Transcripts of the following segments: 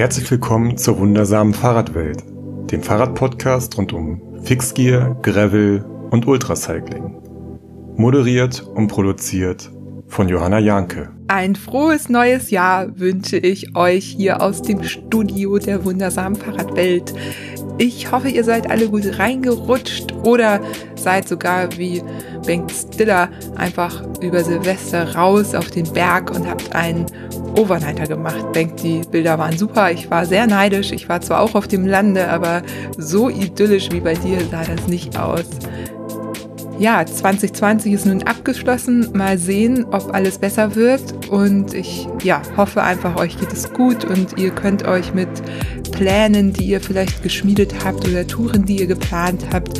Herzlich willkommen zur wundersamen Fahrradwelt, dem Fahrradpodcast rund um Fixgear, Gravel und Ultracycling. Moderiert und produziert von Johanna Janke. Ein frohes neues Jahr wünsche ich euch hier aus dem Studio der wundersamen Fahrradwelt. Ich hoffe, ihr seid alle gut reingerutscht oder seid sogar wie Bengt Stiller einfach über Silvester raus auf den Berg und habt einen Overnighter gemacht. Bengt, die Bilder waren super. Ich war sehr neidisch. Ich war zwar auch auf dem Lande, aber so idyllisch wie bei dir sah das nicht aus. Ja, 2020 ist nun abgeschlossen. Mal sehen, ob alles besser wird. Und ich ja, hoffe einfach, euch geht es gut und ihr könnt euch mit Plänen, die ihr vielleicht geschmiedet habt oder Touren, die ihr geplant habt,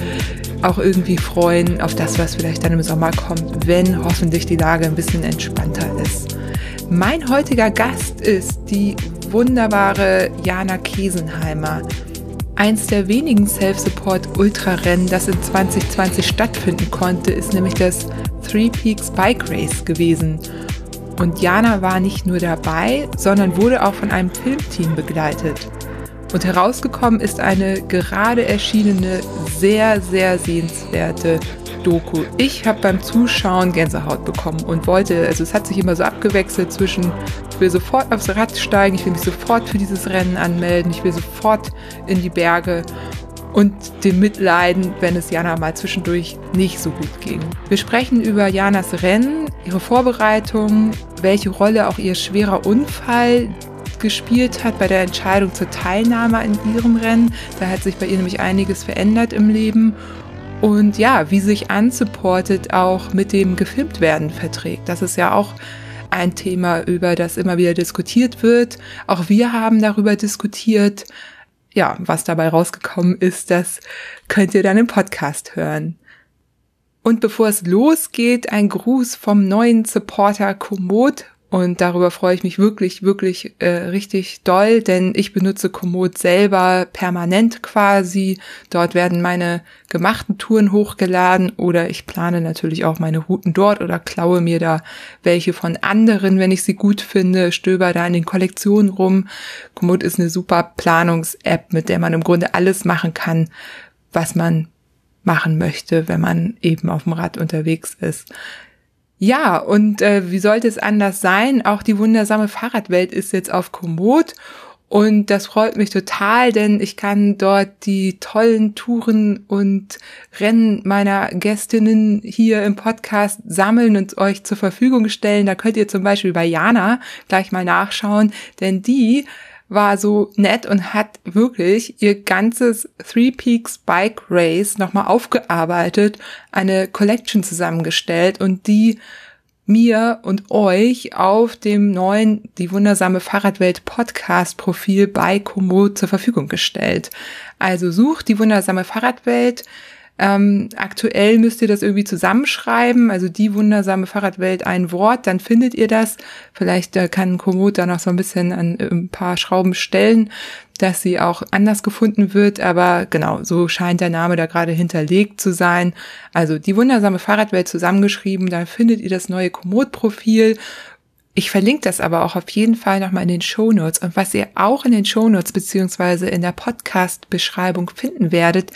auch irgendwie freuen auf das, was vielleicht dann im Sommer kommt, wenn hoffentlich die Lage ein bisschen entspannter ist. Mein heutiger Gast ist die wunderbare Jana Kesenheimer eins der wenigen Self-Support-Ultrarennen, das in 2020 stattfinden konnte, ist nämlich das Three Peaks Bike Race gewesen. Und Jana war nicht nur dabei, sondern wurde auch von einem Filmteam begleitet. Und herausgekommen ist eine gerade erschienene, sehr, sehr sehenswerte Doku. Ich habe beim Zuschauen Gänsehaut bekommen und wollte, also es hat sich immer so abgewechselt zwischen, ich will sofort aufs Rad steigen, ich will mich sofort für dieses Rennen anmelden, ich will sofort in die Berge und dem Mitleiden, wenn es Jana mal zwischendurch nicht so gut ging. Wir sprechen über Janas Rennen, ihre Vorbereitung, welche Rolle auch ihr schwerer Unfall gespielt hat bei der Entscheidung zur Teilnahme an ihrem Rennen. Da hat sich bei ihr nämlich einiges verändert im Leben und ja, wie sich Unsupported auch mit dem gefilmt werden verträgt. Das ist ja auch ein Thema, über das immer wieder diskutiert wird. Auch wir haben darüber diskutiert. Ja, was dabei rausgekommen ist, das könnt ihr dann im Podcast hören. Und bevor es losgeht, ein Gruß vom neuen Supporter Komoot und darüber freue ich mich wirklich, wirklich äh, richtig doll, denn ich benutze Komoot selber permanent quasi. Dort werden meine gemachten Touren hochgeladen oder ich plane natürlich auch meine Routen dort oder klaue mir da welche von anderen, wenn ich sie gut finde, stöber da in den Kollektionen rum. Komoot ist eine super Planungs-App, mit der man im Grunde alles machen kann, was man machen möchte, wenn man eben auf dem Rad unterwegs ist. Ja, und äh, wie sollte es anders sein? Auch die wundersame Fahrradwelt ist jetzt auf Komoot und das freut mich total, denn ich kann dort die tollen Touren und Rennen meiner Gästinnen hier im Podcast sammeln und euch zur Verfügung stellen. Da könnt ihr zum Beispiel bei Jana gleich mal nachschauen, denn die war so nett und hat wirklich ihr ganzes Three Peaks Bike Race nochmal aufgearbeitet, eine Collection zusammengestellt und die mir und euch auf dem neuen Die wundersame Fahrradwelt Podcast Profil bei Komoot zur Verfügung gestellt. Also sucht die wundersame Fahrradwelt ähm, aktuell müsst ihr das irgendwie zusammenschreiben, also die wundersame Fahrradwelt ein Wort, dann findet ihr das. Vielleicht äh, kann Komoot da noch so ein bisschen an äh, ein paar Schrauben stellen, dass sie auch anders gefunden wird, aber genau, so scheint der Name da gerade hinterlegt zu sein. Also die wundersame Fahrradwelt zusammengeschrieben, da findet ihr das neue Komoot-Profil ich verlinke das aber auch auf jeden Fall nochmal in den Show Notes. Und was ihr auch in den Show Notes beziehungsweise in der Podcast-Beschreibung finden werdet,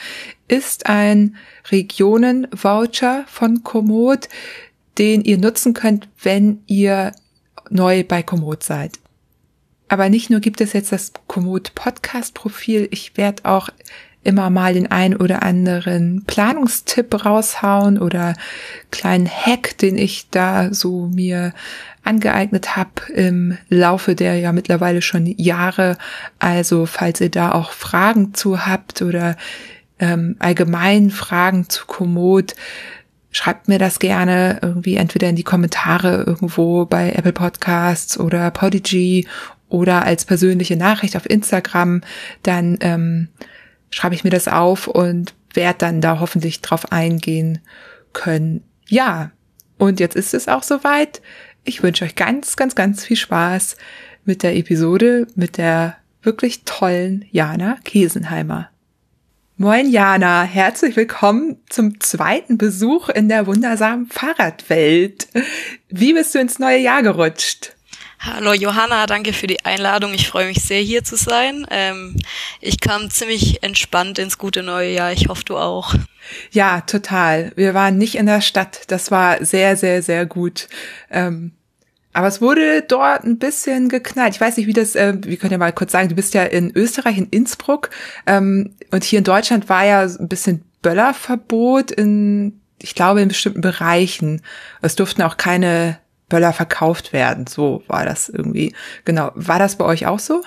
ist ein Regionen-Voucher von Komoot, den ihr nutzen könnt, wenn ihr neu bei Komoot seid. Aber nicht nur gibt es jetzt das Komoot Podcast Profil, ich werde auch immer mal den ein oder anderen Planungstipp raushauen oder kleinen Hack, den ich da so mir angeeignet habe im Laufe der ja mittlerweile schon Jahre. Also falls ihr da auch Fragen zu habt oder ähm, allgemein Fragen zu Komoot, schreibt mir das gerne irgendwie entweder in die Kommentare irgendwo bei Apple Podcasts oder Podigy oder als persönliche Nachricht auf Instagram. Dann ähm, schreibe ich mir das auf und werde dann da hoffentlich drauf eingehen können. Ja, und jetzt ist es auch soweit. Ich wünsche euch ganz, ganz, ganz viel Spaß mit der Episode mit der wirklich tollen Jana Kesenheimer. Moin Jana, herzlich willkommen zum zweiten Besuch in der wundersamen Fahrradwelt. Wie bist du ins neue Jahr gerutscht? Hallo Johanna, danke für die Einladung. Ich freue mich sehr, hier zu sein. Ähm, ich kam ziemlich entspannt ins gute neue Jahr. Ich hoffe, du auch. Ja, total. Wir waren nicht in der Stadt. Das war sehr, sehr, sehr gut. Ähm, aber es wurde dort ein bisschen geknallt. Ich weiß nicht, wie das, äh, wir können ja mal kurz sagen, du bist ja in Österreich, in Innsbruck. Ähm, und hier in Deutschland war ja ein bisschen Böllerverbot in, ich glaube, in bestimmten Bereichen. Es durften auch keine Böller verkauft werden. So war das irgendwie. Genau. War das bei euch auch so?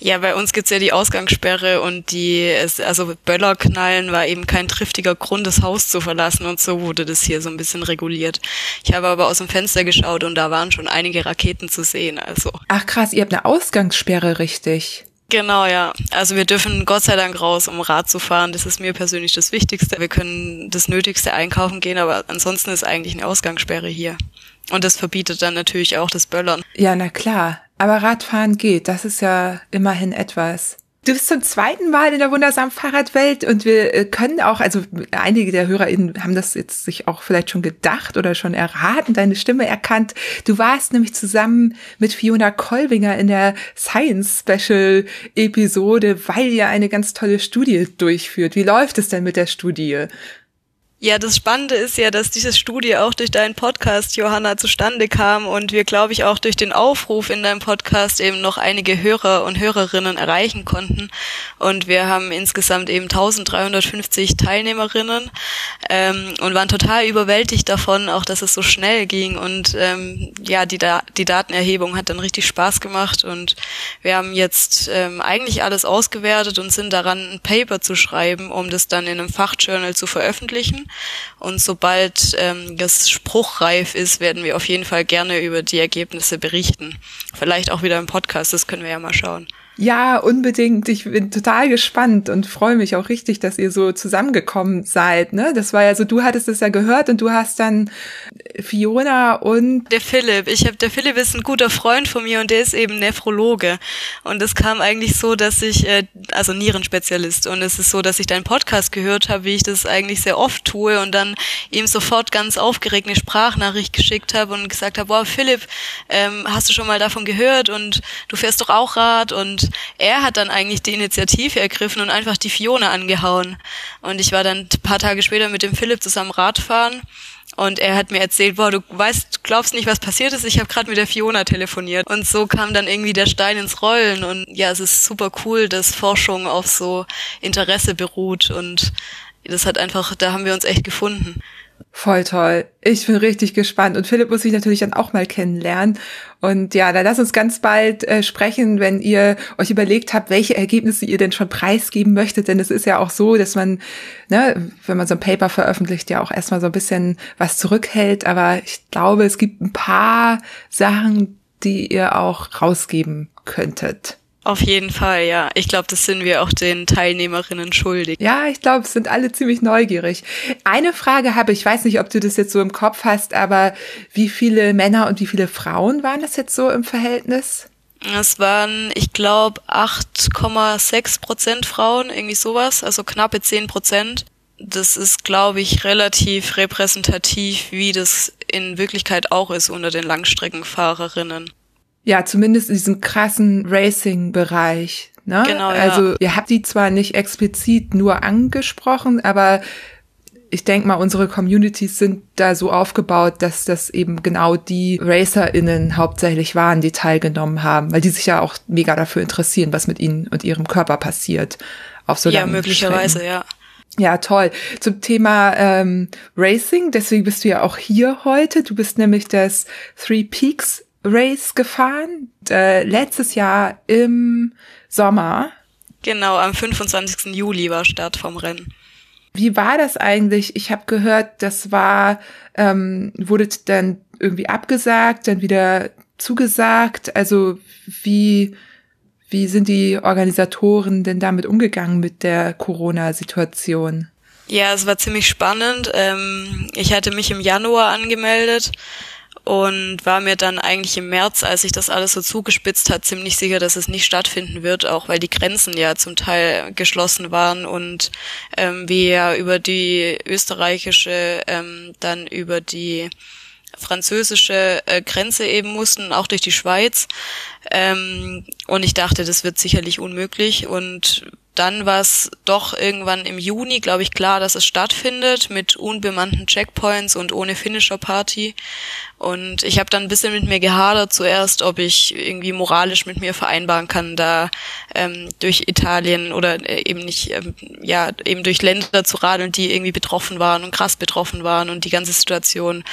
Ja, bei uns gibt's ja die Ausgangssperre und die, also Böller knallen war eben kein triftiger Grund, das Haus zu verlassen und so wurde das hier so ein bisschen reguliert. Ich habe aber aus dem Fenster geschaut und da waren schon einige Raketen zu sehen, also. Ach krass, ihr habt eine Ausgangssperre, richtig? Genau, ja. Also wir dürfen Gott sei Dank raus, um Rad zu fahren. Das ist mir persönlich das Wichtigste. Wir können das Nötigste einkaufen gehen, aber ansonsten ist eigentlich eine Ausgangssperre hier. Und das verbietet dann natürlich auch das Böllern. Ja, na klar. Aber Radfahren geht. Das ist ja immerhin etwas. Du bist zum zweiten Mal in der wundersamen Fahrradwelt und wir äh, können auch, also einige der HörerInnen haben das jetzt sich auch vielleicht schon gedacht oder schon erraten, deine Stimme erkannt. Du warst nämlich zusammen mit Fiona Kolbinger in der Science Special Episode, weil ihr eine ganz tolle Studie durchführt. Wie läuft es denn mit der Studie? Ja, das Spannende ist ja, dass diese Studie auch durch deinen Podcast, Johanna, zustande kam und wir, glaube ich, auch durch den Aufruf in deinem Podcast eben noch einige Hörer und Hörerinnen erreichen konnten. Und wir haben insgesamt eben 1350 Teilnehmerinnen ähm, und waren total überwältigt davon, auch dass es so schnell ging. Und ähm, ja, die, da die Datenerhebung hat dann richtig Spaß gemacht und wir haben jetzt ähm, eigentlich alles ausgewertet und sind daran, ein Paper zu schreiben, um das dann in einem Fachjournal zu veröffentlichen. Und sobald ähm, das spruchreif ist, werden wir auf jeden Fall gerne über die Ergebnisse berichten. Vielleicht auch wieder im Podcast, das können wir ja mal schauen. Ja, unbedingt. Ich bin total gespannt und freue mich auch richtig, dass ihr so zusammengekommen seid. Ne? Das war ja so, du hattest es ja gehört und du hast dann Fiona und der Philipp. Ich habe der Philipp ist ein guter Freund von mir und der ist eben Nephrologe und es kam eigentlich so, dass ich äh, also Nierenspezialist und es ist so, dass ich deinen Podcast gehört habe, wie ich das eigentlich sehr oft tue und dann ihm sofort ganz aufgeregt eine Sprachnachricht geschickt habe und gesagt habe, wow Philipp, ähm, hast du schon mal davon gehört und du fährst doch auch Rad und er hat dann eigentlich die Initiative ergriffen und einfach die Fiona angehauen und ich war dann ein paar Tage später mit dem Philipp zusammen Radfahren und er hat mir erzählt, boah, du weißt, glaubst nicht, was passiert ist. Ich habe gerade mit der Fiona telefoniert. Und so kam dann irgendwie der Stein ins Rollen. Und ja, es ist super cool, dass Forschung auf so Interesse beruht. Und das hat einfach, da haben wir uns echt gefunden. Voll toll. Ich bin richtig gespannt. Und Philipp muss ich natürlich dann auch mal kennenlernen. Und ja, dann lass uns ganz bald äh, sprechen, wenn ihr euch überlegt habt, welche Ergebnisse ihr denn schon preisgeben möchtet. Denn es ist ja auch so, dass man, ne, wenn man so ein Paper veröffentlicht, ja auch erstmal so ein bisschen was zurückhält. Aber ich glaube, es gibt ein paar Sachen, die ihr auch rausgeben könntet. Auf jeden Fall, ja. Ich glaube, das sind wir auch den Teilnehmerinnen schuldig. Ja, ich glaube, es sind alle ziemlich neugierig. Eine Frage habe ich, weiß nicht, ob du das jetzt so im Kopf hast, aber wie viele Männer und wie viele Frauen waren das jetzt so im Verhältnis? Es waren, ich glaube, 8,6 Prozent Frauen, irgendwie sowas, also knappe 10 Prozent. Das ist, glaube ich, relativ repräsentativ, wie das in Wirklichkeit auch ist unter den Langstreckenfahrerinnen. Ja, zumindest in diesem krassen Racing-Bereich. Ne? Genau, ja. Also ihr habt die zwar nicht explizit nur angesprochen, aber ich denke mal, unsere Communities sind da so aufgebaut, dass das eben genau die RacerInnen hauptsächlich waren, die teilgenommen haben, weil die sich ja auch mega dafür interessieren, was mit ihnen und ihrem Körper passiert. Auf so ja, möglicherweise, Strecken. ja. Ja, toll. Zum Thema ähm, Racing, deswegen bist du ja auch hier heute. Du bist nämlich das Three Peaks Race gefahren, äh, letztes Jahr im Sommer. Genau, am 25. Juli war Start vom Rennen. Wie war das eigentlich? Ich habe gehört, das war, ähm, wurde dann irgendwie abgesagt, dann wieder zugesagt. Also wie, wie sind die Organisatoren denn damit umgegangen mit der Corona-Situation? Ja, es war ziemlich spannend. Ähm, ich hatte mich im Januar angemeldet und war mir dann eigentlich im März, als sich das alles so zugespitzt hat, ziemlich sicher, dass es nicht stattfinden wird, auch weil die Grenzen ja zum Teil geschlossen waren und ähm, wir ja über die österreichische, ähm, dann über die französische äh, Grenze eben mussten, auch durch die Schweiz. Ähm, und ich dachte, das wird sicherlich unmöglich. Und dann war es doch irgendwann im Juni, glaube ich, klar, dass es stattfindet mit unbemannten Checkpoints und ohne Finisher-Party. Und ich habe dann ein bisschen mit mir gehadert zuerst, ob ich irgendwie moralisch mit mir vereinbaren kann, da ähm, durch Italien oder äh, eben nicht, ähm, ja, eben durch Länder zu radeln, die irgendwie betroffen waren und krass betroffen waren und die ganze Situation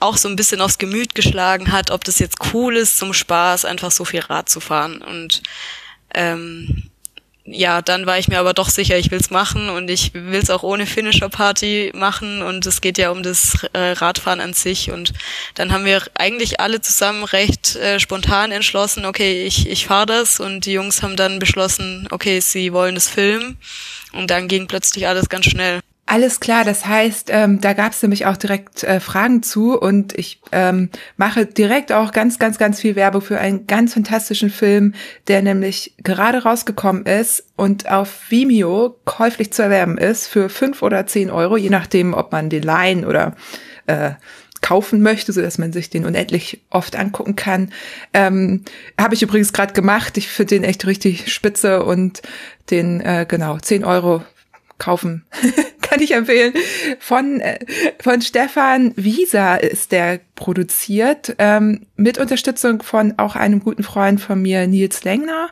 auch so ein bisschen aufs Gemüt geschlagen hat, ob das jetzt cool ist, zum Spaß einfach so viel Rad zu fahren. Und ähm, ja, dann war ich mir aber doch sicher, ich will's machen und ich will's auch ohne Finisher Party machen und es geht ja um das äh, Radfahren an sich und dann haben wir eigentlich alle zusammen recht äh, spontan entschlossen, okay, ich ich fahre das und die Jungs haben dann beschlossen, okay, sie wollen das filmen und dann ging plötzlich alles ganz schnell. Alles klar, das heißt, ähm, da gab es nämlich auch direkt äh, Fragen zu und ich ähm, mache direkt auch ganz, ganz, ganz viel Werbung für einen ganz fantastischen Film, der nämlich gerade rausgekommen ist und auf Vimeo käuflich zu erwerben ist für fünf oder zehn Euro, je nachdem, ob man den leihen oder äh, kaufen möchte, so dass man sich den unendlich oft angucken kann. Ähm, Habe ich übrigens gerade gemacht. Ich finde den echt richtig spitze und den, äh, genau, zehn Euro kaufen. Kann ich empfehlen. Von, äh, von Stefan Wieser ist der produziert, ähm, mit Unterstützung von auch einem guten Freund von mir, Nils Lengner,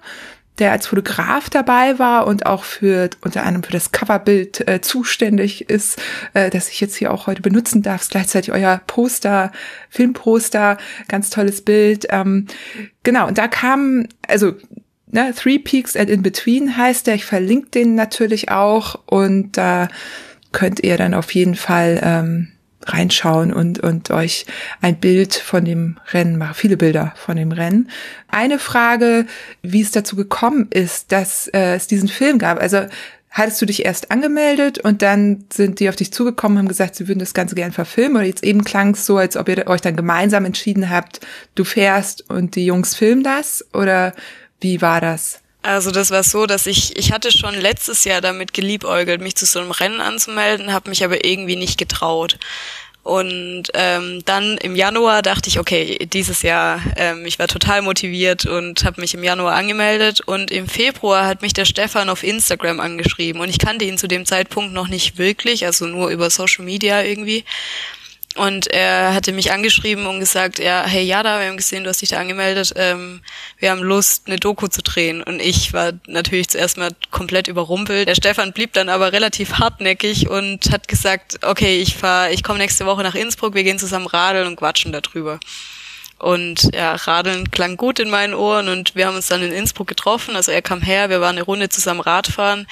der als Fotograf dabei war und auch für unter anderem für das Coverbild äh, zuständig ist, äh, das ich jetzt hier auch heute benutzen darf. Ist gleichzeitig euer Poster, Filmposter, ganz tolles Bild. Ähm, genau, und da kam, also ne, Three Peaks and In Between heißt der. Ich verlinke den natürlich auch und da könnt ihr dann auf jeden Fall ähm, reinschauen und, und euch ein Bild von dem Rennen machen, viele Bilder von dem Rennen. Eine Frage, wie es dazu gekommen ist, dass äh, es diesen Film gab. Also hattest du dich erst angemeldet und dann sind die auf dich zugekommen, haben gesagt, sie würden das Ganze gern verfilmen oder jetzt eben klang es so, als ob ihr euch dann gemeinsam entschieden habt, du fährst und die Jungs filmen das oder wie war das? Also das war so, dass ich, ich hatte schon letztes Jahr damit geliebäugelt, mich zu so einem Rennen anzumelden, habe mich aber irgendwie nicht getraut. Und ähm, dann im Januar dachte ich, okay, dieses Jahr, ähm, ich war total motiviert und habe mich im Januar angemeldet. Und im Februar hat mich der Stefan auf Instagram angeschrieben. Und ich kannte ihn zu dem Zeitpunkt noch nicht wirklich, also nur über Social Media irgendwie. Und er hatte mich angeschrieben und gesagt, ja, hey Jada, wir haben gesehen, du hast dich da angemeldet, ähm, wir haben Lust, eine Doku zu drehen. Und ich war natürlich zuerst mal komplett überrumpelt. Der Stefan blieb dann aber relativ hartnäckig und hat gesagt, okay, ich fahr, ich komme nächste Woche nach Innsbruck, wir gehen zusammen radeln und quatschen darüber. Und ja, Radeln klang gut in meinen Ohren und wir haben uns dann in Innsbruck getroffen. Also er kam her, wir waren eine Runde zusammen Radfahren.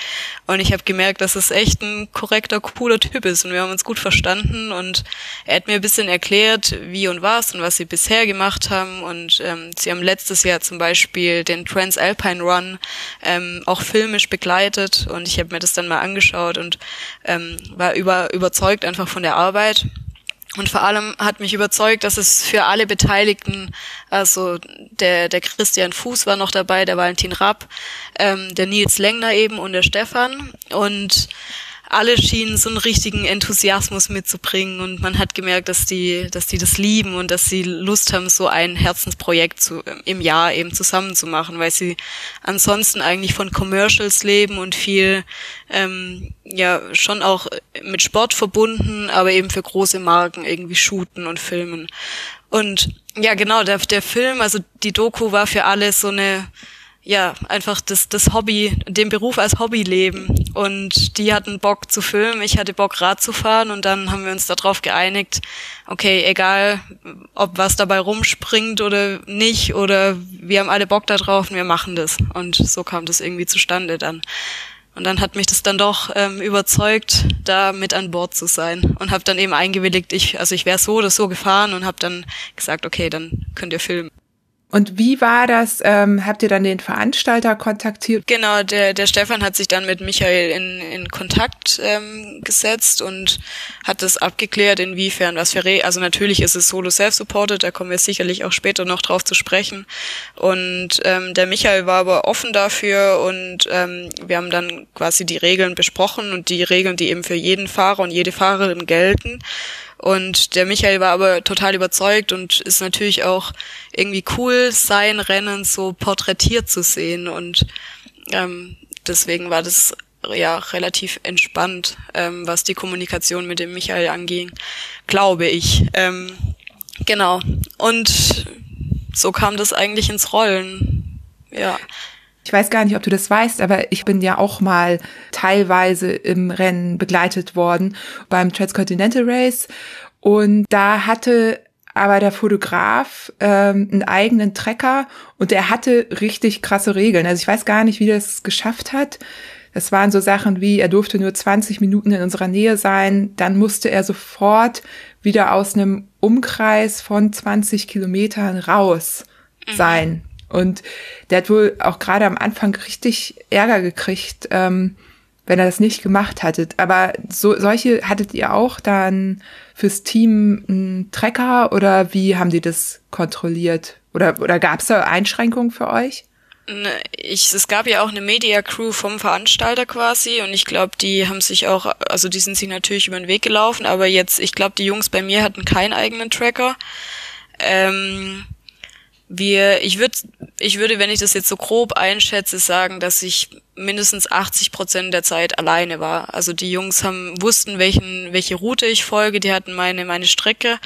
Und ich habe gemerkt, dass es echt ein korrekter, cooler Typ ist. Und wir haben uns gut verstanden. Und er hat mir ein bisschen erklärt, wie und was und was sie bisher gemacht haben. Und ähm, sie haben letztes Jahr zum Beispiel den Transalpine Run ähm, auch filmisch begleitet. Und ich habe mir das dann mal angeschaut und ähm, war über, überzeugt einfach von der Arbeit. Und vor allem hat mich überzeugt, dass es für alle Beteiligten, also der, der Christian Fuß war noch dabei, der Valentin Rapp, ähm, der Nils Lengner eben und der Stefan. Und alle schienen so einen richtigen Enthusiasmus mitzubringen und man hat gemerkt, dass die, dass die das lieben und dass sie Lust haben, so ein Herzensprojekt zu, im Jahr eben zusammen zu machen, weil sie ansonsten eigentlich von Commercials leben und viel, ähm, ja, schon auch mit Sport verbunden, aber eben für große Marken irgendwie shooten und filmen. Und ja, genau, der, der Film, also die Doku war für alle so eine, ja, einfach das, das Hobby, den Beruf als Hobby leben. Und die hatten Bock zu filmen, ich hatte Bock Rad zu fahren und dann haben wir uns darauf geeinigt, okay, egal ob was dabei rumspringt oder nicht oder wir haben alle Bock darauf und wir machen das. Und so kam das irgendwie zustande dann. Und dann hat mich das dann doch ähm, überzeugt, da mit an Bord zu sein und habe dann eben eingewilligt, ich also ich wäre so oder so gefahren und habe dann gesagt, okay, dann könnt ihr filmen. Und wie war das? Ähm, habt ihr dann den Veranstalter kontaktiert? Genau, der, der Stefan hat sich dann mit Michael in, in Kontakt ähm, gesetzt und hat das abgeklärt, inwiefern was für Re also natürlich ist es solo self-supported, da kommen wir sicherlich auch später noch drauf zu sprechen. Und ähm, der Michael war aber offen dafür und ähm, wir haben dann quasi die Regeln besprochen und die Regeln, die eben für jeden Fahrer und jede Fahrerin gelten. Und der Michael war aber total überzeugt und ist natürlich auch irgendwie cool, sein Rennen so porträtiert zu sehen. Und ähm, deswegen war das ja relativ entspannt, ähm, was die Kommunikation mit dem Michael anging, glaube ich. Ähm, genau. Und so kam das eigentlich ins Rollen. Ja. Ich weiß gar nicht, ob du das weißt, aber ich bin ja auch mal teilweise im Rennen begleitet worden beim Transcontinental Race. Und da hatte aber der Fotograf ähm, einen eigenen Trecker und der hatte richtig krasse Regeln. Also ich weiß gar nicht, wie es geschafft hat. Das waren so Sachen wie, er durfte nur 20 Minuten in unserer Nähe sein, dann musste er sofort wieder aus einem Umkreis von 20 Kilometern raus mhm. sein. Und der hat wohl auch gerade am Anfang richtig Ärger gekriegt, ähm, wenn er das nicht gemacht hattet. Aber so, solche hattet ihr auch dann fürs Team einen Trecker oder wie haben die das kontrolliert? Oder, oder gab es da Einschränkungen für euch? Ne, ich, es gab ja auch eine Media Crew vom Veranstalter quasi und ich glaube, die haben sich auch, also die sind sich natürlich über den Weg gelaufen, aber jetzt, ich glaube, die Jungs bei mir hatten keinen eigenen Tracker. Ähm, wir, ich würde, ich würde, wenn ich das jetzt so grob einschätze, sagen, dass ich mindestens 80 Prozent der Zeit alleine war. Also die Jungs haben wussten, welchen, welche Route ich folge. Die hatten meine meine Strecke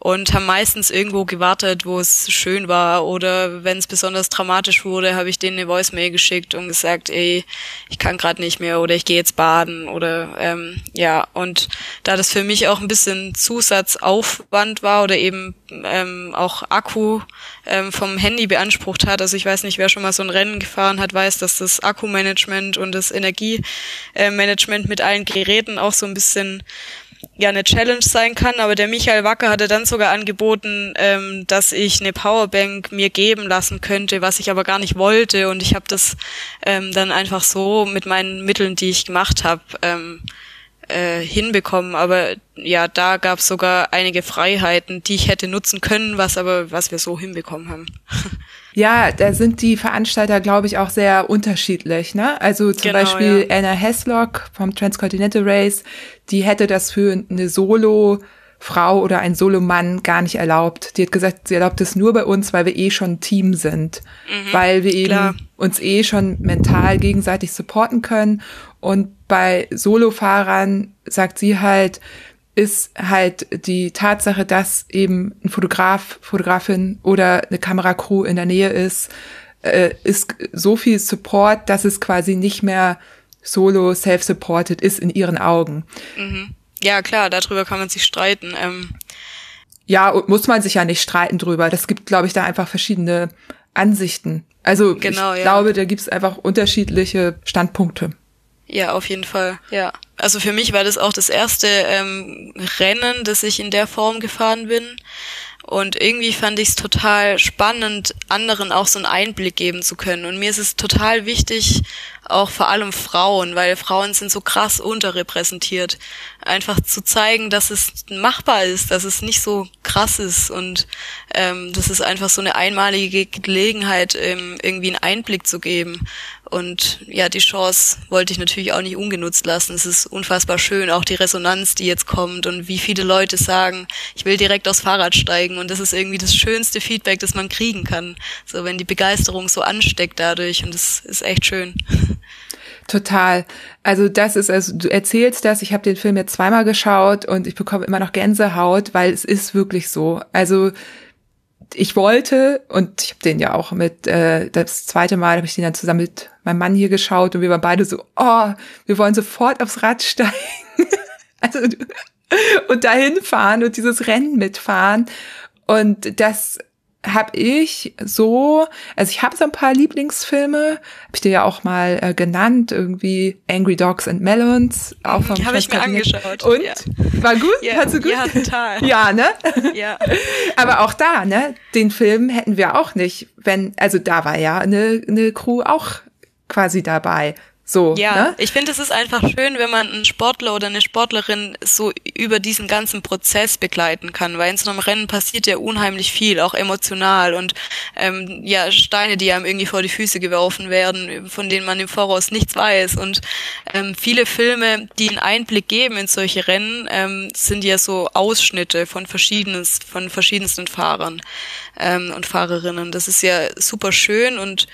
und haben meistens irgendwo gewartet, wo es schön war. Oder wenn es besonders dramatisch wurde, habe ich denen eine Voicemail geschickt und gesagt, ey, ich kann gerade nicht mehr oder ich gehe jetzt baden oder ähm, ja. Und da das für mich auch ein bisschen Zusatzaufwand war oder eben ähm, auch Akku ähm, vom Handy beansprucht hat, also ich weiß nicht, wer schon mal so ein Rennen gefahren hat, weiß, dass das Akkumanagement und das Energiemanagement mit allen Geräten auch so ein bisschen ja eine Challenge sein kann, aber der Michael Wacker hatte dann sogar angeboten, ähm, dass ich eine Powerbank mir geben lassen könnte, was ich aber gar nicht wollte und ich habe das ähm, dann einfach so mit meinen Mitteln, die ich gemacht habe, ähm, äh, hinbekommen. Aber ja, da gab es sogar einige Freiheiten, die ich hätte nutzen können, was aber was wir so hinbekommen haben. Ja, da sind die Veranstalter, glaube ich, auch sehr unterschiedlich. Ne? Also zum genau, Beispiel ja. Anna Heslock vom Transcontinental Race, die hätte das für eine Solo Frau oder ein Solomann gar nicht erlaubt. Die hat gesagt, sie erlaubt es nur bei uns, weil wir eh schon ein Team sind, mhm, weil wir eben klar. uns eh schon mental gegenseitig supporten können. Und bei Solofahrern sagt sie halt, ist halt die Tatsache, dass eben ein Fotograf, Fotografin oder eine Kameracrew in der Nähe ist, äh, ist so viel Support, dass es quasi nicht mehr solo self-supported ist in ihren Augen. Mhm. Ja, klar, darüber kann man sich streiten. Ähm. Ja, muss man sich ja nicht streiten drüber. Das gibt, glaube ich, da einfach verschiedene Ansichten. Also genau, ich ja. glaube, da gibt es einfach unterschiedliche Standpunkte. Ja, auf jeden Fall, ja. Also für mich war das auch das erste ähm, Rennen, das ich in der Form gefahren bin. Und irgendwie fand ich es total spannend, anderen auch so einen Einblick geben zu können. Und mir ist es total wichtig, auch vor allem Frauen, weil Frauen sind so krass unterrepräsentiert. Einfach zu zeigen, dass es machbar ist, dass es nicht so krass ist und ähm, das ist einfach so eine einmalige Gelegenheit, ähm, irgendwie einen Einblick zu geben. Und ja, die Chance wollte ich natürlich auch nicht ungenutzt lassen. Es ist unfassbar schön, auch die Resonanz, die jetzt kommt und wie viele Leute sagen, ich will direkt aufs Fahrrad steigen. Und das ist irgendwie das schönste Feedback, das man kriegen kann. So, wenn die Begeisterung so ansteckt dadurch. Und das ist echt schön. Total. Also das ist, also du erzählst das, ich habe den Film jetzt zweimal geschaut und ich bekomme immer noch Gänsehaut, weil es ist wirklich so. Also ich wollte, und ich habe den ja auch mit, äh, das zweite Mal habe ich den dann zusammen mit meinem Mann hier geschaut und wir waren beide so, oh, wir wollen sofort aufs Rad steigen. also und dahin fahren und dieses Rennen mitfahren. Und das habe ich so, also ich habe so ein paar Lieblingsfilme, habe ich dir ja auch mal äh, genannt, irgendwie Angry Dogs and Melons, auch vom Habe ich mir angeschaut. Und ja. war gut? Ja, Hast du gut? Ja, total. Ja, ne? Ja. Aber auch da, ne, den Film hätten wir auch nicht, wenn, also da war ja eine, eine Crew auch quasi dabei. So, ja, ne? ich finde, es ist einfach schön, wenn man einen Sportler oder eine Sportlerin so über diesen ganzen Prozess begleiten kann, weil in so einem Rennen passiert ja unheimlich viel, auch emotional und ähm, ja Steine, die einem irgendwie vor die Füße geworfen werden, von denen man im Voraus nichts weiß und ähm, viele Filme, die einen Einblick geben in solche Rennen, ähm, sind ja so Ausschnitte von verschiedenes, von verschiedensten Fahrern ähm, und Fahrerinnen. Das ist ja super schön und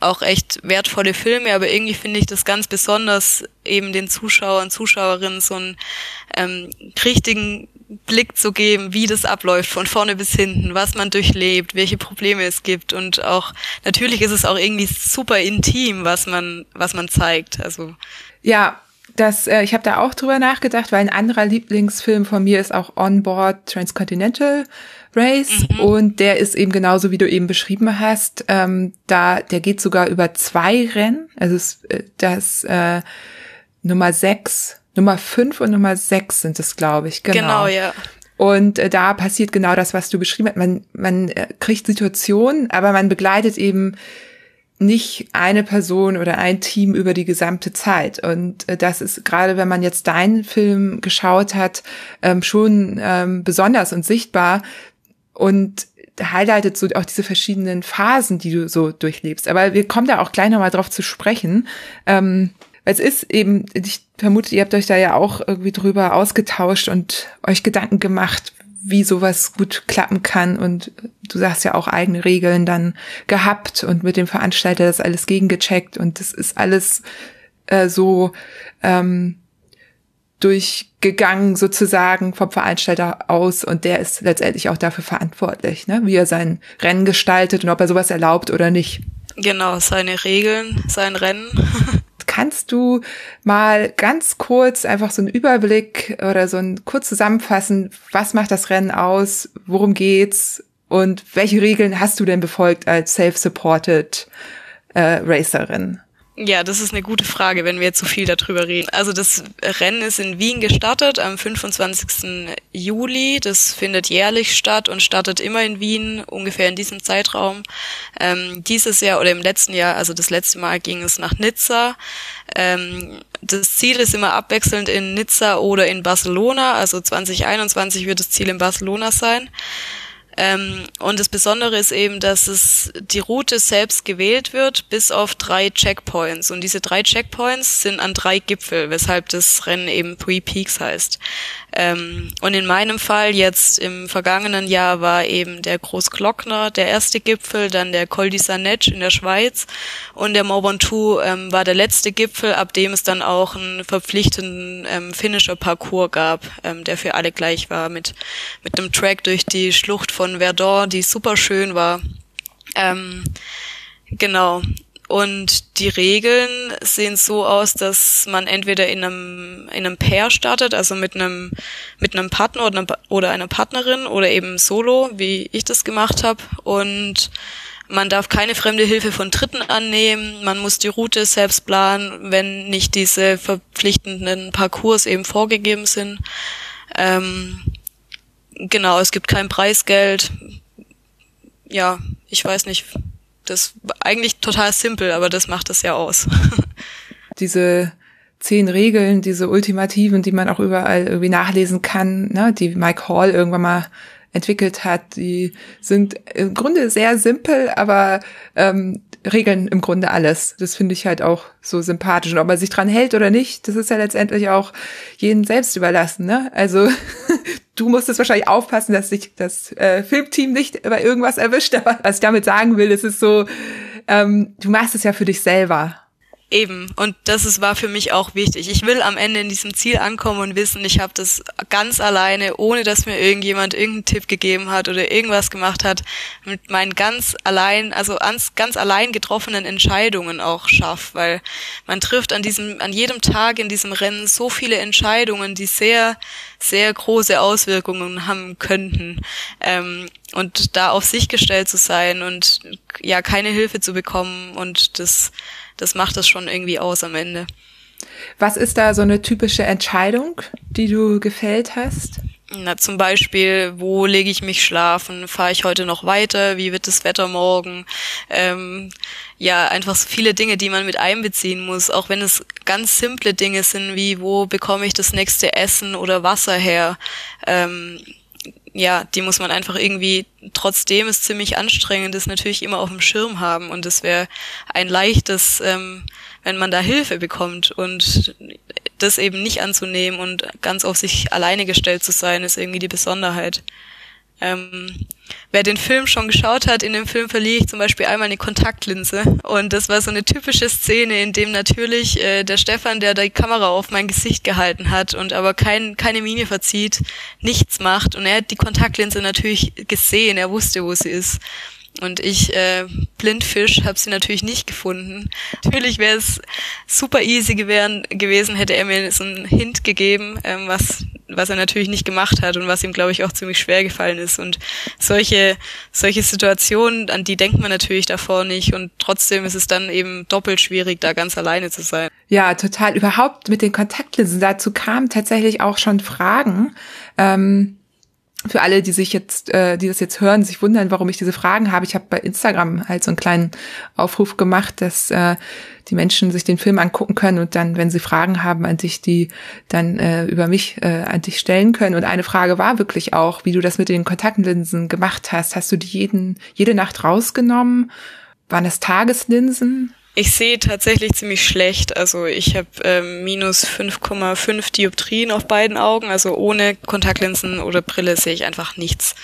auch echt wertvolle Filme, aber irgendwie finde ich das ganz besonders, eben den Zuschauern, Zuschauerinnen so einen ähm, richtigen Blick zu geben, wie das abläuft, von vorne bis hinten, was man durchlebt, welche Probleme es gibt und auch, natürlich ist es auch irgendwie super intim, was man, was man zeigt, also. Ja, das, äh, ich habe da auch drüber nachgedacht, weil ein anderer Lieblingsfilm von mir ist auch On Board Transcontinental Race mhm. und der ist eben genauso, wie du eben beschrieben hast. Ähm, da, der geht sogar über zwei Rennen. Also es, äh, das äh, Nummer sechs, Nummer fünf und Nummer sechs sind es, glaube ich. Genau, genau ja. Und äh, da passiert genau das, was du beschrieben hast. Man, man äh, kriegt Situationen, aber man begleitet eben nicht eine Person oder ein Team über die gesamte Zeit. Und äh, das ist gerade, wenn man jetzt deinen Film geschaut hat, ähm, schon ähm, besonders und sichtbar und highlightet so auch diese verschiedenen Phasen, die du so durchlebst. Aber wir kommen da auch gleich nochmal drauf zu sprechen. Ähm, es ist eben, ich vermute, ihr habt euch da ja auch irgendwie drüber ausgetauscht und euch Gedanken gemacht, wie sowas gut klappen kann. Und du sagst ja auch eigene Regeln dann gehabt und mit dem Veranstalter das alles gegengecheckt. Und das ist alles äh, so ähm, durchgegangen sozusagen vom Veranstalter aus und der ist letztendlich auch dafür verantwortlich, ne? wie er sein Rennen gestaltet und ob er sowas erlaubt oder nicht. Genau, seine Regeln, sein Rennen. Kannst du mal ganz kurz einfach so einen Überblick oder so ein kurz zusammenfassen, was macht das Rennen aus, worum geht's und welche Regeln hast du denn befolgt als self-supported äh, Racerin? Ja, das ist eine gute Frage, wenn wir jetzt so viel darüber reden. Also das Rennen ist in Wien gestartet am 25. Juli. Das findet jährlich statt und startet immer in Wien, ungefähr in diesem Zeitraum. Ähm, dieses Jahr oder im letzten Jahr, also das letzte Mal ging es nach Nizza. Ähm, das Ziel ist immer abwechselnd in Nizza oder in Barcelona. Also 2021 wird das Ziel in Barcelona sein. Ähm, und das Besondere ist eben, dass es die Route selbst gewählt wird, bis auf drei Checkpoints. Und diese drei Checkpoints sind an drei Gipfel, weshalb das Rennen eben Three Peaks heißt. Ähm, und in meinem Fall jetzt im vergangenen Jahr war eben der Großglockner der erste Gipfel, dann der Col di Sanetsch in der Schweiz und der Mont Ventoux ähm, war der letzte Gipfel, ab dem es dann auch einen verpflichtenden ähm, finnischer Parcours gab, ähm, der für alle gleich war, mit, mit einem Track durch die Schlucht von Verdun, die super schön war. Ähm, genau. Und die Regeln sehen so aus, dass man entweder in einem, in einem Pair startet, also mit einem, mit einem Partner oder, einer, oder einer Partnerin oder eben solo, wie ich das gemacht habe. Und man darf keine fremde Hilfe von Dritten annehmen. Man muss die Route selbst planen, wenn nicht diese verpflichtenden Parcours eben vorgegeben sind. Ähm, genau, es gibt kein Preisgeld. Ja, ich weiß nicht, das eigentlich total simpel, aber das macht es ja aus. Diese zehn Regeln, diese ultimativen, die man auch überall irgendwie nachlesen kann, ne, die Mike Hall irgendwann mal entwickelt hat, die sind im Grunde sehr simpel, aber ähm, regeln im Grunde alles. Das finde ich halt auch so sympathisch. Und ob man sich dran hält oder nicht, das ist ja letztendlich auch jeden selbst überlassen. Ne? Also du musstest wahrscheinlich aufpassen, dass sich das äh, Filmteam nicht bei irgendwas erwischt. Aber was ich damit sagen will, ist es so, ähm, du machst es ja für dich selber. Eben, und das ist, war für mich auch wichtig. Ich will am Ende in diesem Ziel ankommen und wissen, ich habe das ganz alleine, ohne dass mir irgendjemand irgendeinen Tipp gegeben hat oder irgendwas gemacht hat, mit meinen ganz allein, also ganz, ganz allein getroffenen Entscheidungen auch schaff, weil man trifft an diesem, an jedem Tag in diesem Rennen so viele Entscheidungen, die sehr, sehr große Auswirkungen haben könnten. Ähm, und da auf sich gestellt zu sein und ja keine Hilfe zu bekommen und das das macht das schon irgendwie aus am Ende. Was ist da so eine typische Entscheidung, die du gefällt hast? Na, zum Beispiel, wo lege ich mich schlafen? Fahre ich heute noch weiter? Wie wird das Wetter morgen? Ähm, ja, einfach so viele Dinge, die man mit einbeziehen muss, auch wenn es ganz simple Dinge sind, wie wo bekomme ich das nächste Essen oder Wasser her? Ähm, ja, die muss man einfach irgendwie, trotzdem es ziemlich anstrengend ist, natürlich immer auf dem Schirm haben. Und es wäre ein leichtes, ähm, wenn man da Hilfe bekommt. Und das eben nicht anzunehmen und ganz auf sich alleine gestellt zu sein, ist irgendwie die Besonderheit. Ähm, wer den Film schon geschaut hat, in dem Film verliere ich zum Beispiel einmal eine Kontaktlinse. Und das war so eine typische Szene, in dem natürlich äh, der Stefan, der die Kamera auf mein Gesicht gehalten hat und aber kein, keine Miene verzieht, nichts macht. Und er hat die Kontaktlinse natürlich gesehen, er wusste, wo sie ist. Und ich, äh, Blindfisch, habe sie natürlich nicht gefunden. Natürlich wäre es super easy gewähren, gewesen, hätte er mir so einen Hint gegeben, ähm, was, was er natürlich nicht gemacht hat und was ihm, glaube ich, auch ziemlich schwer gefallen ist. Und solche, solche Situationen, an die denkt man natürlich davor nicht. Und trotzdem ist es dann eben doppelt schwierig, da ganz alleine zu sein. Ja, total. Überhaupt mit den Kontaktlinsen. Dazu kamen tatsächlich auch schon Fragen. Ähm für alle, die sich jetzt, äh, die das jetzt hören, sich wundern, warum ich diese Fragen habe. Ich habe bei Instagram halt so einen kleinen Aufruf gemacht, dass äh, die Menschen sich den Film angucken können und dann, wenn sie Fragen haben an dich, die dann äh, über mich äh, an dich stellen können. Und eine Frage war wirklich auch, wie du das mit den Kontaktlinsen gemacht hast. Hast du die jeden, jede Nacht rausgenommen? Waren das Tageslinsen? Ich sehe tatsächlich ziemlich schlecht. Also ich habe ähm, minus 5,5 Dioptrien auf beiden Augen. Also ohne Kontaktlinsen oder Brille sehe ich einfach nichts.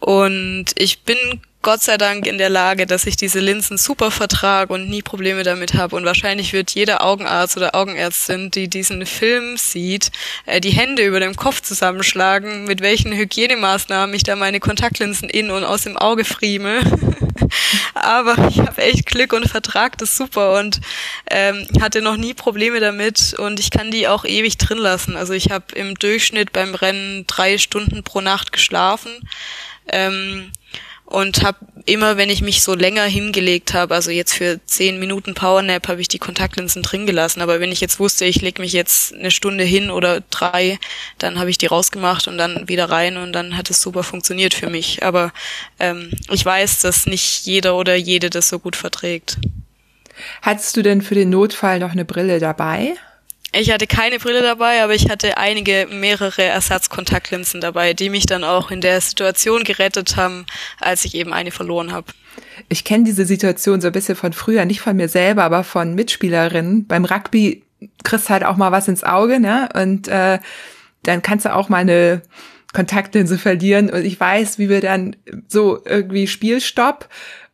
Und ich bin Gott sei Dank in der Lage, dass ich diese Linsen super vertrage und nie Probleme damit habe. Und wahrscheinlich wird jeder Augenarzt oder Augenärztin, die diesen Film sieht, äh, die Hände über dem Kopf zusammenschlagen, mit welchen Hygienemaßnahmen ich da meine Kontaktlinsen in und aus dem Auge frieme. Aber ich habe echt Glück und vertrag das super und ähm, hatte noch nie Probleme damit und ich kann die auch ewig drin lassen. Also ich habe im Durchschnitt beim Rennen drei Stunden pro Nacht geschlafen. Ähm, und habe immer, wenn ich mich so länger hingelegt habe, also jetzt für zehn Minuten Powernap, habe ich die Kontaktlinsen drin gelassen. Aber wenn ich jetzt wusste, ich lege mich jetzt eine Stunde hin oder drei, dann habe ich die rausgemacht und dann wieder rein und dann hat es super funktioniert für mich. Aber ähm, ich weiß, dass nicht jeder oder jede das so gut verträgt. Hattest du denn für den Notfall noch eine Brille dabei? Ich hatte keine Brille dabei, aber ich hatte einige, mehrere Ersatzkontaktlinsen dabei, die mich dann auch in der Situation gerettet haben, als ich eben eine verloren habe. Ich kenne diese Situation so ein bisschen von früher, nicht von mir selber, aber von Mitspielerinnen. Beim Rugby kriegst halt auch mal was ins Auge, ne? Und äh, dann kannst du auch mal eine Kontaktlinse verlieren. Und ich weiß, wie wir dann so irgendwie Spielstopp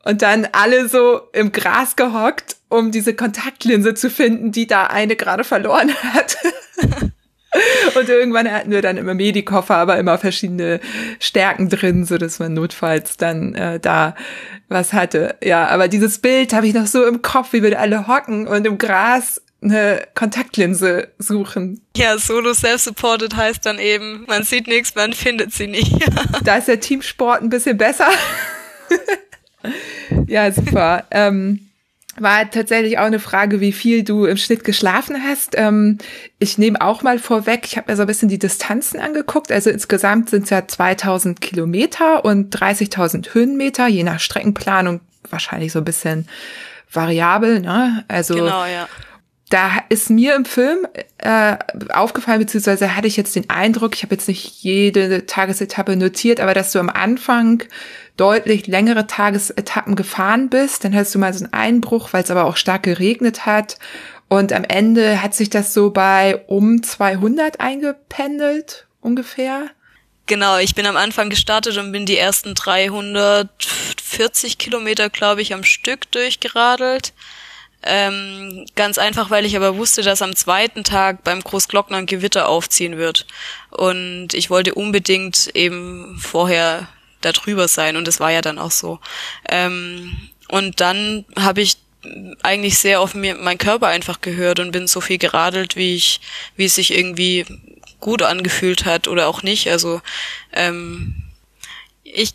und dann alle so im Gras gehockt um diese Kontaktlinse zu finden, die da eine gerade verloren hat. Und irgendwann hatten wir dann immer Medikoffer, aber immer verschiedene Stärken drin, so dass man notfalls dann äh, da was hatte. Ja, aber dieses Bild habe ich noch so im Kopf, wie wir alle hocken und im Gras eine Kontaktlinse suchen. Ja, Solo Self-Supported heißt dann eben, man sieht nichts, man findet sie nicht. da ist der Teamsport ein bisschen besser. ja, super. Ähm, war tatsächlich auch eine Frage, wie viel du im Schnitt geschlafen hast. Ähm, ich nehme auch mal vorweg, ich habe mir so ein bisschen die Distanzen angeguckt. Also insgesamt sind es ja 2000 Kilometer und 30.000 Höhenmeter, je nach Streckenplanung wahrscheinlich so ein bisschen variabel. Ne? Also genau, ja. Da ist mir im Film äh, aufgefallen, beziehungsweise hatte ich jetzt den Eindruck, ich habe jetzt nicht jede Tagesetappe notiert, aber dass du am Anfang deutlich längere Tagesetappen gefahren bist. Dann hast du mal so einen Einbruch, weil es aber auch stark geregnet hat. Und am Ende hat sich das so bei um 200 eingependelt ungefähr. Genau, ich bin am Anfang gestartet und bin die ersten 340 Kilometer, glaube ich, am Stück durchgeradelt. Ähm, ganz einfach, weil ich aber wusste, dass am zweiten Tag beim Großglockner ein Gewitter aufziehen wird. Und ich wollte unbedingt eben vorher da drüber sein und das war ja dann auch so. Ähm, und dann habe ich eigentlich sehr auf mir mein Körper einfach gehört und bin so viel geradelt, wie ich, wie es sich irgendwie gut angefühlt hat oder auch nicht. Also ähm, ich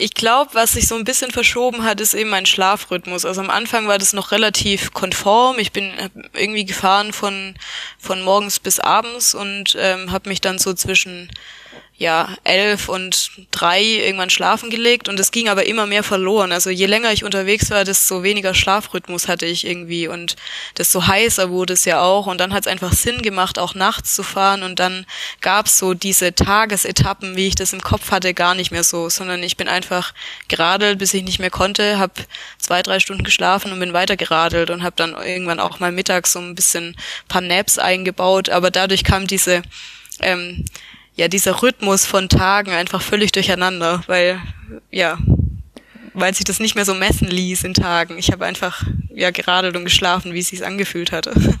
ich glaube, was sich so ein bisschen verschoben hat, ist eben mein Schlafrhythmus. Also am Anfang war das noch relativ konform. Ich bin irgendwie gefahren von von morgens bis abends und ähm, habe mich dann so zwischen ja, elf und drei irgendwann schlafen gelegt und es ging aber immer mehr verloren. Also je länger ich unterwegs war, desto weniger Schlafrhythmus hatte ich irgendwie und desto heißer wurde es ja auch und dann hat es einfach Sinn gemacht, auch nachts zu fahren und dann gab es so diese Tagesetappen, wie ich das im Kopf hatte, gar nicht mehr so, sondern ich bin einfach geradelt, bis ich nicht mehr konnte, habe zwei, drei Stunden geschlafen und bin weiter geradelt und habe dann irgendwann auch mal mittags so ein bisschen paar Naps eingebaut, aber dadurch kam diese ähm, ja, dieser Rhythmus von Tagen einfach völlig durcheinander, weil, ja, weil sich das nicht mehr so messen ließ in Tagen. Ich habe einfach, ja, geradelt und geschlafen, wie es sich angefühlt hatte.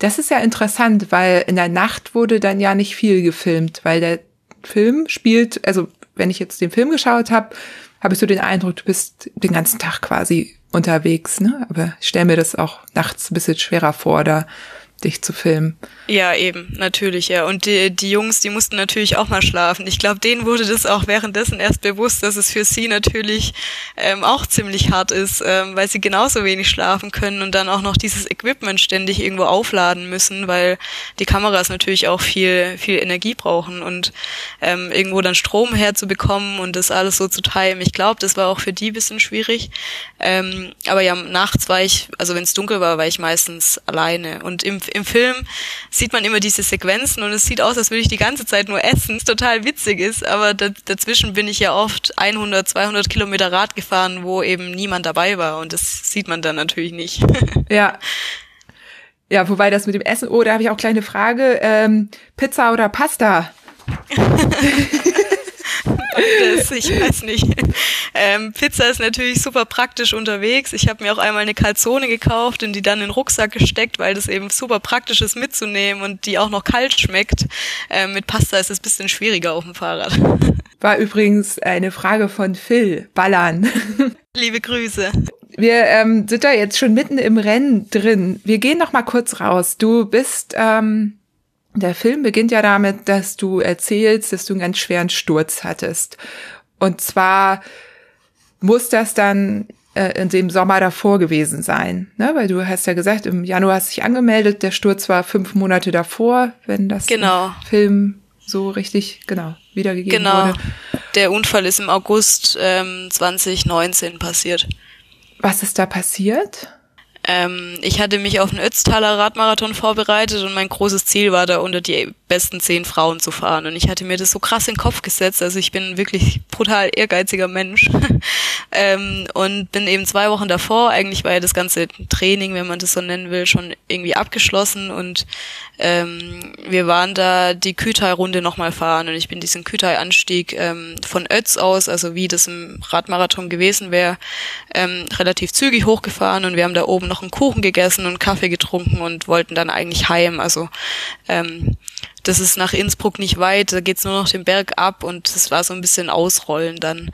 Das ist ja interessant, weil in der Nacht wurde dann ja nicht viel gefilmt, weil der Film spielt, also wenn ich jetzt den Film geschaut habe, habe ich so den Eindruck, du bist den ganzen Tag quasi unterwegs, ne? Aber ich stelle mir das auch nachts ein bisschen schwerer vor, da dich zu filmen. Ja, eben, natürlich, ja. Und die, die Jungs, die mussten natürlich auch mal schlafen. Ich glaube, denen wurde das auch währenddessen erst bewusst, dass es für sie natürlich ähm, auch ziemlich hart ist, ähm, weil sie genauso wenig schlafen können und dann auch noch dieses Equipment ständig irgendwo aufladen müssen, weil die Kameras natürlich auch viel, viel Energie brauchen und ähm, irgendwo dann Strom herzubekommen und das alles so zu teilen. Ich glaube, das war auch für die bisschen schwierig. Ähm, aber ja, nachts war ich, also wenn es dunkel war, war ich meistens alleine. Und im, im Film sieht man immer diese Sequenzen und es sieht aus, als würde ich die ganze Zeit nur essen, was total witzig ist, aber dazwischen bin ich ja oft 100, 200 Kilometer Rad gefahren, wo eben niemand dabei war und das sieht man dann natürlich nicht. Ja. Ja, wobei das mit dem Essen, oh, da habe ich auch kleine Frage, ähm, Pizza oder Pasta? das, ich weiß nicht. Ähm, Pizza ist natürlich super praktisch unterwegs. Ich habe mir auch einmal eine Calzone gekauft und die dann in den Rucksack gesteckt, weil das eben super praktisch ist mitzunehmen und die auch noch kalt schmeckt. Ähm, mit Pasta ist es bisschen schwieriger auf dem Fahrrad. War übrigens eine Frage von Phil Ballern. Liebe Grüße. Wir ähm, sind da jetzt schon mitten im Rennen drin. Wir gehen noch mal kurz raus. Du bist ähm, der Film beginnt ja damit, dass du erzählst, dass du einen ganz schweren Sturz hattest. Und zwar muss das dann äh, in dem Sommer davor gewesen sein, ne? Weil du hast ja gesagt, im Januar hast du dich angemeldet, der Sturz war fünf Monate davor, wenn das genau. Film so richtig genau wiedergegeben genau. wurde. Genau. Der Unfall ist im August ähm, 2019 passiert. Was ist da passiert? Ähm, ich hatte mich auf den Ötztaler Radmarathon vorbereitet und mein großes Ziel war da unter die besten zehn Frauen zu fahren. Und ich hatte mir das so krass in den Kopf gesetzt. Also ich bin wirklich brutal ehrgeiziger Mensch. ähm, und bin eben zwei Wochen davor, eigentlich war ja das ganze Training, wenn man das so nennen will, schon irgendwie abgeschlossen. Und ähm, wir waren da die Kütai-Runde nochmal fahren. Und ich bin diesen Kütai-Anstieg ähm, von Ötz aus, also wie das im Radmarathon gewesen wäre, ähm, relativ zügig hochgefahren. Und wir haben da oben noch einen Kuchen gegessen und Kaffee getrunken und wollten dann eigentlich heim. Also ähm, das ist nach Innsbruck nicht weit, da geht's nur noch den Berg ab und das war so ein bisschen Ausrollen dann.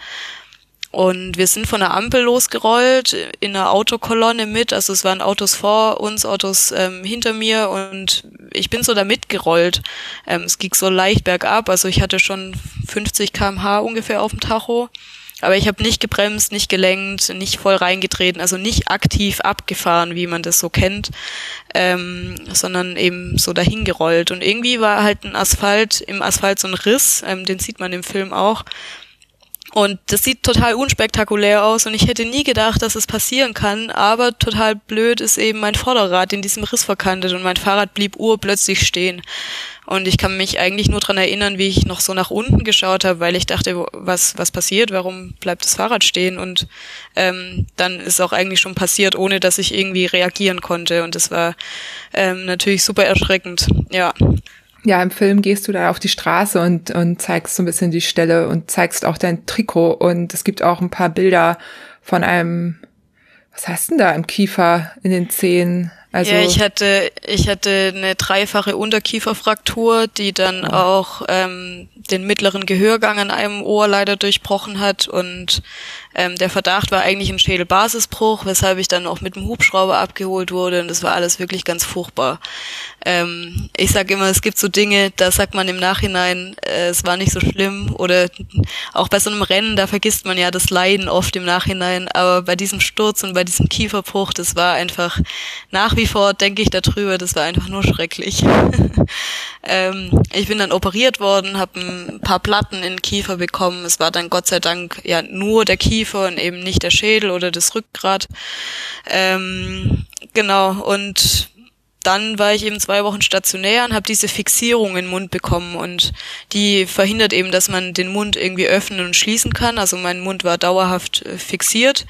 Und wir sind von der Ampel losgerollt, in einer Autokolonne mit, also es waren Autos vor uns, Autos ähm, hinter mir und ich bin so da mitgerollt. Ähm, es ging so leicht bergab, also ich hatte schon 50 kmh ungefähr auf dem Tacho. Aber ich habe nicht gebremst, nicht gelenkt, nicht voll reingetreten, also nicht aktiv abgefahren, wie man das so kennt, ähm, sondern eben so dahin gerollt. Und irgendwie war halt ein Asphalt, im Asphalt so ein Riss, ähm, den sieht man im Film auch. Und das sieht total unspektakulär aus und ich hätte nie gedacht, dass es passieren kann, aber total blöd ist eben mein Vorderrad in diesem Riss verkantet und mein Fahrrad blieb urplötzlich stehen. Und ich kann mich eigentlich nur dran erinnern, wie ich noch so nach unten geschaut habe, weil ich dachte, was, was passiert, warum bleibt das Fahrrad stehen? Und ähm, dann ist auch eigentlich schon passiert, ohne dass ich irgendwie reagieren konnte. Und das war ähm, natürlich super erschreckend, ja. Ja, im Film gehst du da auf die Straße und, und zeigst so ein bisschen die Stelle und zeigst auch dein Trikot. Und es gibt auch ein paar Bilder von einem, was hast denn da im Kiefer in den Zehen? Also ja, ich hatte, ich hatte eine dreifache Unterkieferfraktur, die dann oh. auch ähm, den mittleren Gehörgang an einem Ohr leider durchbrochen hat und ähm, der Verdacht war eigentlich ein Schädelbasisbruch, weshalb ich dann auch mit dem Hubschrauber abgeholt wurde und das war alles wirklich ganz furchtbar. Ähm, ich sage immer, es gibt so Dinge, da sagt man im Nachhinein, äh, es war nicht so schlimm oder auch bei so einem Rennen, da vergisst man ja das Leiden oft im Nachhinein, aber bei diesem Sturz und bei diesem Kieferbruch, das war einfach nach wie vor, denke ich darüber, das war einfach nur schrecklich. ähm, ich bin dann operiert worden, habe ein paar Platten in den Kiefer bekommen. Es war dann Gott sei Dank ja nur der Kiefer und eben nicht der Schädel oder das Rückgrat. Ähm, genau, und dann war ich eben zwei Wochen stationär und habe diese Fixierung im Mund bekommen und die verhindert eben, dass man den Mund irgendwie öffnen und schließen kann. Also mein Mund war dauerhaft äh, fixiert.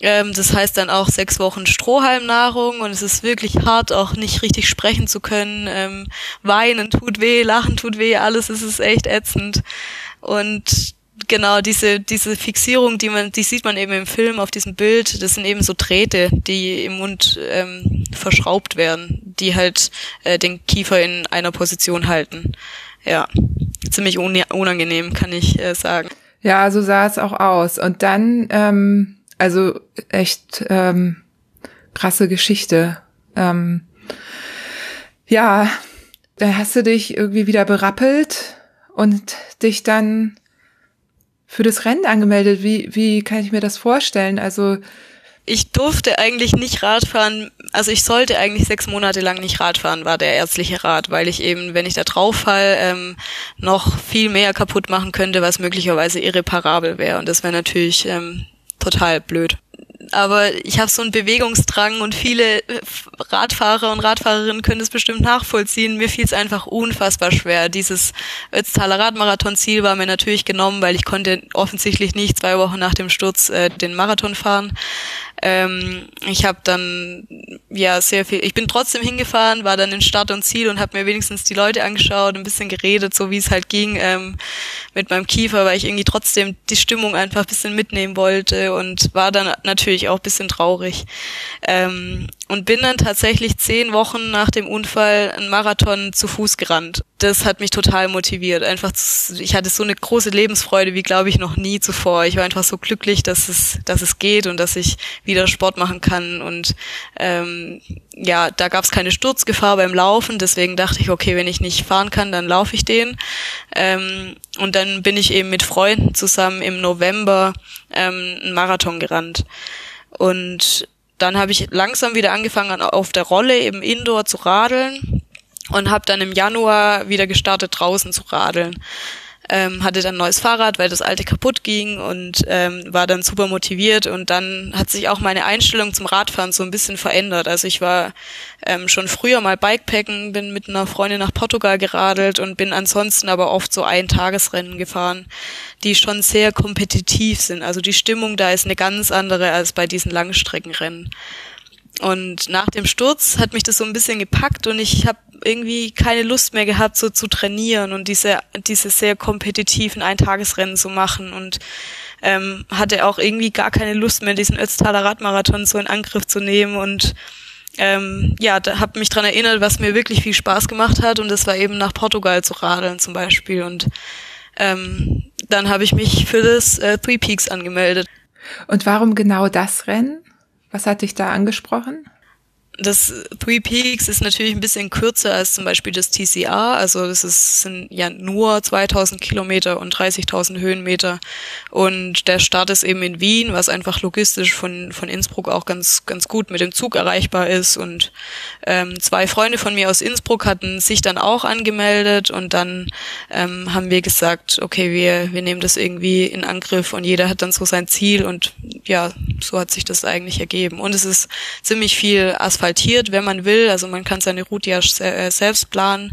Ähm, das heißt dann auch sechs Wochen Strohhalmnahrung und es ist wirklich hart, auch nicht richtig sprechen zu können. Ähm, weinen tut weh, lachen tut weh, alles es ist echt ätzend. Und genau diese diese Fixierung, die man, die sieht man eben im Film auf diesem Bild. Das sind eben so Drähte, die im Mund ähm, verschraubt werden, die halt äh, den Kiefer in einer Position halten. Ja, ziemlich unangenehm, kann ich äh, sagen. Ja, so sah es auch aus. Und dann, ähm, also echt ähm, krasse Geschichte. Ähm, ja, da hast du dich irgendwie wieder berappelt und dich dann für das Rennen angemeldet. Wie, wie kann ich mir das vorstellen? Also ich durfte eigentlich nicht Radfahren, also ich sollte eigentlich sechs Monate lang nicht Radfahren, war der ärztliche Rat, weil ich eben, wenn ich da drauf fall, ähm, noch viel mehr kaputt machen könnte, was möglicherweise irreparabel wäre. Und das wäre natürlich ähm, total blöd aber ich habe so einen Bewegungsdrang und viele äh, Radfahrer und Radfahrerinnen können es bestimmt nachvollziehen. Mir fiel es einfach unfassbar schwer. Dieses Ötztaler Radmarathon-Ziel war mir natürlich genommen, weil ich konnte offensichtlich nicht zwei Wochen nach dem Sturz äh, den Marathon fahren. Ähm, ich habe dann ja sehr viel. Ich bin trotzdem hingefahren, war dann in Start und Ziel und habe mir wenigstens die Leute angeschaut, ein bisschen geredet, so wie es halt ging ähm, mit meinem Kiefer, weil ich irgendwie trotzdem die Stimmung einfach ein bisschen mitnehmen wollte und war dann natürlich auch ein bisschen traurig. Ähm, und bin dann tatsächlich zehn Wochen nach dem Unfall einen Marathon zu Fuß gerannt. Das hat mich total motiviert. Einfach, ich hatte so eine große Lebensfreude wie glaube ich noch nie zuvor. Ich war einfach so glücklich, dass es, dass es geht und dass ich wieder Sport machen kann. Und ähm, ja, da gab es keine Sturzgefahr beim Laufen. Deswegen dachte ich, okay, wenn ich nicht fahren kann, dann laufe ich den. Ähm, und dann bin ich eben mit Freunden zusammen im November ähm, einen Marathon gerannt. Und dann habe ich langsam wieder angefangen, auf der Rolle eben indoor zu radeln und habe dann im Januar wieder gestartet, draußen zu radeln ähm, hatte dann neues Fahrrad, weil das alte kaputt ging und ähm, war dann super motiviert und dann hat sich auch meine Einstellung zum Radfahren so ein bisschen verändert. Also ich war ähm, schon früher mal Bikepacken, bin mit einer Freundin nach Portugal geradelt und bin ansonsten aber oft so ein Tagesrennen gefahren, die schon sehr kompetitiv sind. Also die Stimmung da ist eine ganz andere als bei diesen Langstreckenrennen. Und nach dem Sturz hat mich das so ein bisschen gepackt und ich habe irgendwie keine Lust mehr gehabt, so zu trainieren und diese, diese sehr kompetitiven Eintagesrennen zu machen und ähm, hatte auch irgendwie gar keine Lust mehr, diesen Ötztaler Radmarathon so in Angriff zu nehmen und ähm, ja, da habe mich dran erinnert, was mir wirklich viel Spaß gemacht hat und das war eben nach Portugal zu radeln zum Beispiel und ähm, dann habe ich mich für das äh, Three Peaks angemeldet. Und warum genau das Rennen? Was hat dich da angesprochen? Das Three Peaks ist natürlich ein bisschen kürzer als zum Beispiel das TCR. Also das ist, sind ja nur 2000 Kilometer und 30.000 Höhenmeter. Und der Start ist eben in Wien, was einfach logistisch von, von Innsbruck auch ganz, ganz gut mit dem Zug erreichbar ist. Und ähm, zwei Freunde von mir aus Innsbruck hatten sich dann auch angemeldet und dann ähm, haben wir gesagt, okay, wir, wir nehmen das irgendwie in Angriff und jeder hat dann so sein Ziel und ja, so hat sich das eigentlich ergeben. Und es ist ziemlich viel asphaltiert, wenn man will. Also man kann seine Route ja äh, selbst planen.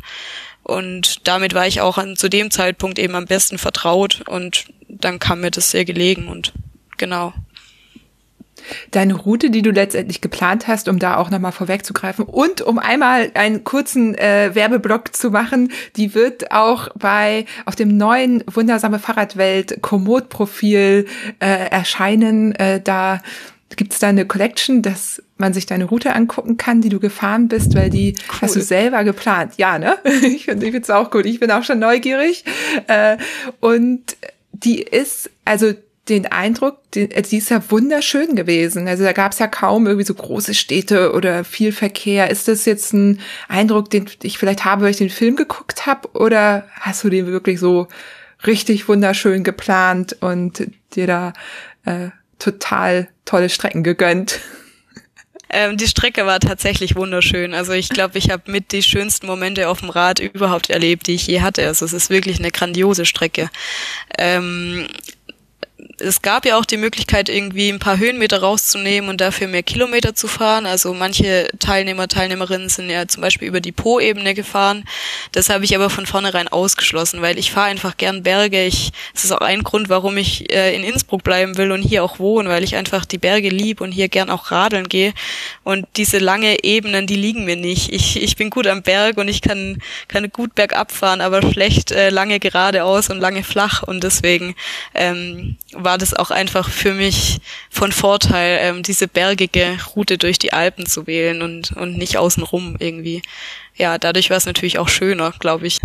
Und damit war ich auch an, zu dem Zeitpunkt eben am besten vertraut und dann kam mir das sehr gelegen und genau. Deine Route, die du letztendlich geplant hast, um da auch nochmal vorwegzugreifen und um einmal einen kurzen äh, Werbeblock zu machen, die wird auch bei auf dem neuen Wundersame Fahrradwelt Komoot-Profil äh, erscheinen. Äh, da Gibt es da eine Collection, dass man sich deine Route angucken kann, die du gefahren bist, weil die cool. hast du selber geplant? Ja, ne? Ich finde ich es auch gut. Ich bin auch schon neugierig. Äh, und die ist, also den Eindruck, die, die ist ja wunderschön gewesen. Also da gab es ja kaum irgendwie so große Städte oder viel Verkehr. Ist das jetzt ein Eindruck, den ich vielleicht habe, weil ich den Film geguckt habe? Oder hast du den wirklich so richtig wunderschön geplant und dir da äh, total tolle Strecken gegönnt? Ähm, die Strecke war tatsächlich wunderschön. Also ich glaube, ich habe mit die schönsten Momente auf dem Rad überhaupt erlebt, die ich je hatte. Also es ist wirklich eine grandiose Strecke. Ähm, es gab ja auch die Möglichkeit, irgendwie ein paar Höhenmeter rauszunehmen und dafür mehr Kilometer zu fahren. Also manche Teilnehmer, Teilnehmerinnen sind ja zum Beispiel über die Po-Ebene gefahren. Das habe ich aber von vornherein ausgeschlossen, weil ich fahre einfach gern Berge. Ich, das ist auch ein Grund, warum ich äh, in Innsbruck bleiben will und hier auch wohnen, weil ich einfach die Berge lieb und hier gern auch radeln gehe. Und diese lange Ebenen, die liegen mir nicht. Ich, ich bin gut am Berg und ich kann, kann gut bergab fahren, aber schlecht äh, lange geradeaus und lange flach. Und deswegen ähm, war das auch einfach für mich von Vorteil, ähm, diese bergige Route durch die Alpen zu wählen und, und nicht außenrum irgendwie. Ja, dadurch war es natürlich auch schöner, glaube ich.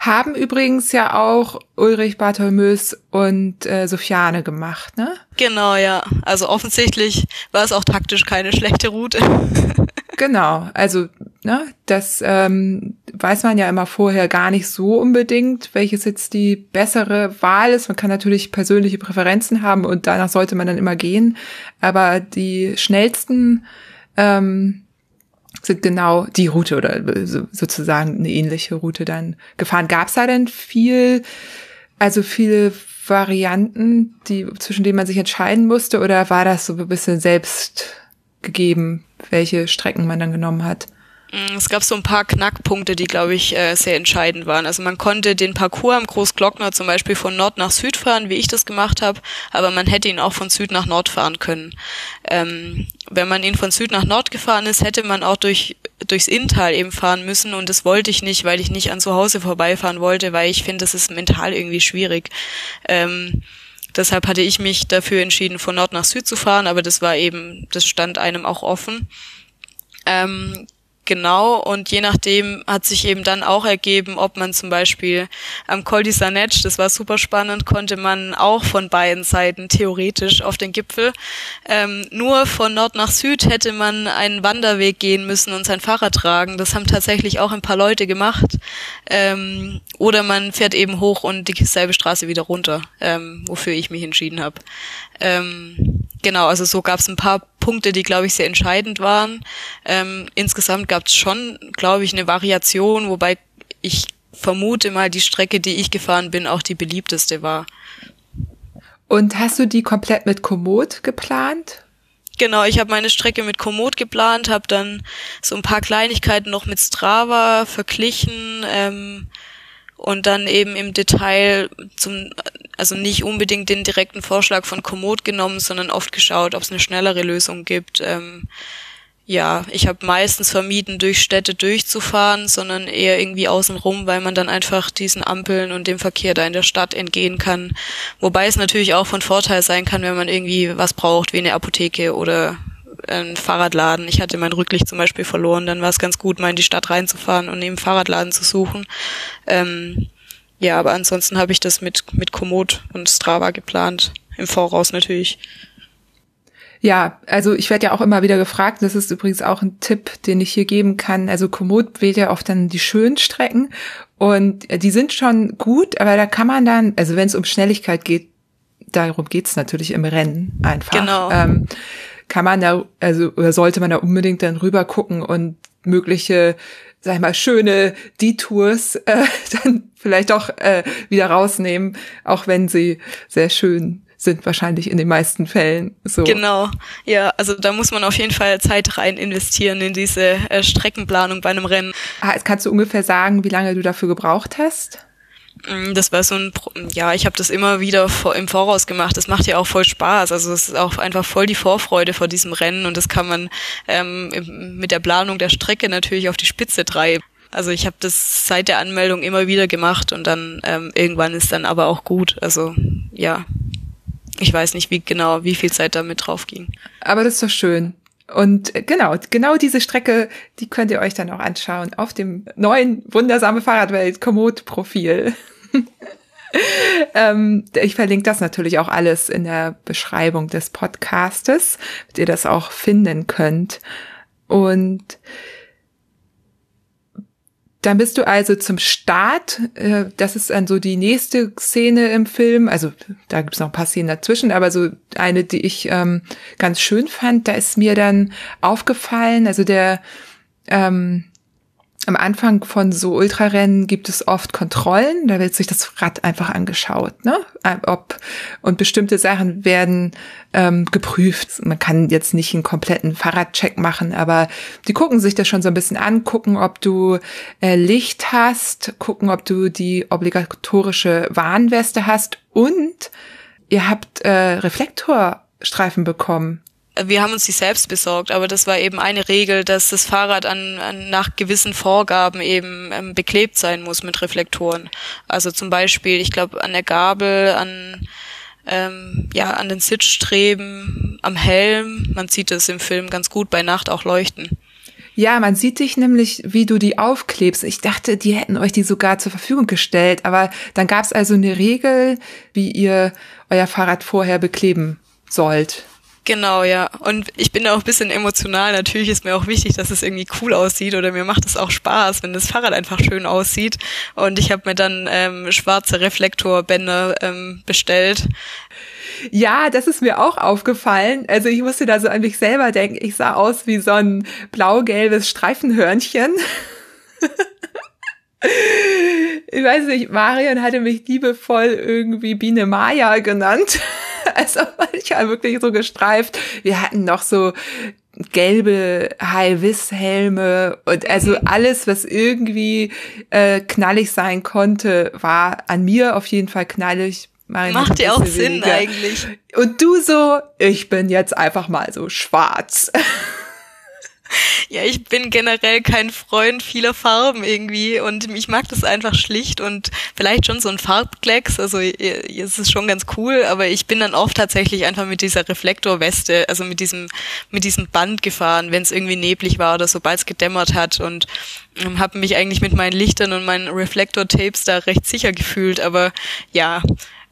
Haben übrigens ja auch Ulrich Bartholmös und äh, Sofiane gemacht, ne? Genau, ja. Also offensichtlich war es auch taktisch keine schlechte Route. Genau, also ne, das ähm, weiß man ja immer vorher gar nicht so unbedingt, welches jetzt die bessere Wahl ist. Man kann natürlich persönliche Präferenzen haben und danach sollte man dann immer gehen. Aber die schnellsten ähm, sind genau die Route oder sozusagen eine ähnliche Route dann gefahren. Gab es da denn viel, also viele Varianten, die zwischen denen man sich entscheiden musste, oder war das so ein bisschen selbst gegeben, welche Strecken man dann genommen hat. Mm, es gab so ein paar Knackpunkte, die, glaube ich, äh, sehr entscheidend waren. Also man konnte den Parcours am Großglockner zum Beispiel von Nord nach Süd fahren, wie ich das gemacht habe, aber man hätte ihn auch von Süd nach Nord fahren können. Ähm, wenn man ihn von Süd nach Nord gefahren ist, hätte man auch durch durchs Inntal eben fahren müssen und das wollte ich nicht, weil ich nicht an zu Hause vorbeifahren wollte, weil ich finde, das ist mental irgendwie schwierig. Ähm, Deshalb hatte ich mich dafür entschieden, von Nord nach Süd zu fahren, aber das war eben, das stand einem auch offen. Ähm, Genau, und je nachdem hat sich eben dann auch ergeben, ob man zum Beispiel am Col di Sanetsch, das war super spannend, konnte man auch von beiden Seiten theoretisch auf den Gipfel. Ähm, nur von Nord nach Süd hätte man einen Wanderweg gehen müssen und sein Fahrrad tragen. Das haben tatsächlich auch ein paar Leute gemacht. Ähm, oder man fährt eben hoch und dieselbe Straße wieder runter, ähm, wofür ich mich entschieden habe. Ähm, genau, also so gab es ein paar Punkte, die, glaube ich, sehr entscheidend waren. Ähm, insgesamt gab es schon, glaube ich, eine Variation, wobei ich vermute mal, die Strecke, die ich gefahren bin, auch die beliebteste war. Und hast du die komplett mit Komoot geplant? Genau, ich habe meine Strecke mit Komoot geplant, habe dann so ein paar Kleinigkeiten noch mit Strava verglichen ähm, und dann eben im Detail zum also nicht unbedingt den direkten Vorschlag von Komoot genommen, sondern oft geschaut, ob es eine schnellere Lösung gibt. Ähm, ja, ich habe meistens vermieden, durch Städte durchzufahren, sondern eher irgendwie außenrum, weil man dann einfach diesen Ampeln und dem Verkehr da in der Stadt entgehen kann. Wobei es natürlich auch von Vorteil sein kann, wenn man irgendwie was braucht, wie eine Apotheke oder ein Fahrradladen. Ich hatte mein Rücklicht zum Beispiel verloren, dann war es ganz gut, mal in die Stadt reinzufahren und eben Fahrradladen zu suchen. Ähm, ja, aber ansonsten habe ich das mit, mit Komoot und Strava geplant. Im Voraus natürlich. Ja, also ich werde ja auch immer wieder gefragt, das ist übrigens auch ein Tipp, den ich hier geben kann. Also Komoot wählt ja oft dann die schönen Strecken und die sind schon gut, aber da kann man dann, also wenn es um Schnelligkeit geht, darum geht's natürlich im Rennen einfach. Genau. Ähm, kann man da, also oder sollte man da unbedingt dann rüber gucken und mögliche sag ich mal, schöne Detours äh, dann vielleicht auch äh, wieder rausnehmen, auch wenn sie sehr schön sind wahrscheinlich in den meisten Fällen so. Genau, ja, also da muss man auf jeden Fall Zeit rein investieren in diese äh, Streckenplanung bei einem Rennen. Ah, kannst du ungefähr sagen, wie lange du dafür gebraucht hast? Mm, das war so ein, ja, ich habe das immer wieder im Voraus gemacht. Das macht ja auch voll Spaß. Also es ist auch einfach voll die Vorfreude vor diesem Rennen und das kann man ähm, mit der Planung der Strecke natürlich auf die Spitze treiben. Also ich habe das seit der Anmeldung immer wieder gemacht und dann ähm, irgendwann ist dann aber auch gut. Also ja, ich weiß nicht wie genau, wie viel Zeit damit drauf ging. Aber das ist doch schön. Und äh, genau, genau diese Strecke, die könnt ihr euch dann auch anschauen auf dem neuen wundersame Fahrradwelt Komoot Profil. ähm, ich verlinke das natürlich auch alles in der Beschreibung des Podcastes, damit ihr das auch finden könnt. Und dann bist du also zum Start, äh, das ist dann so die nächste Szene im Film, also da gibt es noch ein paar Szenen dazwischen, aber so eine, die ich ähm, ganz schön fand, da ist mir dann aufgefallen, also der ähm, am Anfang von so Ultrarennen gibt es oft Kontrollen, da wird sich das Rad einfach angeschaut, ne? Ob und bestimmte Sachen werden ähm, geprüft. Man kann jetzt nicht einen kompletten Fahrradcheck machen, aber die gucken sich das schon so ein bisschen an, gucken, ob du äh, Licht hast, gucken, ob du die obligatorische Warnweste hast und ihr habt äh, Reflektorstreifen bekommen wir haben uns die selbst besorgt, aber das war eben eine Regel, dass das Fahrrad an, an nach gewissen Vorgaben eben ähm, beklebt sein muss mit Reflektoren. Also zum Beispiel, ich glaube, an der Gabel, an ähm, ja, an den Sitzstreben, am Helm. Man sieht es im Film ganz gut bei Nacht auch leuchten. Ja, man sieht dich nämlich, wie du die aufklebst. Ich dachte, die hätten euch die sogar zur Verfügung gestellt, aber dann gab es also eine Regel, wie ihr euer Fahrrad vorher bekleben sollt. Genau, ja. Und ich bin da auch ein bisschen emotional. Natürlich ist mir auch wichtig, dass es irgendwie cool aussieht oder mir macht es auch Spaß, wenn das Fahrrad einfach schön aussieht. Und ich habe mir dann ähm, schwarze Reflektorbänder ähm, bestellt. Ja, das ist mir auch aufgefallen. Also ich musste da so an mich selber denken. Ich sah aus wie so ein blau-gelbes Streifenhörnchen. ich weiß nicht, Marion hatte mich liebevoll irgendwie Biene Maya genannt. Also manchmal wirklich so gestreift. Wir hatten noch so gelbe High-Vis-Helme und also alles, was irgendwie äh, knallig sein konnte, war an mir auf jeden Fall knallig. Meine Macht ja auch Sinn weniger. eigentlich. Und du so, ich bin jetzt einfach mal so schwarz. Ja, ich bin generell kein Freund vieler Farben irgendwie und ich mag das einfach schlicht und vielleicht schon so ein Farbklecks, also es ist schon ganz cool, aber ich bin dann oft tatsächlich einfach mit dieser Reflektorweste, also mit diesem mit diesem Band gefahren, wenn es irgendwie neblig war oder sobald es gedämmert hat und ähm, habe mich eigentlich mit meinen Lichtern und meinen Reflektor-Tapes da recht sicher gefühlt, aber ja,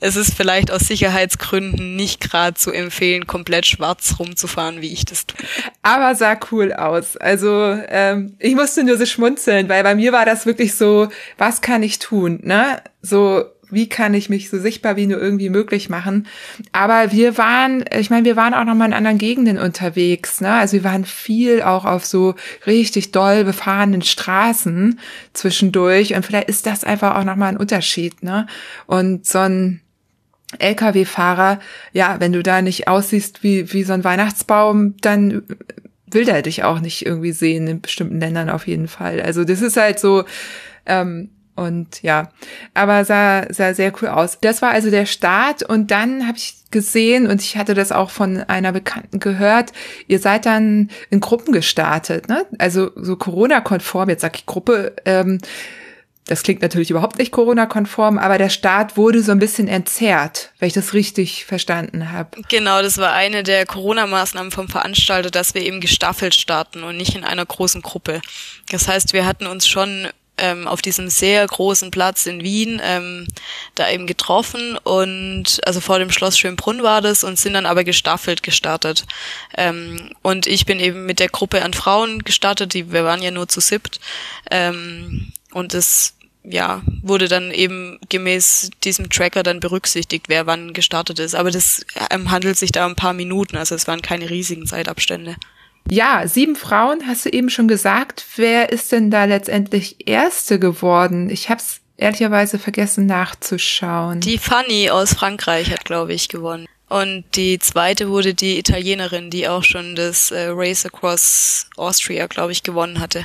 es ist vielleicht aus Sicherheitsgründen nicht gerade zu empfehlen, komplett schwarz rumzufahren, wie ich das tue. Aber sah cool aus. Also ähm, ich musste nur so schmunzeln, weil bei mir war das wirklich so, was kann ich tun? Ne? So wie kann ich mich so sichtbar wie nur irgendwie möglich machen. Aber wir waren, ich meine, wir waren auch noch mal in anderen Gegenden unterwegs. Ne? Also wir waren viel auch auf so richtig doll befahrenen Straßen zwischendurch. Und vielleicht ist das einfach auch noch mal ein Unterschied. Ne? Und so ein Lkw-Fahrer, ja, wenn du da nicht aussiehst wie, wie so ein Weihnachtsbaum, dann will der dich auch nicht irgendwie sehen, in bestimmten Ländern auf jeden Fall. Also das ist halt so, ähm, und ja, aber sah, sah sehr cool aus. Das war also der Start und dann habe ich gesehen und ich hatte das auch von einer Bekannten gehört, ihr seid dann in Gruppen gestartet, ne? Also so Corona-konform, jetzt sag ich Gruppe, ähm, das klingt natürlich überhaupt nicht Corona-konform, aber der Start wurde so ein bisschen entzerrt, wenn ich das richtig verstanden habe. Genau, das war eine der Corona-Maßnahmen vom Veranstalter, dass wir eben gestaffelt starten und nicht in einer großen Gruppe. Das heißt, wir hatten uns schon ähm, auf diesem sehr großen Platz in Wien ähm, da eben getroffen und also vor dem Schloss Schönbrunn war das und sind dann aber gestaffelt gestartet. Ähm, und ich bin eben mit der Gruppe an Frauen gestartet, die wir waren ja nur zu siebt. Ähm, und es ja, wurde dann eben gemäß diesem Tracker dann berücksichtigt, wer wann gestartet ist. Aber das ähm, handelt sich da um ein paar Minuten, also es waren keine riesigen Zeitabstände. Ja, sieben Frauen hast du eben schon gesagt. Wer ist denn da letztendlich Erste geworden? Ich hab's ehrlicherweise vergessen nachzuschauen. Die Fanny aus Frankreich hat, glaube ich, gewonnen. Und die zweite wurde die Italienerin, die auch schon das äh, Race Across Austria, glaube ich, gewonnen hatte.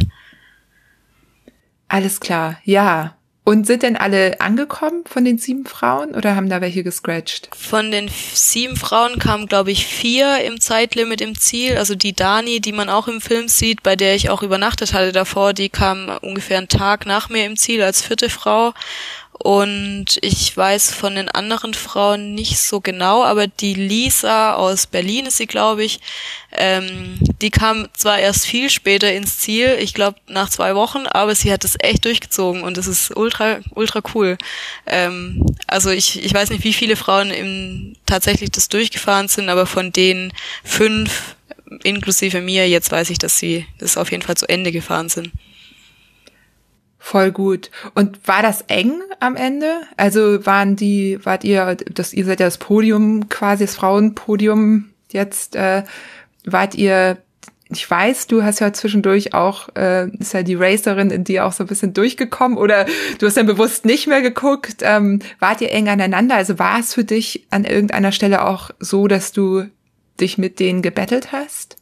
Alles klar, ja. Und sind denn alle angekommen von den sieben Frauen oder haben da welche gescratcht? Von den sieben Frauen kamen, glaube ich, vier im Zeitlimit im Ziel. Also die Dani, die man auch im Film sieht, bei der ich auch übernachtet hatte davor, die kam ungefähr einen Tag nach mir im Ziel als vierte Frau. Und ich weiß von den anderen Frauen nicht so genau, aber die Lisa aus Berlin ist sie, glaube ich, ähm, die kam zwar erst viel später ins Ziel, ich glaube nach zwei Wochen, aber sie hat es echt durchgezogen und das ist ultra, ultra cool. Ähm, also ich, ich weiß nicht, wie viele Frauen im, tatsächlich das durchgefahren sind, aber von den fünf, inklusive mir, jetzt weiß ich, dass sie das auf jeden Fall zu Ende gefahren sind. Voll gut. Und war das eng am Ende? Also waren die, wart ihr, das, ihr seid ja das Podium quasi, das Frauenpodium jetzt, äh, wart ihr, ich weiß, du hast ja zwischendurch auch, äh, ist ja die Racerin in dir auch so ein bisschen durchgekommen oder du hast dann bewusst nicht mehr geguckt. Ähm, wart ihr eng aneinander? Also war es für dich an irgendeiner Stelle auch so, dass du dich mit denen gebettelt hast?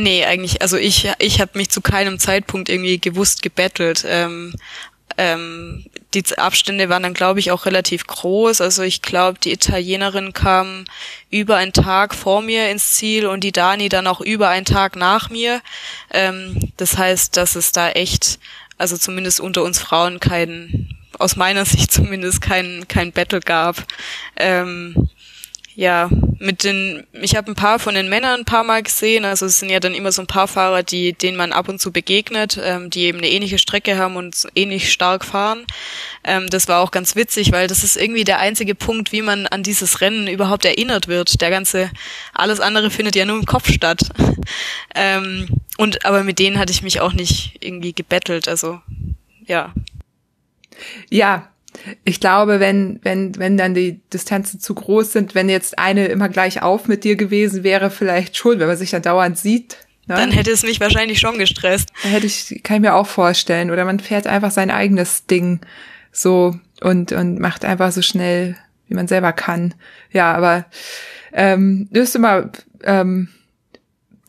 Nee, eigentlich, also ich, ich habe mich zu keinem Zeitpunkt irgendwie gewusst gebettelt. Ähm, ähm, die Abstände waren dann, glaube ich, auch relativ groß. Also ich glaube, die Italienerin kam über einen Tag vor mir ins Ziel und die Dani dann auch über einen Tag nach mir. Ähm, das heißt, dass es da echt, also zumindest unter uns Frauen kein, aus meiner Sicht zumindest kein, kein Battle gab. Ähm, ja, mit den, ich habe ein paar von den Männern ein paar Mal gesehen, also es sind ja dann immer so ein paar Fahrer, die, denen man ab und zu begegnet, ähm, die eben eine ähnliche Strecke haben und ähnlich stark fahren. Ähm, das war auch ganz witzig, weil das ist irgendwie der einzige Punkt, wie man an dieses Rennen überhaupt erinnert wird. Der ganze, alles andere findet ja nur im Kopf statt. ähm, und aber mit denen hatte ich mich auch nicht irgendwie gebettelt, also ja. Ja, ich glaube, wenn, wenn, wenn dann die Distanzen zu groß sind, wenn jetzt eine immer gleich auf mit dir gewesen wäre, vielleicht schon, wenn man sich dann dauernd sieht. Ne? Dann hätte es mich wahrscheinlich schon gestresst. Hätte ich, kann ich mir auch vorstellen. Oder man fährt einfach sein eigenes Ding so und, und macht einfach so schnell, wie man selber kann. Ja, aber ähm, du hast immer, ähm,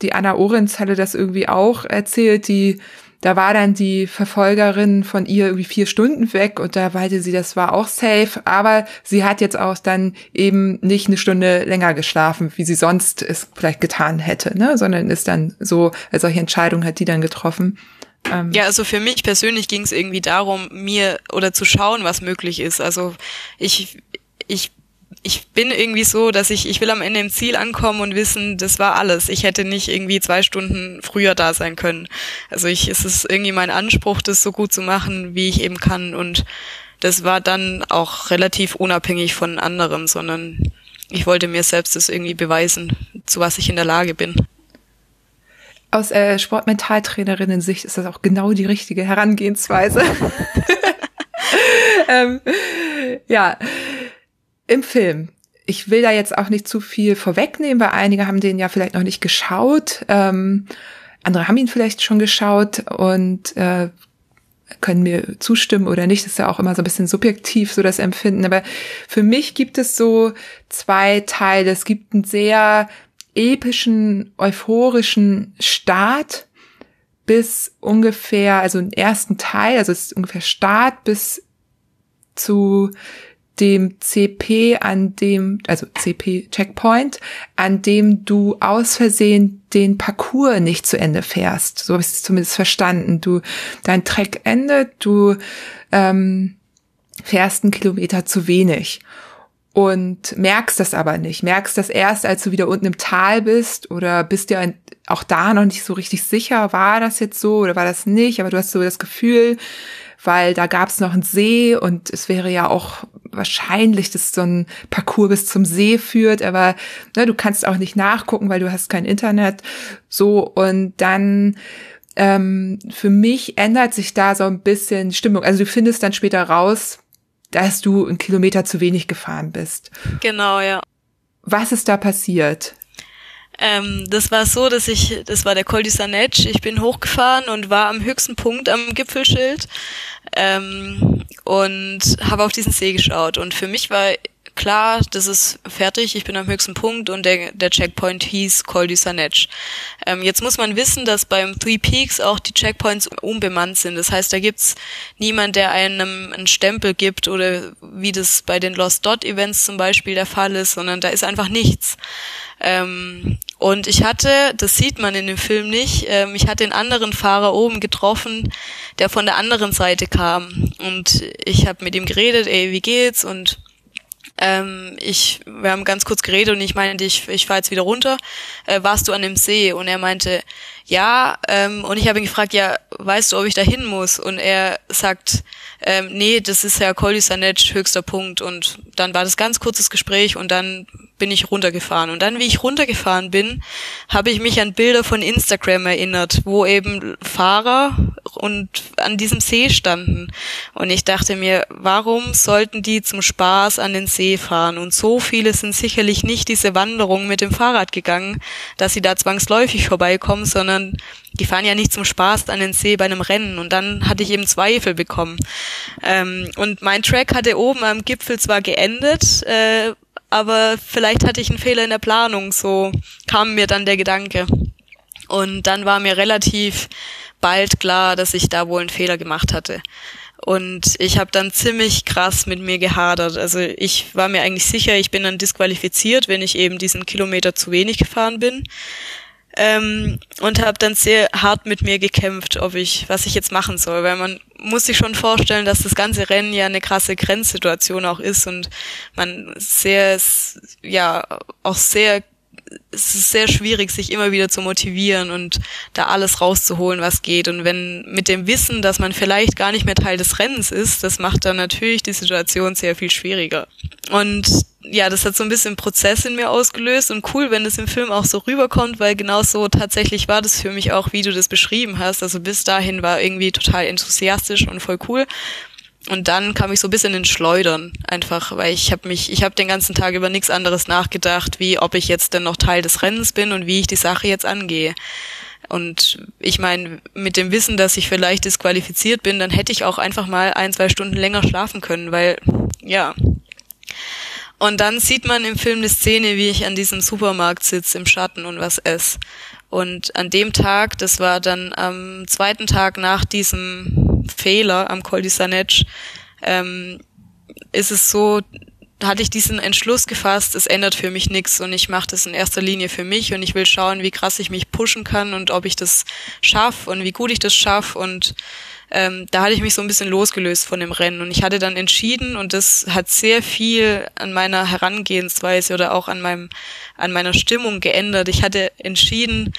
die Anna Orenz hatte das irgendwie auch erzählt, die da war dann die Verfolgerin von ihr irgendwie vier Stunden weg und da meinte sie, das war auch safe, aber sie hat jetzt auch dann eben nicht eine Stunde länger geschlafen, wie sie sonst es vielleicht getan hätte, ne, sondern ist dann so, also solche Entscheidungen hat die dann getroffen. Ähm ja, also für mich persönlich ging es irgendwie darum, mir oder zu schauen, was möglich ist. Also ich, ich ich bin irgendwie so, dass ich, ich will am Ende im Ziel ankommen und wissen, das war alles. Ich hätte nicht irgendwie zwei Stunden früher da sein können. Also ich, es ist irgendwie mein Anspruch, das so gut zu machen, wie ich eben kann. Und das war dann auch relativ unabhängig von anderen, sondern ich wollte mir selbst das irgendwie beweisen, zu was ich in der Lage bin. Aus äh, Sportmentaltrainerinnen-Sicht ist das auch genau die richtige Herangehensweise. ähm, ja, im Film. Ich will da jetzt auch nicht zu viel vorwegnehmen, weil einige haben den ja vielleicht noch nicht geschaut. Ähm, andere haben ihn vielleicht schon geschaut und äh, können mir zustimmen oder nicht. Das ist ja auch immer so ein bisschen subjektiv, so das Empfinden. Aber für mich gibt es so zwei Teile. Es gibt einen sehr epischen, euphorischen Start bis ungefähr, also einen ersten Teil, also es ist ungefähr Start bis zu dem CP, an dem, also CP Checkpoint, an dem du aus Versehen den Parcours nicht zu Ende fährst. So habe ich es zumindest verstanden. Du, dein Track endet, du ähm, fährst einen Kilometer zu wenig und merkst das aber nicht. Merkst das erst, als du wieder unten im Tal bist oder bist dir auch da noch nicht so richtig sicher, war das jetzt so oder war das nicht, aber du hast so das Gefühl, weil da gab es noch einen See und es wäre ja auch wahrscheinlich, dass so ein Parcours bis zum See führt, aber ne, du kannst auch nicht nachgucken, weil du hast kein Internet. So und dann ähm, für mich ändert sich da so ein bisschen Stimmung. Also du findest dann später raus, dass du einen Kilometer zu wenig gefahren bist. Genau, ja. Was ist da passiert? Ähm, das war so, dass ich, das war der Col du Sanetsch, ich bin hochgefahren und war am höchsten Punkt am Gipfelschild ähm, und habe auf diesen See geschaut. Und für mich war klar, das ist fertig, ich bin am höchsten Punkt und der, der Checkpoint hieß Col du Sanetsch. Ähm, jetzt muss man wissen, dass beim Three Peaks auch die Checkpoints unbemannt sind. Das heißt, da gibt's niemand, der einem einen Stempel gibt oder wie das bei den Lost Dot Events zum Beispiel der Fall ist, sondern da ist einfach nichts. Ähm, und ich hatte, das sieht man in dem Film nicht, ähm, ich hatte den anderen Fahrer oben getroffen, der von der anderen Seite kam. Und ich habe mit ihm geredet, ey, wie geht's? Und ähm, ich, wir haben ganz kurz geredet und ich meinte, ich, ich fahre jetzt wieder runter. Äh, warst du an dem See? Und er meinte, ja. Ähm, und ich habe ihn gefragt, ja, weißt du, ob ich da hin muss? Und er sagt, ähm, nee, das ist ja Koldisanetsch höchster Punkt. Und dann war das ganz kurzes Gespräch und dann bin ich runtergefahren. Und dann, wie ich runtergefahren bin, habe ich mich an Bilder von Instagram erinnert, wo eben Fahrer und an diesem See standen. Und ich dachte mir, warum sollten die zum Spaß an den See fahren? Und so viele sind sicherlich nicht diese Wanderung mit dem Fahrrad gegangen, dass sie da zwangsläufig vorbeikommen, sondern die fahren ja nicht zum Spaß an den See bei einem Rennen. Und dann hatte ich eben Zweifel bekommen. Ähm, und mein Track hatte oben am Gipfel zwar geendet, äh, aber vielleicht hatte ich einen Fehler in der Planung, so kam mir dann der Gedanke. Und dann war mir relativ bald klar, dass ich da wohl einen Fehler gemacht hatte. Und ich habe dann ziemlich krass mit mir gehadert. Also ich war mir eigentlich sicher, ich bin dann disqualifiziert, wenn ich eben diesen Kilometer zu wenig gefahren bin ähm, und habe dann sehr hart mit mir gekämpft, ob ich, was ich jetzt machen soll, weil man muss sich schon vorstellen, dass das ganze Rennen ja eine krasse Grenzsituation auch ist und man sehr, ja, auch sehr es ist sehr schwierig, sich immer wieder zu motivieren und da alles rauszuholen, was geht. Und wenn mit dem Wissen, dass man vielleicht gar nicht mehr Teil des Rennens ist, das macht dann natürlich die Situation sehr viel schwieriger. Und ja, das hat so ein bisschen Prozess in mir ausgelöst und cool, wenn das im Film auch so rüberkommt, weil genau so tatsächlich war das für mich auch, wie du das beschrieben hast. Also bis dahin war irgendwie total enthusiastisch und voll cool. Und dann kam ich so ein bisschen in Schleudern, einfach, weil ich habe mich, ich habe den ganzen Tag über nichts anderes nachgedacht, wie ob ich jetzt denn noch Teil des Rennens bin und wie ich die Sache jetzt angehe. Und ich meine, mit dem Wissen, dass ich vielleicht disqualifiziert bin, dann hätte ich auch einfach mal ein, zwei Stunden länger schlafen können, weil, ja. Und dann sieht man im Film eine Szene, wie ich an diesem Supermarkt sitze im Schatten und was esse. Und an dem Tag, das war dann am zweiten Tag nach diesem Fehler am Col di Sanetsch, ähm, ist es so, hatte ich diesen Entschluss gefasst, es ändert für mich nichts und ich mache das in erster Linie für mich und ich will schauen, wie krass ich mich pushen kann und ob ich das schaffe und wie gut ich das schaffe und ähm, da hatte ich mich so ein bisschen losgelöst von dem Rennen. Und ich hatte dann entschieden und das hat sehr viel an meiner Herangehensweise oder auch an meinem an meiner Stimmung geändert. Ich hatte entschieden,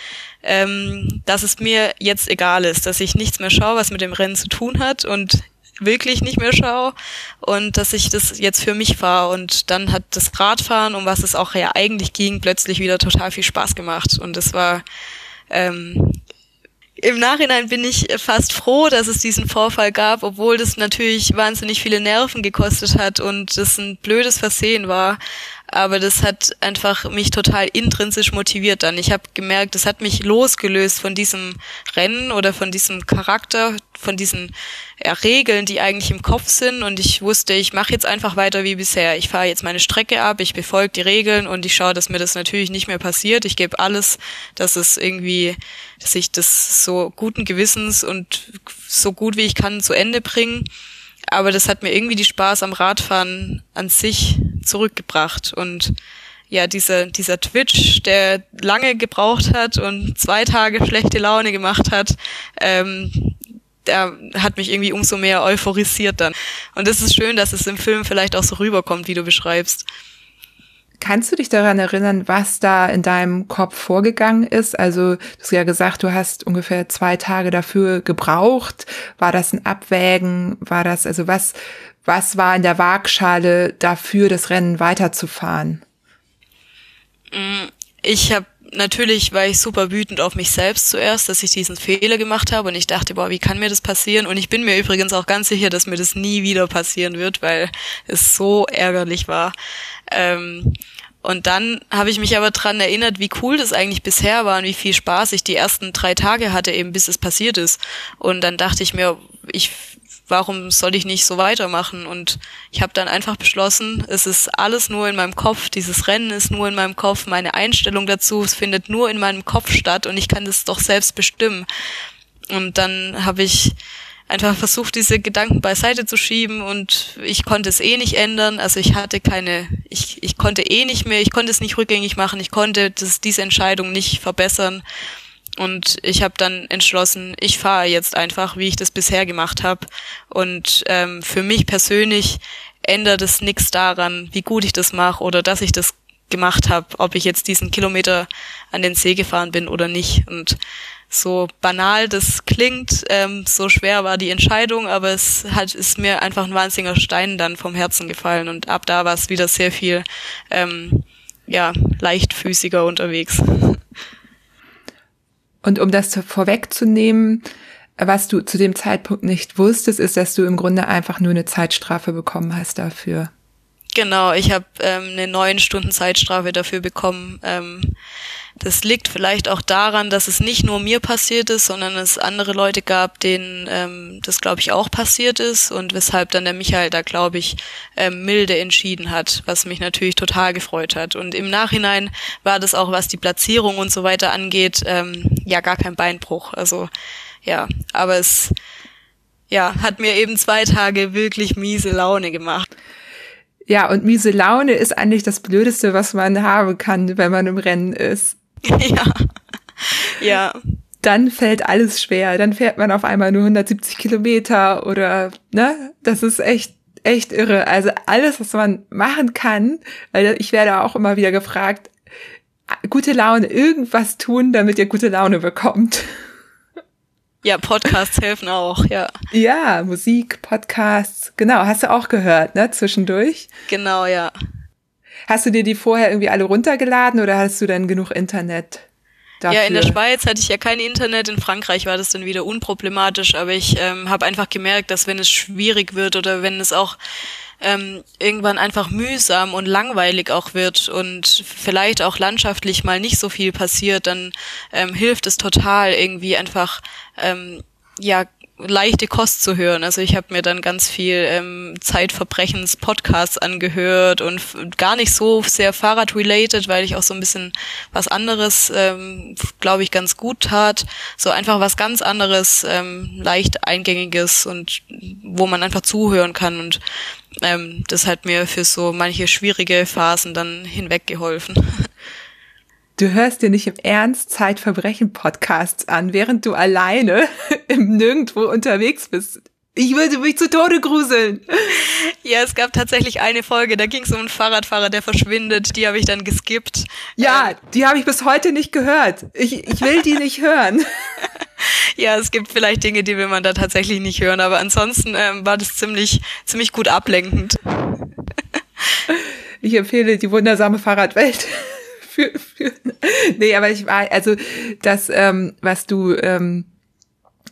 ähm, dass es mir jetzt egal ist, dass ich nichts mehr schaue, was mit dem Rennen zu tun hat und wirklich nicht mehr schaue und dass ich das jetzt für mich fahre. Und dann hat das Radfahren, um was es auch ja eigentlich ging, plötzlich wieder total viel Spaß gemacht. Und das war ähm, im Nachhinein bin ich fast froh, dass es diesen Vorfall gab, obwohl das natürlich wahnsinnig viele Nerven gekostet hat und das ein blödes Versehen war aber das hat einfach mich total intrinsisch motiviert dann. Ich habe gemerkt, das hat mich losgelöst von diesem Rennen oder von diesem Charakter, von diesen ja, Regeln, die eigentlich im Kopf sind und ich wusste, ich mache jetzt einfach weiter wie bisher. Ich fahre jetzt meine Strecke ab, ich befolge die Regeln und ich schaue, dass mir das natürlich nicht mehr passiert. Ich gebe alles, dass es irgendwie, dass ich das so guten Gewissens und so gut wie ich kann zu Ende bringe aber das hat mir irgendwie die Spaß am Radfahren an sich zurückgebracht und ja, dieser, dieser Twitch, der lange gebraucht hat und zwei Tage schlechte Laune gemacht hat, ähm, der hat mich irgendwie umso mehr euphorisiert dann. Und es ist schön, dass es im Film vielleicht auch so rüberkommt, wie du beschreibst. Kannst du dich daran erinnern, was da in deinem Kopf vorgegangen ist? Also, du hast ja gesagt, du hast ungefähr zwei Tage dafür gebraucht. War das ein Abwägen? War das, also was, was war in der Waagschale dafür, das Rennen weiterzufahren? Mm, ich habe natürlich war ich super wütend auf mich selbst zuerst, dass ich diesen Fehler gemacht habe und ich dachte, boah, wie kann mir das passieren? Und ich bin mir übrigens auch ganz sicher, dass mir das nie wieder passieren wird, weil es so ärgerlich war. Ähm, und dann habe ich mich aber dran erinnert, wie cool das eigentlich bisher war und wie viel Spaß ich die ersten drei Tage hatte, eben bis es passiert ist. Und dann dachte ich mir, ich warum soll ich nicht so weitermachen? Und ich habe dann einfach beschlossen, es ist alles nur in meinem Kopf, dieses Rennen ist nur in meinem Kopf, meine Einstellung dazu, es findet nur in meinem Kopf statt und ich kann das doch selbst bestimmen. Und dann habe ich einfach versucht, diese Gedanken beiseite zu schieben und ich konnte es eh nicht ändern. Also ich hatte keine, ich, ich konnte eh nicht mehr, ich konnte es nicht rückgängig machen, ich konnte das, diese Entscheidung nicht verbessern. Und ich habe dann entschlossen, ich fahre jetzt einfach, wie ich das bisher gemacht habe. Und ähm, für mich persönlich ändert es nichts daran, wie gut ich das mache oder dass ich das gemacht habe, ob ich jetzt diesen Kilometer an den See gefahren bin oder nicht. Und so banal das klingt, ähm, so schwer war die Entscheidung, aber es hat ist mir einfach ein wahnsinniger Stein dann vom Herzen gefallen und ab da war es wieder sehr viel ähm, ja leichtfüßiger unterwegs. Und um das vorwegzunehmen, was du zu dem Zeitpunkt nicht wusstest, ist, dass du im Grunde einfach nur eine Zeitstrafe bekommen hast dafür. Genau, ich habe ähm, eine neun Stunden Zeitstrafe dafür bekommen. Ähm, das liegt vielleicht auch daran, dass es nicht nur mir passiert ist, sondern es andere Leute gab, denen ähm, das, glaube ich, auch passiert ist und weshalb dann der Michael da, glaube ich, ähm, milde entschieden hat, was mich natürlich total gefreut hat. Und im Nachhinein war das auch, was die Platzierung und so weiter angeht, ähm, ja gar kein Beinbruch. Also ja, aber es ja, hat mir eben zwei Tage wirklich miese Laune gemacht. Ja, und miese Laune ist eigentlich das Blödeste, was man haben kann, wenn man im Rennen ist. ja. Ja. Dann fällt alles schwer. Dann fährt man auf einmal nur 170 Kilometer oder, ne? Das ist echt, echt irre. Also alles, was man machen kann, weil ich werde auch immer wieder gefragt, gute Laune, irgendwas tun, damit ihr gute Laune bekommt. Ja, Podcasts helfen auch, ja. Ja, Musik, Podcasts, genau, hast du auch gehört, ne, zwischendurch? Genau, ja. Hast du dir die vorher irgendwie alle runtergeladen oder hast du dann genug Internet? Dafür? Ja, in der Schweiz hatte ich ja kein Internet, in Frankreich war das dann wieder unproblematisch, aber ich ähm, habe einfach gemerkt, dass wenn es schwierig wird oder wenn es auch ähm, irgendwann einfach mühsam und langweilig auch wird und vielleicht auch landschaftlich mal nicht so viel passiert, dann ähm, hilft es total irgendwie einfach ähm, ja leichte Kost zu hören. Also ich habe mir dann ganz viel ähm, Zeitverbrechens Podcasts angehört und gar nicht so sehr Fahrrad-related, weil ich auch so ein bisschen was anderes, ähm, glaube ich, ganz gut tat. So einfach was ganz anderes, ähm, leicht eingängiges und wo man einfach zuhören kann und ähm, das hat mir für so manche schwierige Phasen dann hinweggeholfen. Du hörst dir nicht im Ernst Zeitverbrechen-Podcasts an, während du alleine im Nirgendwo unterwegs bist. Ich würde mich zu Tode gruseln. Ja, es gab tatsächlich eine Folge, da ging es um einen Fahrradfahrer, der verschwindet. Die habe ich dann geskippt. Ja, ähm. die habe ich bis heute nicht gehört. Ich, ich will die nicht hören. ja, es gibt vielleicht Dinge, die will man da tatsächlich nicht hören, aber ansonsten ähm, war das ziemlich, ziemlich gut ablenkend. ich empfehle die wundersame Fahrradwelt. für, für, nee, aber ich war, also das, ähm, was du ähm,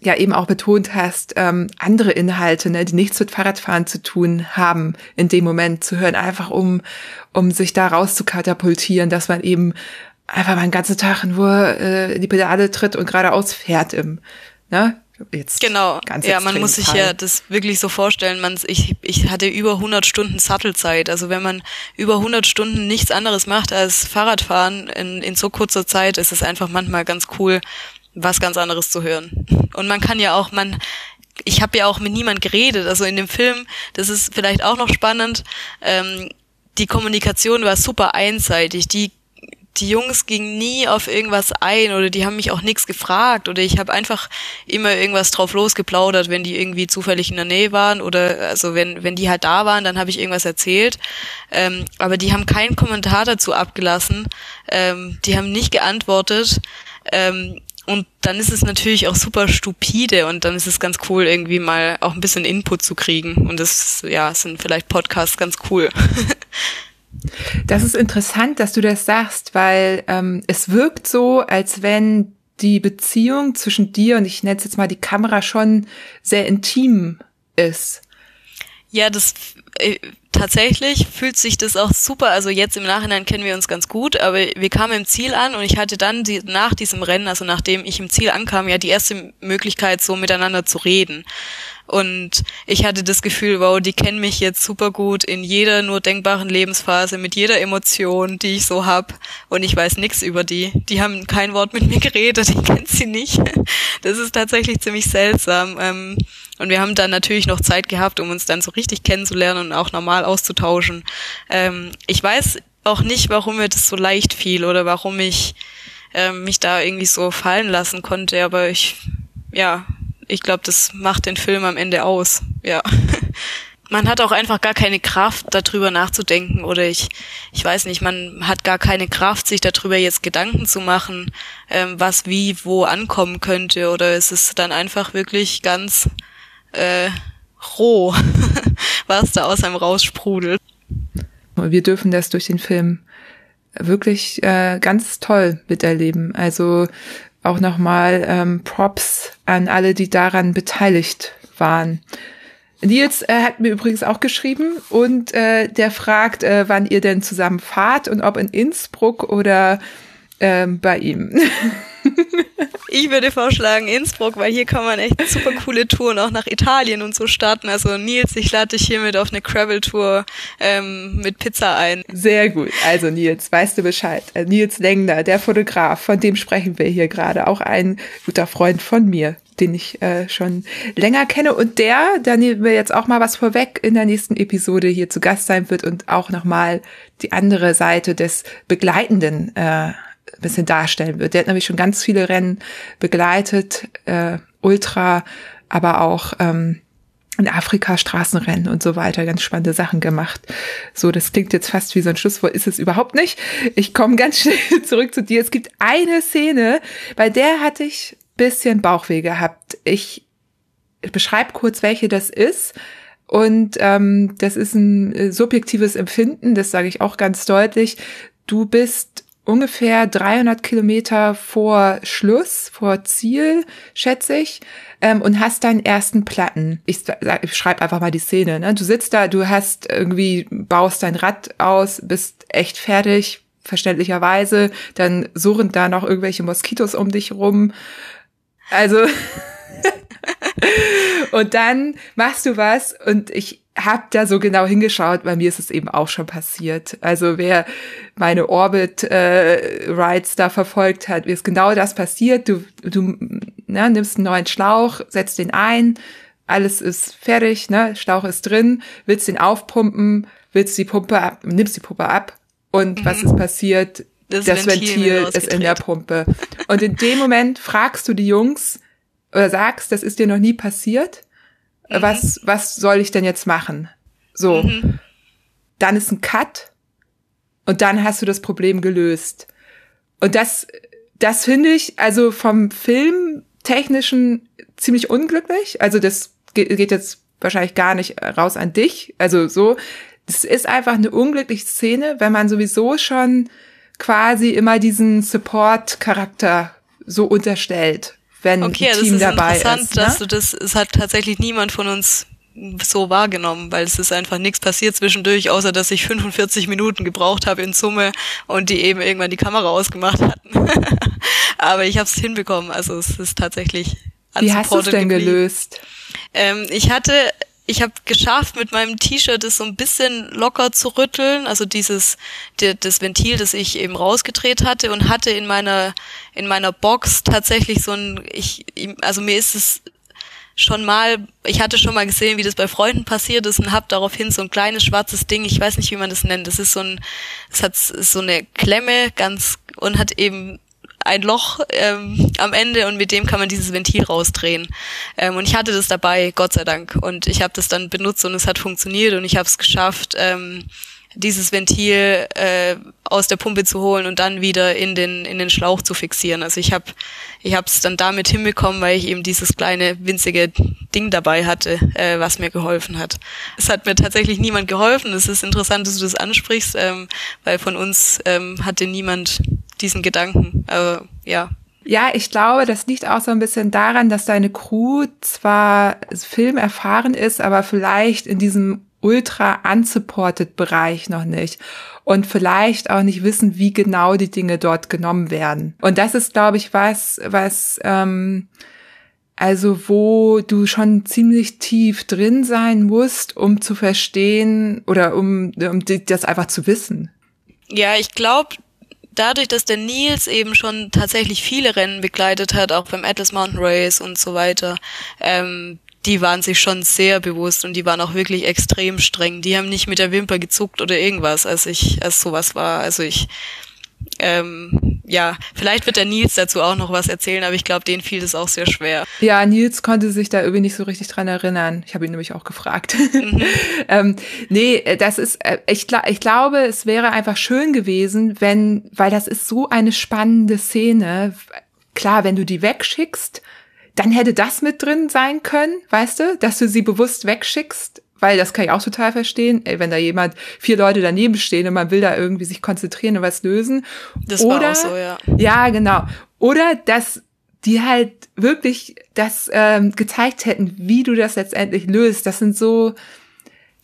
ja eben auch betont hast, ähm, andere Inhalte, ne, die nichts mit Fahrradfahren zu tun haben, in dem Moment zu hören, einfach um, um sich da raus zu katapultieren, dass man eben einfach mal einen ganzen Tag nur äh, in die Pedale tritt und geradeaus fährt im, ne? Jetzt genau, ja, man muss sich Fall. ja das wirklich so vorstellen. Man, ich, ich hatte über 100 Stunden Sattelzeit. Also wenn man über 100 Stunden nichts anderes macht als Fahrradfahren in, in so kurzer Zeit, ist es einfach manchmal ganz cool, was ganz anderes zu hören. Und man kann ja auch, man, ich habe ja auch mit niemand geredet. Also in dem Film, das ist vielleicht auch noch spannend. Ähm, die Kommunikation war super einseitig. Die die Jungs gingen nie auf irgendwas ein oder die haben mich auch nichts gefragt oder ich habe einfach immer irgendwas drauf losgeplaudert, wenn die irgendwie zufällig in der Nähe waren oder also wenn wenn die halt da waren, dann habe ich irgendwas erzählt. Ähm, aber die haben keinen Kommentar dazu abgelassen, ähm, die haben nicht geantwortet. Ähm, und dann ist es natürlich auch super stupide und dann ist es ganz cool, irgendwie mal auch ein bisschen Input zu kriegen. Und das, ja, sind vielleicht Podcasts ganz cool. Das ist interessant, dass du das sagst, weil ähm, es wirkt so, als wenn die Beziehung zwischen dir und ich nenne es jetzt mal die Kamera schon sehr intim ist. Ja, das äh, tatsächlich fühlt sich das auch super. Also jetzt im Nachhinein kennen wir uns ganz gut, aber wir kamen im Ziel an und ich hatte dann die, nach diesem Rennen, also nachdem ich im Ziel ankam, ja die erste Möglichkeit, so miteinander zu reden. Und ich hatte das Gefühl, wow, die kennen mich jetzt super gut in jeder nur denkbaren Lebensphase, mit jeder Emotion, die ich so hab. Und ich weiß nichts über die. Die haben kein Wort mit mir geredet, ich kenne sie nicht. Das ist tatsächlich ziemlich seltsam. Ähm, und wir haben dann natürlich noch Zeit gehabt, um uns dann so richtig kennenzulernen und auch normal auszutauschen. Ähm, ich weiß auch nicht, warum mir das so leicht fiel oder warum ich ähm, mich da irgendwie so fallen lassen konnte, aber ich, ja, ich glaube, das macht den Film am Ende aus. Ja. Man hat auch einfach gar keine Kraft, darüber nachzudenken oder ich, ich weiß nicht, man hat gar keine Kraft, sich darüber jetzt Gedanken zu machen, ähm, was wie wo ankommen könnte oder es ist dann einfach wirklich ganz äh, roh, was da aus einem raussprudelt. Wir dürfen das durch den Film wirklich äh, ganz toll miterleben. Also auch nochmal ähm, Props an alle, die daran beteiligt waren. Nils äh, hat mir übrigens auch geschrieben und äh, der fragt, äh, wann ihr denn zusammen fahrt und ob in Innsbruck oder ähm, bei ihm. ich würde vorschlagen Innsbruck, weil hier kann man echt super coole Touren auch nach Italien und so starten. Also Nils, ich lade dich hiermit auf eine Gravel-Tour ähm, mit Pizza ein. Sehr gut. Also Nils, weißt du Bescheid. Äh, Nils Lengner, der Fotograf, von dem sprechen wir hier gerade. Auch ein guter Freund von mir den ich äh, schon länger kenne und der, da nehmen wir jetzt auch mal was vorweg, in der nächsten Episode hier zu Gast sein wird und auch nochmal die andere Seite des begleitenden äh, bisschen darstellen wird. Der hat nämlich schon ganz viele Rennen begleitet, äh, Ultra, aber auch ähm, in Afrika Straßenrennen und so weiter, ganz spannende Sachen gemacht. So, das klingt jetzt fast wie so ein Schlusswort, ist es überhaupt nicht. Ich komme ganz schnell zurück zu dir. Es gibt eine Szene, bei der hatte ich bisschen Bauchweh gehabt. Ich beschreibe kurz, welche das ist. Und ähm, das ist ein äh, subjektives Empfinden, das sage ich auch ganz deutlich. Du bist ungefähr 300 Kilometer vor Schluss, vor Ziel, schätze ich, ähm, und hast deinen ersten Platten. Ich, ich schreibe einfach mal die Szene. Ne? Du sitzt da, du hast irgendwie, baust dein Rad aus, bist echt fertig, verständlicherweise. Dann surren da noch irgendwelche Moskitos um dich rum. Also und dann machst du was und ich hab da so genau hingeschaut, bei mir ist es eben auch schon passiert. Also wer meine Orbit äh, Rides da verfolgt hat, ist genau das passiert. Du, du ne, nimmst einen neuen Schlauch, setzt den ein, alles ist fertig, ne, Schlauch ist drin, willst den aufpumpen, willst die Pumpe ab, nimmst die Pumpe ab und mhm. was ist passiert? Das, das Ventil, Ventil ist in der Pumpe. Und in dem Moment fragst du die Jungs oder sagst, das ist dir noch nie passiert mhm. was, was soll ich denn jetzt machen? So. Mhm. Dann ist ein Cut und dann hast du das Problem gelöst. Und das, das finde ich also vom Filmtechnischen ziemlich unglücklich. Also das geht jetzt wahrscheinlich gar nicht raus an dich. Also so, das ist einfach eine unglückliche Szene, wenn man sowieso schon quasi immer diesen Support-Charakter so unterstellt wenn okay, ein Team dabei ist. Okay, das ist interessant, ne? dass du das, es hat tatsächlich niemand von uns so wahrgenommen, weil es ist einfach nichts passiert zwischendurch, außer dass ich 45 Minuten gebraucht habe in Summe und die eben irgendwann die Kamera ausgemacht hatten. Aber ich habe es hinbekommen, also es ist tatsächlich Wie hast du es denn geblieben. gelöst? Ähm, ich hatte ich habe geschafft, mit meinem T-Shirt es so ein bisschen locker zu rütteln, also dieses die, das Ventil, das ich eben rausgedreht hatte und hatte in meiner in meiner Box tatsächlich so ein ich also mir ist es schon mal, ich hatte schon mal gesehen, wie das bei Freunden passiert ist und habe daraufhin so ein kleines schwarzes Ding, ich weiß nicht, wie man das nennt, das ist so ein, es hat so eine Klemme ganz und hat eben ein Loch ähm, am Ende und mit dem kann man dieses Ventil rausdrehen. Ähm, und ich hatte das dabei, Gott sei Dank. Und ich habe das dann benutzt und es hat funktioniert und ich habe es geschafft, ähm, dieses Ventil äh, aus der Pumpe zu holen und dann wieder in den in den Schlauch zu fixieren. Also ich habe ich habe es dann damit hinbekommen, weil ich eben dieses kleine winzige Ding dabei hatte, äh, was mir geholfen hat. Es hat mir tatsächlich niemand geholfen. Es ist interessant, dass du das ansprichst, ähm, weil von uns ähm, hatte niemand diesen Gedanken. Aber ja. Ja, ich glaube, das liegt auch so ein bisschen daran, dass deine Crew zwar filmerfahren ist, aber vielleicht in diesem ultra unsupported Bereich noch nicht und vielleicht auch nicht wissen, wie genau die Dinge dort genommen werden. Und das ist, glaube ich, was, was ähm, also wo du schon ziemlich tief drin sein musst, um zu verstehen oder um, um das einfach zu wissen. Ja, ich glaube, dadurch, dass der Nils eben schon tatsächlich viele Rennen begleitet hat, auch beim Atlas Mountain Race und so weiter, ähm, die waren sich schon sehr bewusst und die waren auch wirklich extrem streng. Die haben nicht mit der Wimper gezuckt oder irgendwas, als ich, als sowas war. Also ich, ähm, ja, vielleicht wird der Nils dazu auch noch was erzählen, aber ich glaube, denen fiel es auch sehr schwer. Ja, Nils konnte sich da irgendwie nicht so richtig dran erinnern. Ich habe ihn nämlich auch gefragt. Mhm. ähm, nee, das ist, äh, ich, ich glaube, es wäre einfach schön gewesen, wenn, weil das ist so eine spannende Szene. Klar, wenn du die wegschickst, dann hätte das mit drin sein können, weißt du, dass du sie bewusst wegschickst, weil das kann ich auch total verstehen, ey, wenn da jemand, vier Leute daneben stehen und man will da irgendwie sich konzentrieren und was lösen. Das Oder, war auch so, ja. Ja, genau. Oder dass die halt wirklich das ähm, gezeigt hätten, wie du das letztendlich löst. Das sind so,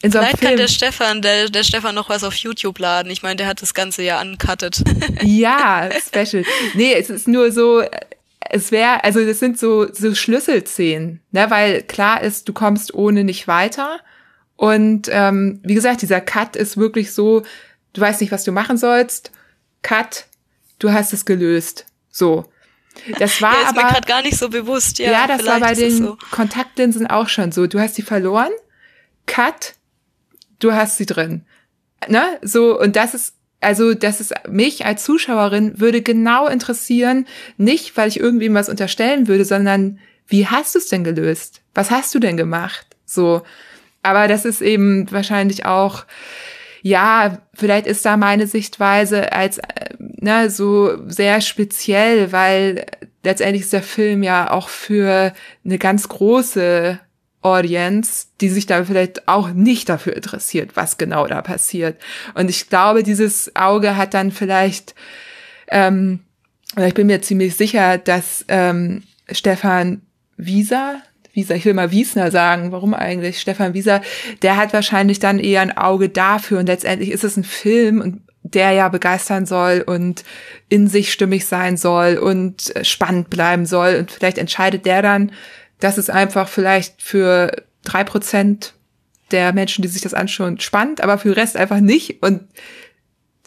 in so Vielleicht Film. kann der Stefan, der, der Stefan noch was auf YouTube laden. Ich meine, der hat das ganze ja uncutted. ja, special. Nee, es ist nur so, es wäre, also das sind so, so Schlüsselszenen, ne, weil klar ist, du kommst ohne nicht weiter. Und ähm, wie gesagt, dieser Cut ist wirklich so, du weißt nicht, was du machen sollst. Cut, du hast es gelöst. So. Das war ja, ist aber gerade gar nicht so bewusst. Ja, ja das war bei den so. Kontaktlinsen auch schon so. Du hast sie verloren. Cut, du hast sie drin. Ne? So und das ist also das ist mich als Zuschauerin würde genau interessieren, nicht weil ich irgendwie was unterstellen würde, sondern wie hast du es denn gelöst? Was hast du denn gemacht? So, aber das ist eben wahrscheinlich auch ja, vielleicht ist da meine Sichtweise als ne, so sehr speziell, weil letztendlich ist der Film ja auch für eine ganz große Audience, die sich da vielleicht auch nicht dafür interessiert, was genau da passiert. Und ich glaube, dieses Auge hat dann vielleicht, ähm, ich bin mir ziemlich sicher, dass ähm, Stefan Wieser, Wieser, ich will mal Wiesner sagen, warum eigentlich Stefan Wieser, der hat wahrscheinlich dann eher ein Auge dafür und letztendlich ist es ein Film und der ja begeistern soll und in sich stimmig sein soll und spannend bleiben soll und vielleicht entscheidet der dann, das ist einfach vielleicht für drei Prozent der Menschen, die sich das anschauen, spannend, aber für den Rest einfach nicht und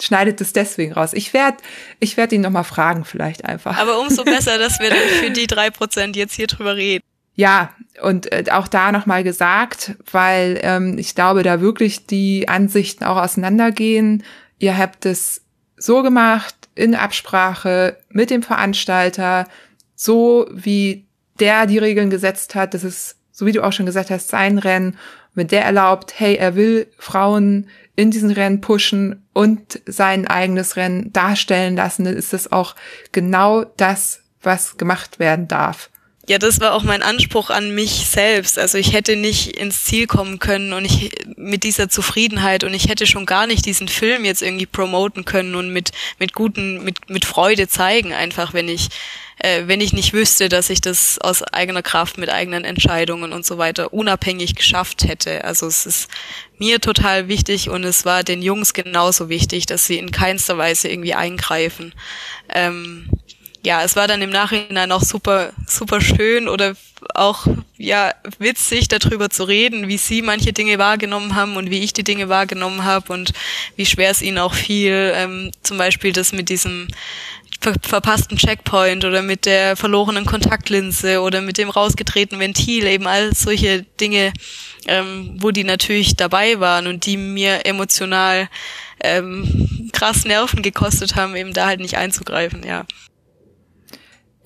schneidet es deswegen raus. Ich werde ich werd ihn nochmal fragen, vielleicht einfach. Aber umso besser, dass wir dann für die drei Prozent jetzt hier drüber reden. Ja, und äh, auch da nochmal gesagt, weil ähm, ich glaube, da wirklich die Ansichten auch auseinandergehen. Ihr habt es so gemacht, in Absprache mit dem Veranstalter, so wie der die Regeln gesetzt hat, das ist, so wie du auch schon gesagt hast, sein Rennen. wenn der erlaubt, hey, er will Frauen in diesen Rennen pushen und sein eigenes Rennen darstellen lassen, dann ist das auch genau das, was gemacht werden darf. Ja, das war auch mein Anspruch an mich selbst. Also ich hätte nicht ins Ziel kommen können und ich mit dieser Zufriedenheit und ich hätte schon gar nicht diesen Film jetzt irgendwie promoten können und mit mit guten mit mit Freude zeigen einfach, wenn ich äh, wenn ich nicht wüsste, dass ich das aus eigener Kraft mit eigenen Entscheidungen und so weiter unabhängig geschafft hätte. Also es ist mir total wichtig und es war den Jungs genauso wichtig, dass sie in keinster Weise irgendwie eingreifen. Ähm, ja, es war dann im Nachhinein auch super, super schön oder auch, ja, witzig darüber zu reden, wie sie manche Dinge wahrgenommen haben und wie ich die Dinge wahrgenommen habe und wie schwer es ihnen auch fiel, ähm, zum Beispiel das mit diesem ver verpassten Checkpoint oder mit der verlorenen Kontaktlinse oder mit dem rausgetretenen Ventil, eben all solche Dinge, ähm, wo die natürlich dabei waren und die mir emotional ähm, krass Nerven gekostet haben, eben da halt nicht einzugreifen, ja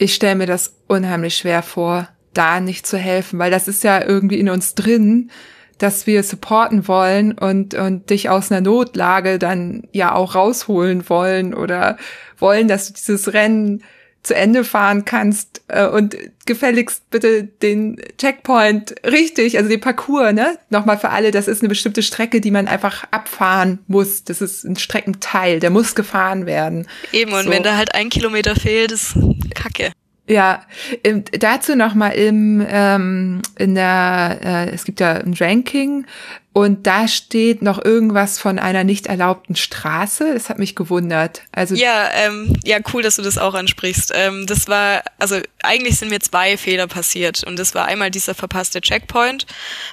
ich stelle mir das unheimlich schwer vor, da nicht zu helfen, weil das ist ja irgendwie in uns drin, dass wir supporten wollen und, und dich aus einer Notlage dann ja auch rausholen wollen oder wollen, dass du dieses Rennen zu Ende fahren kannst äh, und gefälligst bitte den Checkpoint richtig, also den Parcours, ne? Nochmal für alle, das ist eine bestimmte Strecke, die man einfach abfahren muss. Das ist ein Streckenteil, der muss gefahren werden. Eben, und so. wenn da halt ein Kilometer fehlt, ist Kacke. Ja, im, dazu nochmal im ähm, in der äh, es gibt ja ein Ranking Und da steht noch irgendwas von einer nicht erlaubten Straße. Das hat mich gewundert. Also ja, ähm, ja, cool, dass du das auch ansprichst. Ähm, das war, also eigentlich sind mir zwei Fehler passiert. Und das war einmal dieser verpasste Checkpoint.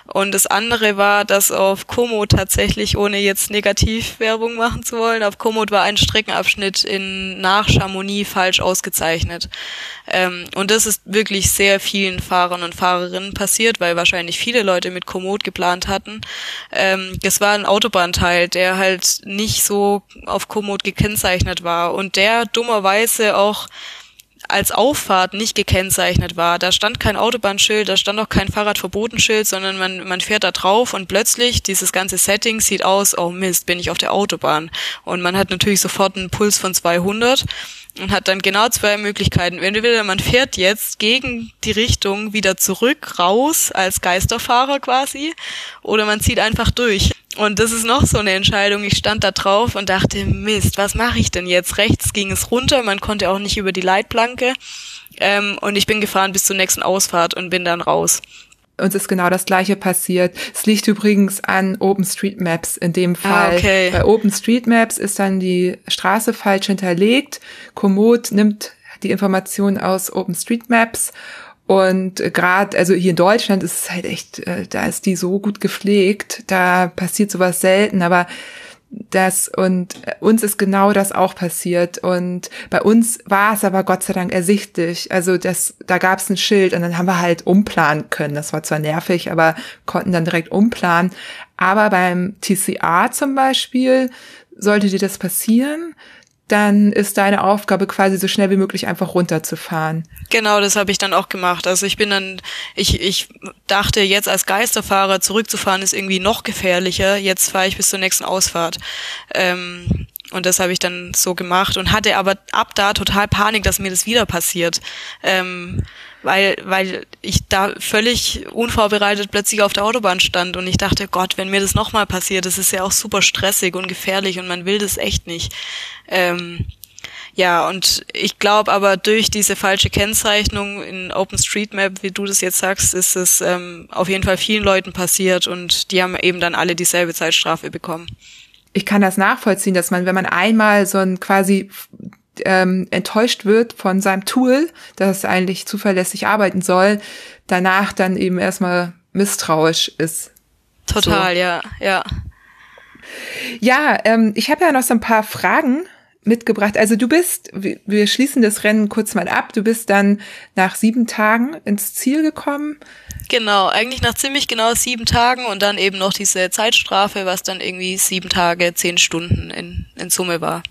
Und das andere war, dass auf Komoot tatsächlich, ohne jetzt Negativwerbung machen zu wollen, auf Komoot war ein Streckenabschnitt in nach Chamonix falsch ausgezeichnet. Ähm, und das ist wirklich sehr vielen Fahrern und Fahrerinnen passiert, weil wahrscheinlich viele Leute mit Komoot geplant hatten. Ähm, das war ein Autobahnteil, der halt nicht so auf Komoot gekennzeichnet war. Und der dummerweise auch als Auffahrt nicht gekennzeichnet war. Da stand kein Autobahnschild, da stand auch kein Fahrradverbotenschild, sondern man, man fährt da drauf und plötzlich dieses ganze Setting sieht aus, oh Mist, bin ich auf der Autobahn. Und man hat natürlich sofort einen Puls von 200 und hat dann genau zwei Möglichkeiten. Entweder man fährt jetzt gegen die Richtung wieder zurück, raus, als Geisterfahrer quasi, oder man zieht einfach durch. Und das ist noch so eine Entscheidung. Ich stand da drauf und dachte, Mist, was mache ich denn jetzt? Rechts ging es runter, man konnte auch nicht über die Leitplanke. Ähm, und ich bin gefahren bis zur nächsten Ausfahrt und bin dann raus uns ist genau das Gleiche passiert. Es liegt übrigens an OpenStreetMaps in dem ah, Fall. Ah, okay. Bei OpenStreetMaps ist dann die Straße falsch hinterlegt. Komoot nimmt die Informationen aus OpenStreetMaps und gerade, also hier in Deutschland ist es halt echt, äh, da ist die so gut gepflegt, da passiert sowas selten, aber das und uns ist genau das auch passiert und bei uns war es aber Gott sei Dank ersichtlich. Also das, da gab es ein Schild und dann haben wir halt umplanen können. Das war zwar nervig, aber konnten dann direkt umplanen. Aber beim TCA zum Beispiel sollte dir das passieren, dann ist deine Aufgabe quasi so schnell wie möglich einfach runterzufahren. Genau, das habe ich dann auch gemacht. Also ich bin dann, ich, ich dachte, jetzt als Geisterfahrer zurückzufahren ist irgendwie noch gefährlicher. Jetzt fahre ich bis zur nächsten Ausfahrt. Ähm, und das habe ich dann so gemacht und hatte aber ab da total Panik, dass mir das wieder passiert. Ähm, weil, weil ich da völlig unvorbereitet plötzlich auf der Autobahn stand und ich dachte, Gott, wenn mir das nochmal passiert, das ist ja auch super stressig und gefährlich und man will das echt nicht. Ähm, ja, und ich glaube aber durch diese falsche Kennzeichnung in OpenStreetMap, wie du das jetzt sagst, ist es ähm, auf jeden Fall vielen Leuten passiert und die haben eben dann alle dieselbe Zeitstrafe bekommen. Ich kann das nachvollziehen, dass man, wenn man einmal so ein quasi ähm, enttäuscht wird von seinem Tool, das eigentlich zuverlässig arbeiten soll, danach dann eben erstmal misstrauisch ist. Total, so. ja, ja. Ja, ähm, ich habe ja noch so ein paar Fragen mitgebracht. Also du bist, wir schließen das Rennen kurz mal ab, du bist dann nach sieben Tagen ins Ziel gekommen. Genau, eigentlich nach ziemlich genau sieben Tagen und dann eben noch diese Zeitstrafe, was dann irgendwie sieben Tage, zehn Stunden in, in Summe war.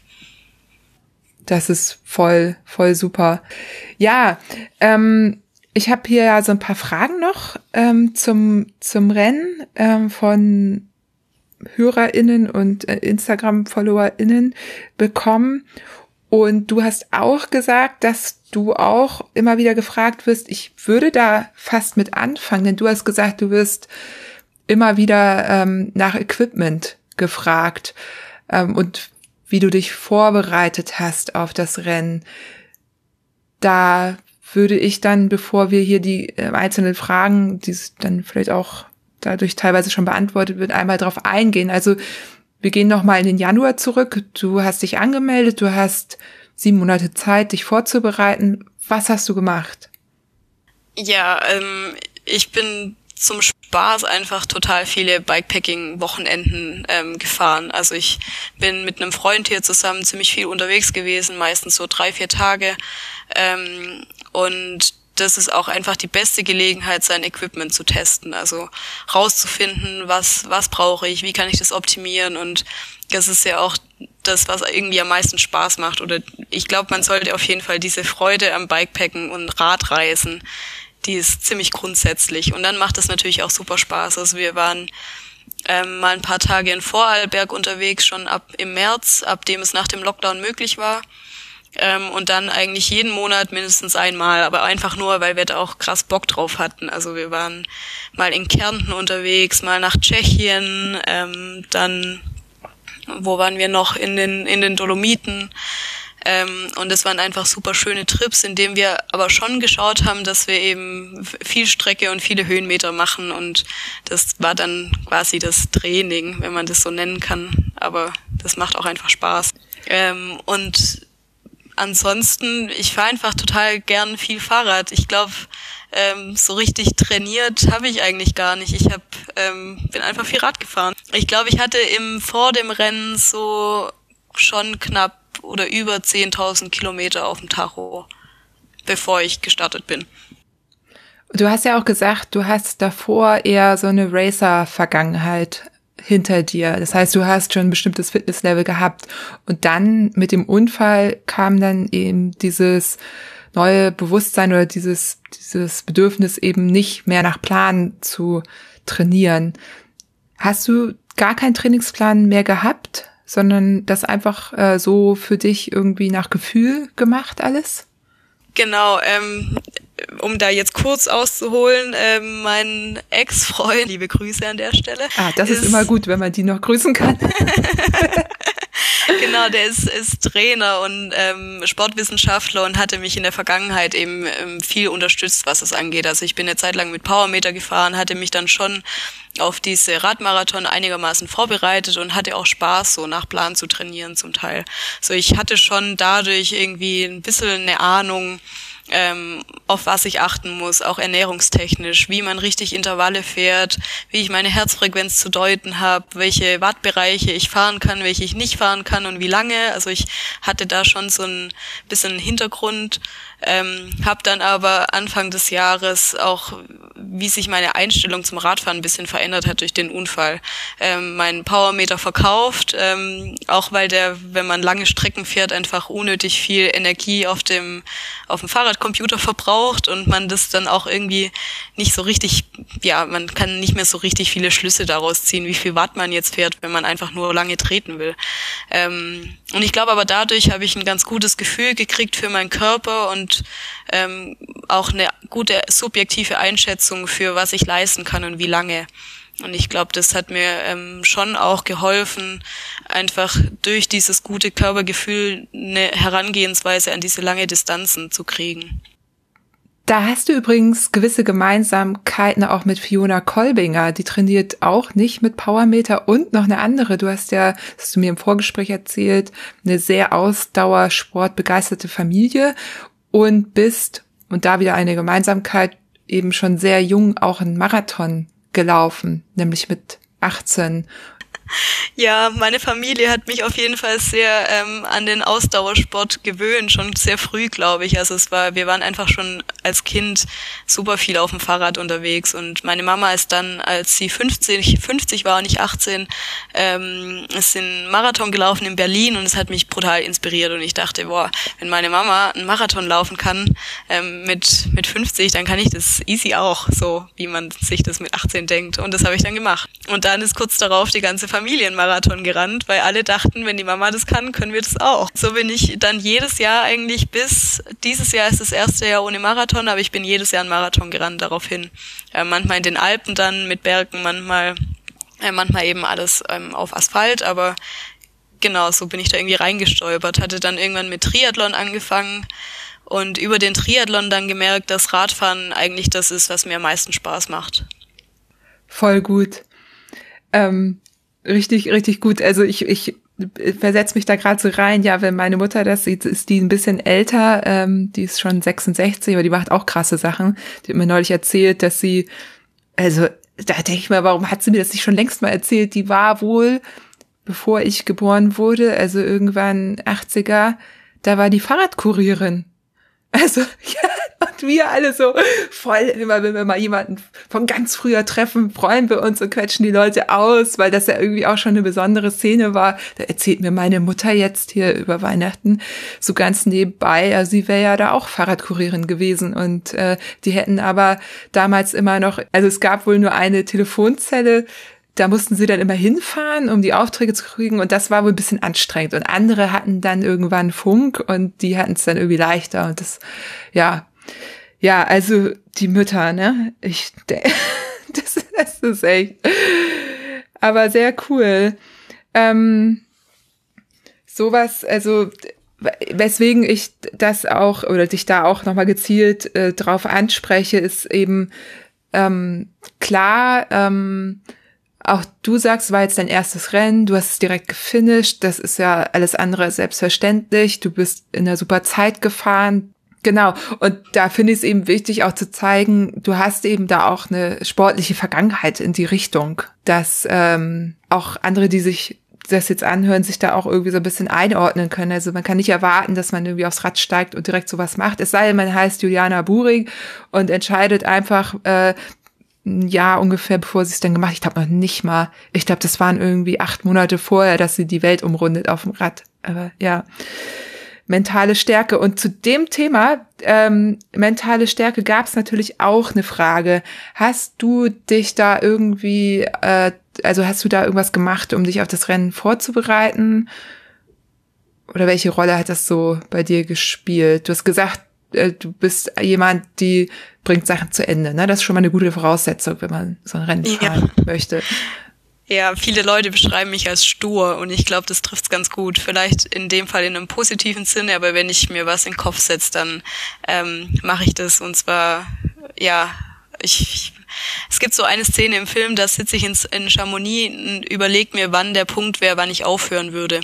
Das ist voll, voll super. Ja, ähm, ich habe hier ja so ein paar Fragen noch ähm, zum, zum Rennen ähm, von HörerInnen und äh, Instagram-FollowerInnen bekommen. Und du hast auch gesagt, dass du auch immer wieder gefragt wirst, ich würde da fast mit anfangen, denn du hast gesagt, du wirst immer wieder ähm, nach Equipment gefragt. Ähm, und wie du dich vorbereitet hast auf das Rennen. Da würde ich dann, bevor wir hier die äh, einzelnen Fragen, die dann vielleicht auch dadurch teilweise schon beantwortet wird, einmal drauf eingehen. Also wir gehen nochmal in den Januar zurück. Du hast dich angemeldet, du hast sieben Monate Zeit, dich vorzubereiten. Was hast du gemacht? Ja, ähm, ich bin zum Spaß einfach total viele Bikepacking-Wochenenden ähm, gefahren. Also ich bin mit einem Freund hier zusammen ziemlich viel unterwegs gewesen, meistens so drei, vier Tage. Ähm, und das ist auch einfach die beste Gelegenheit, sein Equipment zu testen. Also rauszufinden, was, was brauche ich, wie kann ich das optimieren und das ist ja auch das, was irgendwie am meisten Spaß macht. Oder ich glaube, man sollte auf jeden Fall diese Freude am Bikepacken und Radreisen die ist ziemlich grundsätzlich. Und dann macht es natürlich auch super Spaß. Also wir waren ähm, mal ein paar Tage in Vorarlberg unterwegs, schon ab im März, ab dem es nach dem Lockdown möglich war. Ähm, und dann eigentlich jeden Monat mindestens einmal, aber einfach nur, weil wir da auch krass Bock drauf hatten. Also wir waren mal in Kärnten unterwegs, mal nach Tschechien, ähm, dann wo waren wir noch in den in den Dolomiten ähm, und es waren einfach super schöne Trips, in denen wir aber schon geschaut haben, dass wir eben viel Strecke und viele Höhenmeter machen und das war dann quasi das Training, wenn man das so nennen kann. Aber das macht auch einfach Spaß. Ähm, und ansonsten, ich fahre einfach total gern viel Fahrrad. Ich glaube, ähm, so richtig trainiert habe ich eigentlich gar nicht. Ich hab, ähm, bin einfach viel Rad gefahren. Ich glaube, ich hatte im vor dem Rennen so schon knapp oder über 10.000 Kilometer auf dem Tacho, bevor ich gestartet bin. Du hast ja auch gesagt, du hast davor eher so eine Racer-Vergangenheit hinter dir. Das heißt, du hast schon ein bestimmtes Fitnesslevel gehabt. Und dann mit dem Unfall kam dann eben dieses neue Bewusstsein oder dieses, dieses Bedürfnis eben nicht mehr nach Plan zu trainieren. Hast du gar keinen Trainingsplan mehr gehabt, sondern das einfach äh, so für dich irgendwie nach Gefühl gemacht alles? Genau, ähm, um da jetzt kurz auszuholen, äh, mein Ex-Freund, liebe Grüße an der Stelle. Ah, das ist, ist immer gut, wenn man die noch grüßen kann. genau, der ist, ist Trainer und ähm, Sportwissenschaftler und hatte mich in der Vergangenheit eben ähm, viel unterstützt, was es angeht. Also ich bin eine Zeit lang mit Powermeter gefahren, hatte mich dann schon auf diese Radmarathon einigermaßen vorbereitet und hatte auch Spaß, so nach Plan zu trainieren zum Teil. So ich hatte schon dadurch irgendwie ein bisschen eine Ahnung, ähm, auf was ich achten muss, auch ernährungstechnisch, wie man richtig Intervalle fährt, wie ich meine Herzfrequenz zu deuten habe, welche Wattbereiche ich fahren kann, welche ich nicht fahren kann und wie lange. Also ich hatte da schon so ein bisschen Hintergrund, ähm, habe dann aber Anfang des Jahres auch, wie sich meine Einstellung zum Radfahren ein bisschen verändert hat durch den Unfall, ähm, meinen Powermeter verkauft, ähm, auch weil der, wenn man lange Strecken fährt, einfach unnötig viel Energie auf dem auf dem Fahrradcomputer verbraucht und man das dann auch irgendwie nicht so richtig, ja, man kann nicht mehr so richtig viele Schlüsse daraus ziehen, wie viel Watt man jetzt fährt, wenn man einfach nur lange treten will. Ähm, und ich glaube aber dadurch habe ich ein ganz gutes Gefühl gekriegt für meinen Körper und ähm, auch eine gute subjektive Einschätzung für was ich leisten kann und wie lange. Und ich glaube, das hat mir ähm, schon auch geholfen, einfach durch dieses gute Körpergefühl eine Herangehensweise an diese lange Distanzen zu kriegen. Da hast du übrigens gewisse Gemeinsamkeiten auch mit Fiona Kolbinger. Die trainiert auch nicht mit Powermeter und noch eine andere. Du hast ja, das hast du mir im Vorgespräch erzählt, eine sehr ausdauersportbegeisterte Familie und bist, und da wieder eine Gemeinsamkeit, eben schon sehr jung auch einen Marathon gelaufen, nämlich mit 18. Ja, meine Familie hat mich auf jeden Fall sehr ähm, an den Ausdauersport gewöhnt, schon sehr früh, glaube ich. Also es war, wir waren einfach schon als Kind super viel auf dem Fahrrad unterwegs und meine Mama ist dann, als sie 50, 50 war und nicht 18, ähm, ist in Marathon gelaufen in Berlin und es hat mich brutal inspiriert und ich dachte, boah, wenn meine Mama einen Marathon laufen kann ähm, mit mit 50, dann kann ich das easy auch, so wie man sich das mit 18 denkt und das habe ich dann gemacht. Und dann ist kurz darauf die ganze Familie Familienmarathon gerannt, weil alle dachten, wenn die Mama das kann, können wir das auch. So bin ich dann jedes Jahr eigentlich bis, dieses Jahr ist das erste Jahr ohne Marathon, aber ich bin jedes Jahr einen Marathon gerannt daraufhin. Äh, manchmal in den Alpen dann mit Bergen, manchmal, äh, manchmal eben alles ähm, auf Asphalt, aber genau, so bin ich da irgendwie reingestolpert. Hatte dann irgendwann mit Triathlon angefangen und über den Triathlon dann gemerkt, dass Radfahren eigentlich das ist, was mir am meisten Spaß macht. Voll gut. Ähm, Richtig, richtig gut. Also ich, ich versetze mich da gerade so rein, ja, wenn meine Mutter das sieht, ist die ein bisschen älter, ähm, die ist schon 66, aber die macht auch krasse Sachen. Die hat mir neulich erzählt, dass sie, also da denke ich mal, warum hat sie mir das nicht schon längst mal erzählt? Die war wohl, bevor ich geboren wurde, also irgendwann 80er, da war die Fahrradkurierin. Also, ja, und wir alle so voll, immer wenn wir mal jemanden von ganz früher treffen, freuen wir uns und quetschen die Leute aus, weil das ja irgendwie auch schon eine besondere Szene war. Da erzählt mir meine Mutter jetzt hier über Weihnachten so ganz nebenbei, also sie wäre ja da auch Fahrradkurierin gewesen und äh, die hätten aber damals immer noch, also es gab wohl nur eine Telefonzelle, da mussten sie dann immer hinfahren, um die Aufträge zu kriegen und das war wohl ein bisschen anstrengend. Und andere hatten dann irgendwann Funk und die hatten es dann irgendwie leichter und das, ja, ja, also die Mütter, ne? Ich, das, das ist echt, aber sehr cool. Ähm, sowas, also weswegen ich das auch oder dich da auch nochmal gezielt äh, drauf anspreche, ist eben ähm, klar, ähm, auch du sagst, war jetzt dein erstes Rennen, du hast es direkt gefinisht, das ist ja alles andere selbstverständlich, du bist in einer super Zeit gefahren. Genau, und da finde ich es eben wichtig, auch zu zeigen, du hast eben da auch eine sportliche Vergangenheit in die Richtung, dass ähm, auch andere, die sich das jetzt anhören, sich da auch irgendwie so ein bisschen einordnen können. Also man kann nicht erwarten, dass man irgendwie aufs Rad steigt und direkt sowas macht. Es sei denn, man heißt Juliana Buring und entscheidet einfach, äh, ein Jahr ungefähr, bevor sie es dann gemacht. Ich glaube noch nicht mal. Ich glaube, das waren irgendwie acht Monate vorher, dass sie die Welt umrundet auf dem Rad. Aber ja, mentale Stärke. Und zu dem Thema ähm, mentale Stärke gab es natürlich auch eine Frage. Hast du dich da irgendwie, äh, also hast du da irgendwas gemacht, um dich auf das Rennen vorzubereiten? Oder welche Rolle hat das so bei dir gespielt? Du hast gesagt, äh, du bist jemand, die bringt Sachen zu Ende. Ne? Das ist schon mal eine gute Voraussetzung, wenn man so ein Rennen fahren ja. möchte. Ja, viele Leute beschreiben mich als stur und ich glaube, das trifft's ganz gut. Vielleicht in dem Fall in einem positiven Sinne, aber wenn ich mir was in den Kopf setze, dann ähm, mache ich das. Und zwar, ja, ich, ich es gibt so eine Szene im Film, da sitze ich in, in Chamonix und überlege mir, wann der Punkt wäre, wann ich aufhören würde.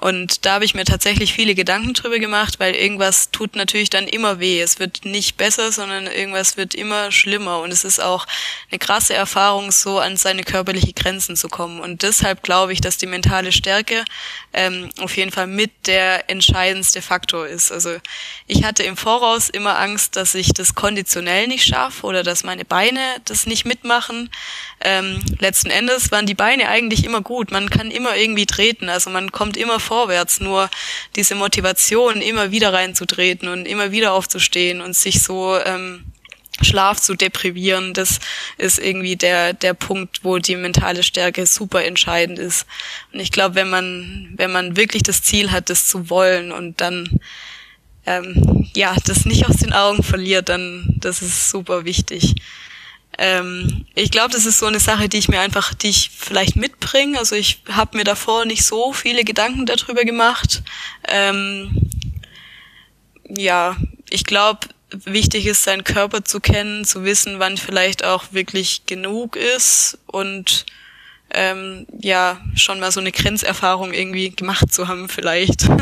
Und da habe ich mir tatsächlich viele Gedanken drüber gemacht, weil irgendwas tut natürlich dann immer weh. Es wird nicht besser, sondern irgendwas wird immer schlimmer. Und es ist auch eine krasse Erfahrung, so an seine körperliche Grenzen zu kommen. Und deshalb glaube ich, dass die mentale Stärke ähm, auf jeden Fall mit der entscheidendste Faktor ist. Also ich hatte im Voraus immer Angst, dass ich das konditionell nicht schaffe oder dass meine Beine das nicht mitmachen. Ähm, letzten Endes waren die Beine eigentlich immer gut. Man kann immer irgendwie treten. Also man kommt immer vorwärts, nur diese Motivation, immer wieder reinzutreten und immer wieder aufzustehen und sich so ähm, Schlaf zu deprivieren, das ist irgendwie der, der Punkt, wo die mentale Stärke super entscheidend ist. Und ich glaube, wenn man, wenn man wirklich das Ziel hat, das zu wollen und dann ähm, ja, das nicht aus den Augen verliert, dann das ist super wichtig. Ähm, ich glaube, das ist so eine Sache, die ich mir einfach, die ich vielleicht mitbringe. Also ich habe mir davor nicht so viele Gedanken darüber gemacht. Ähm, ja, ich glaube, wichtig ist, seinen Körper zu kennen, zu wissen, wann vielleicht auch wirklich genug ist und ähm, ja, schon mal so eine Grenzerfahrung irgendwie gemacht zu haben vielleicht.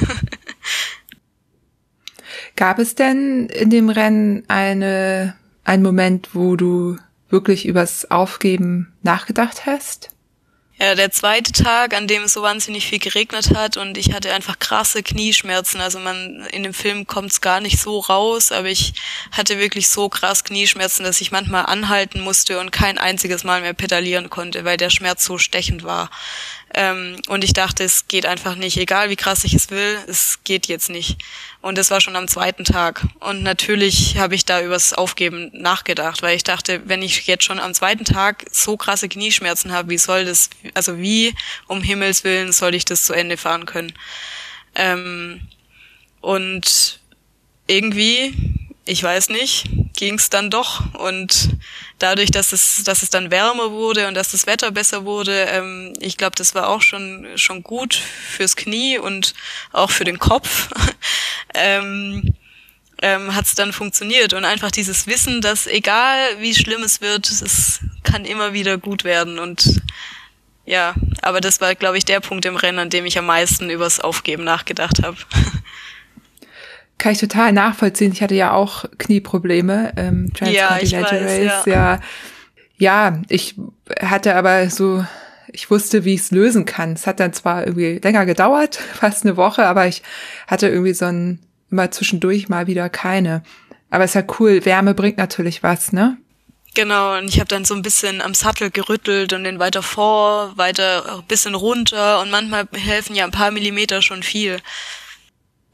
Gab es denn in dem Rennen eine, einen Moment, wo du wirklich übers Aufgeben nachgedacht hast? Ja, der zweite Tag, an dem es so wahnsinnig viel geregnet hat und ich hatte einfach krasse Knieschmerzen. Also man in dem Film kommt es gar nicht so raus, aber ich hatte wirklich so krass Knieschmerzen, dass ich manchmal anhalten musste und kein einziges Mal mehr pedalieren konnte, weil der Schmerz so stechend war. Ähm, und ich dachte, es geht einfach nicht, egal wie krass ich es will, es geht jetzt nicht. Und das war schon am zweiten Tag. Und natürlich habe ich da übers Aufgeben nachgedacht, weil ich dachte, wenn ich jetzt schon am zweiten Tag so krasse Knieschmerzen habe, wie soll das, also wie um Himmels Willen soll ich das zu Ende fahren können? Ähm, und irgendwie, ich weiß nicht, ging es dann doch. Und dadurch, dass es, dass es dann wärmer wurde und dass das Wetter besser wurde, ähm, ich glaube, das war auch schon, schon gut fürs Knie und auch für den Kopf. ähm, ähm, hat es dann funktioniert und einfach dieses Wissen, dass egal wie schlimm es wird, es kann immer wieder gut werden und ja, aber das war, glaube ich, der Punkt im Rennen, an dem ich am meisten übers Aufgeben nachgedacht habe. kann ich total nachvollziehen. Ich hatte ja auch Knieprobleme, ähm, ja, Race, ja. ja. Ja, ich hatte aber so, ich wusste, wie ich es lösen kann. Es hat dann zwar irgendwie länger gedauert, fast eine Woche, aber ich hatte irgendwie so ein, immer zwischendurch mal wieder keine. Aber es ist ja cool, Wärme bringt natürlich was, ne? Genau, und ich habe dann so ein bisschen am Sattel gerüttelt und den weiter vor, weiter ein bisschen runter und manchmal helfen ja ein paar Millimeter schon viel.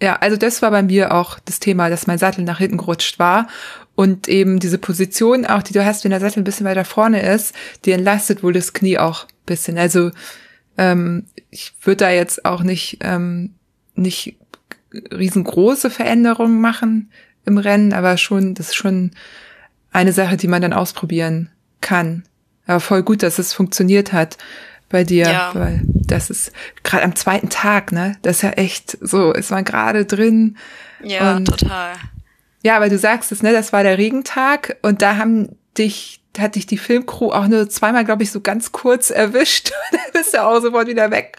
Ja, also das war bei mir auch das Thema, dass mein Sattel nach hinten gerutscht war und eben diese Position auch, die du hast, wenn der Sattel ein bisschen weiter vorne ist, die entlastet wohl das Knie auch ein bisschen. Also ähm, ich würde da jetzt auch nicht ähm, nicht riesengroße Veränderungen machen im Rennen, aber schon das ist schon eine Sache, die man dann ausprobieren kann. Aber voll gut, dass es funktioniert hat bei dir, Ja. weil das ist gerade am zweiten Tag, ne? Das ist ja echt so, ist man gerade drin. Ja, Und- total. Ja, aber du sagst es, ne? Das war der Regentag und da haben dich, hat dich die Filmcrew auch nur zweimal, glaube ich, so ganz kurz erwischt. dann bist du auch sofort wieder weg,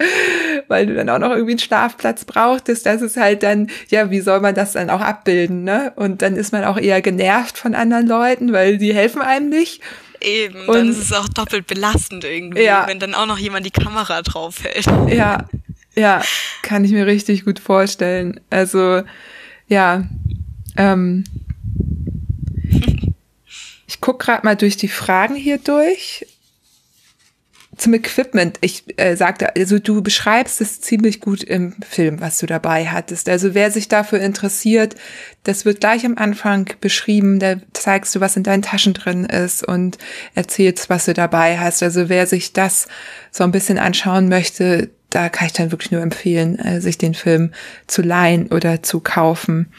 weil du dann auch noch irgendwie einen Schlafplatz brauchtest. Das ist halt dann, ja, wie soll man das dann auch abbilden, ne? Und dann ist man auch eher genervt von anderen Leuten, weil die helfen einem nicht. Eben, Und- dann ist es auch doppelt belastend irgendwie, Ja. wenn dann auch noch jemand die Kamera drauf hält. Ja, ja, kann ich mir richtig gut vorstellen. Also, ja, ähm, ich guck gerade mal durch die Fragen hier durch. Zum Equipment. Ich äh, sagte, also du beschreibst es ziemlich gut im Film, was du dabei hattest. Also wer sich dafür interessiert, das wird gleich am Anfang beschrieben. Da zeigst du, was in deinen Taschen drin ist und erzählst, was du dabei hast. Also wer sich das so ein bisschen anschauen möchte, da kann ich dann wirklich nur empfehlen, äh, sich den Film zu leihen oder zu kaufen.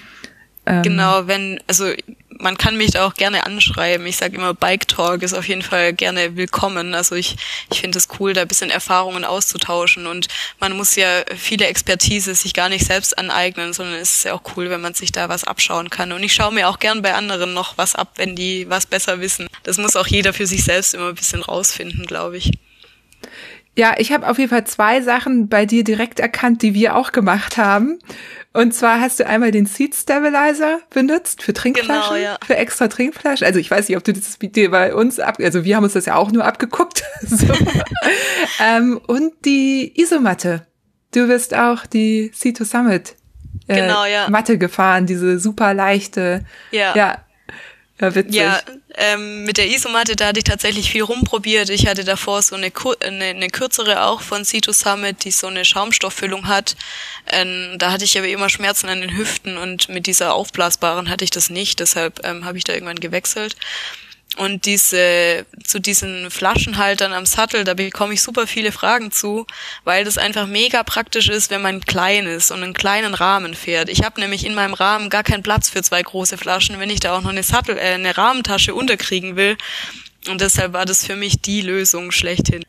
Ähm, Genau, wenn, also man kann mich da auch gerne anschreiben. Ich sage immer, Bike Talk ist auf jeden Fall gerne willkommen. Also ich, ich finde es cool, da bisschen Erfahrungen auszutauschen und man muss ja viele Expertise sich gar nicht selbst aneignen, sondern es ist ja auch cool, wenn man sich da was abschauen kann. Und ich schaue mir auch gern bei anderen noch was ab, wenn die was besser wissen. Das muss auch jeder für sich selbst immer ein bisschen rausfinden, glaube ich. Ja, ich habe auf jeden Fall zwei Sachen bei dir direkt erkannt, die wir auch gemacht haben. Und zwar hast du einmal den Seed Stabilizer benutzt für Trinkflaschen, Genau, ja. für extra Trinkflaschen. Also ich weiß nicht, ob du das Video bei uns ab, also wir haben uns das ja auch nur abgeguckt. so. ähm, und die Isomatte. Du bist auch die Sea to Summit äh, Genau, ja. Matte gefahren, diese super leichte. Ja. Ja, ja witzig. Ja, ähm, mit der Isomatte, da hatte ich tatsächlich viel rumprobiert. Ich hatte davor so eine, eine, eine kürzere auch von Cito Summit, die so eine Schaumstofffüllung hat. Ähm, da hatte ich aber immer Schmerzen an den Hüften und mit dieser aufblasbaren hatte ich das nicht. Deshalb ähm, habe ich da irgendwann gewechselt. Und diese, zu diesen Flaschenhaltern am Sattel, da bekomme ich super viele Fragen zu, weil das einfach mega praktisch ist, wenn man klein ist und einen kleinen Rahmen fährt. Ich habe nämlich in meinem Rahmen gar keinen Platz für zwei große Flaschen, wenn ich da auch noch eine Sattel, äh, eine Rahmentasche unterkriegen will. Und deshalb war das für mich die Lösung schlechthin.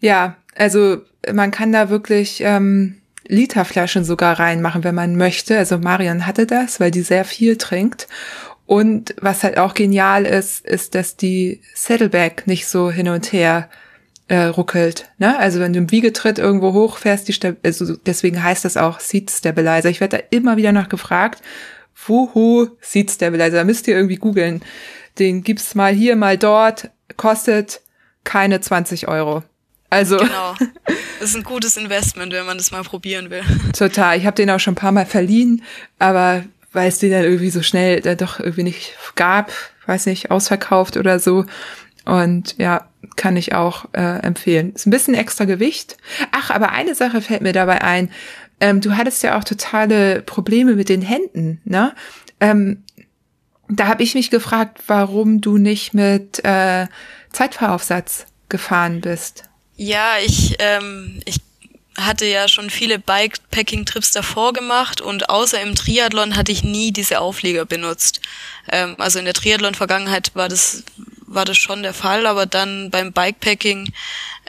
Ja, also man kann da wirklich ähm, Literflaschen sogar reinmachen, wenn man möchte. Also Marion hatte das, weil die sehr viel trinkt. Und was halt auch genial ist, ist, dass die Saddleback nicht so hin und her äh, ruckelt. Ne? Also wenn du im Wiegetritt irgendwo hochfährst, die Stab also deswegen heißt das auch Seat Stabilizer. Ich werde da immer wieder nach gefragt, wuhu, Seat Stabilizer, da müsst ihr irgendwie googeln. Den gibt's mal hier, mal dort, kostet keine 20 Euro. Also Genau. Das ist ein gutes Investment, wenn man das mal probieren will. total. Ich habe den auch schon ein paar Mal verliehen, aber weil es den dann irgendwie so schnell dann doch irgendwie nicht gab, weiß nicht, ausverkauft oder so. Und ja, kann ich auch äh, empfehlen. Ist ein bisschen extra Gewicht. Ach, aber eine Sache fällt mir dabei ein. Ähm, du hattest ja auch totale Probleme mit den Händen, ne? Ähm, da habe ich mich gefragt, warum du nicht mit äh, Zeitfahraufsatz gefahren bist. Ja, ich, ähm, ich hatte ja schon viele Bikepacking-Trips davor gemacht und außer im Triathlon hatte ich nie diese Aufleger benutzt. Ähm, also in der Triathlon-Vergangenheit war das, war das schon der Fall, aber dann beim Bikepacking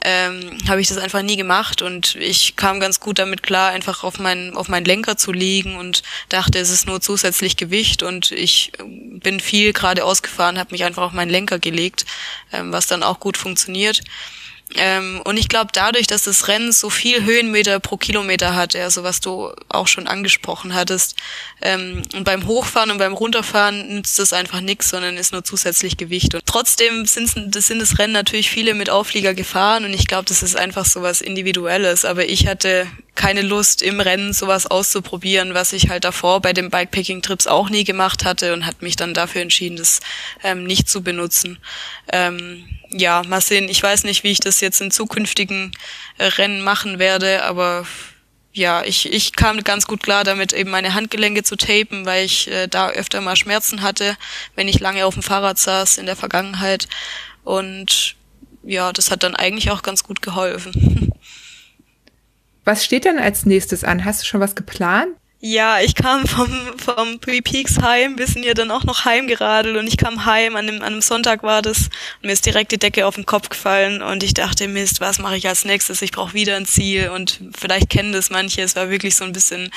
ähm, habe ich das einfach nie gemacht und ich kam ganz gut damit klar, einfach auf meinen auf meinen Lenker zu liegen und dachte, es ist nur zusätzlich Gewicht und ich ähm, bin viel geradeaus gefahren, habe mich einfach auf meinen Lenker gelegt, ähm, was dann auch gut funktioniert. Ähm, und ich glaube, dadurch, dass das Rennen so viel Höhenmeter pro Kilometer hat, also was du auch schon angesprochen hattest, ähm, und beim Hochfahren und beim Runterfahren nützt das einfach nichts, sondern ist nur zusätzlich Gewicht. Und trotzdem sind, das sind das Rennen natürlich viele mit Auflieger gefahren und ich glaube, das ist einfach so was Individuelles. Aber ich hatte keine Lust im Rennen sowas auszuprobieren, was ich halt davor bei den Bikepacking-Trips auch nie gemacht hatte und hat mich dann dafür entschieden, das ähm, nicht zu benutzen. Ähm, ja, mal sehen. Ich weiß nicht, wie ich das jetzt in zukünftigen äh, Rennen machen werde, aber ja, ich, ich kam ganz gut klar damit, eben meine Handgelenke zu tapen, weil ich äh, da öfter mal Schmerzen hatte, wenn ich lange auf dem Fahrrad saß in der Vergangenheit. Und ja, das hat dann eigentlich auch ganz gut geholfen. Was steht denn als nächstes an? Hast du schon was geplant? Ja, ich kam vom, vom Three Peaks heim, wir sind ja dann auch noch heimgeradelt und ich kam heim, an einem, an einem Sonntag war das und mir ist direkt die Decke auf den Kopf gefallen und ich dachte, Mist, was mache ich als nächstes? Ich brauche wieder ein Ziel und vielleicht kennen das manche, es war wirklich so ein bisschen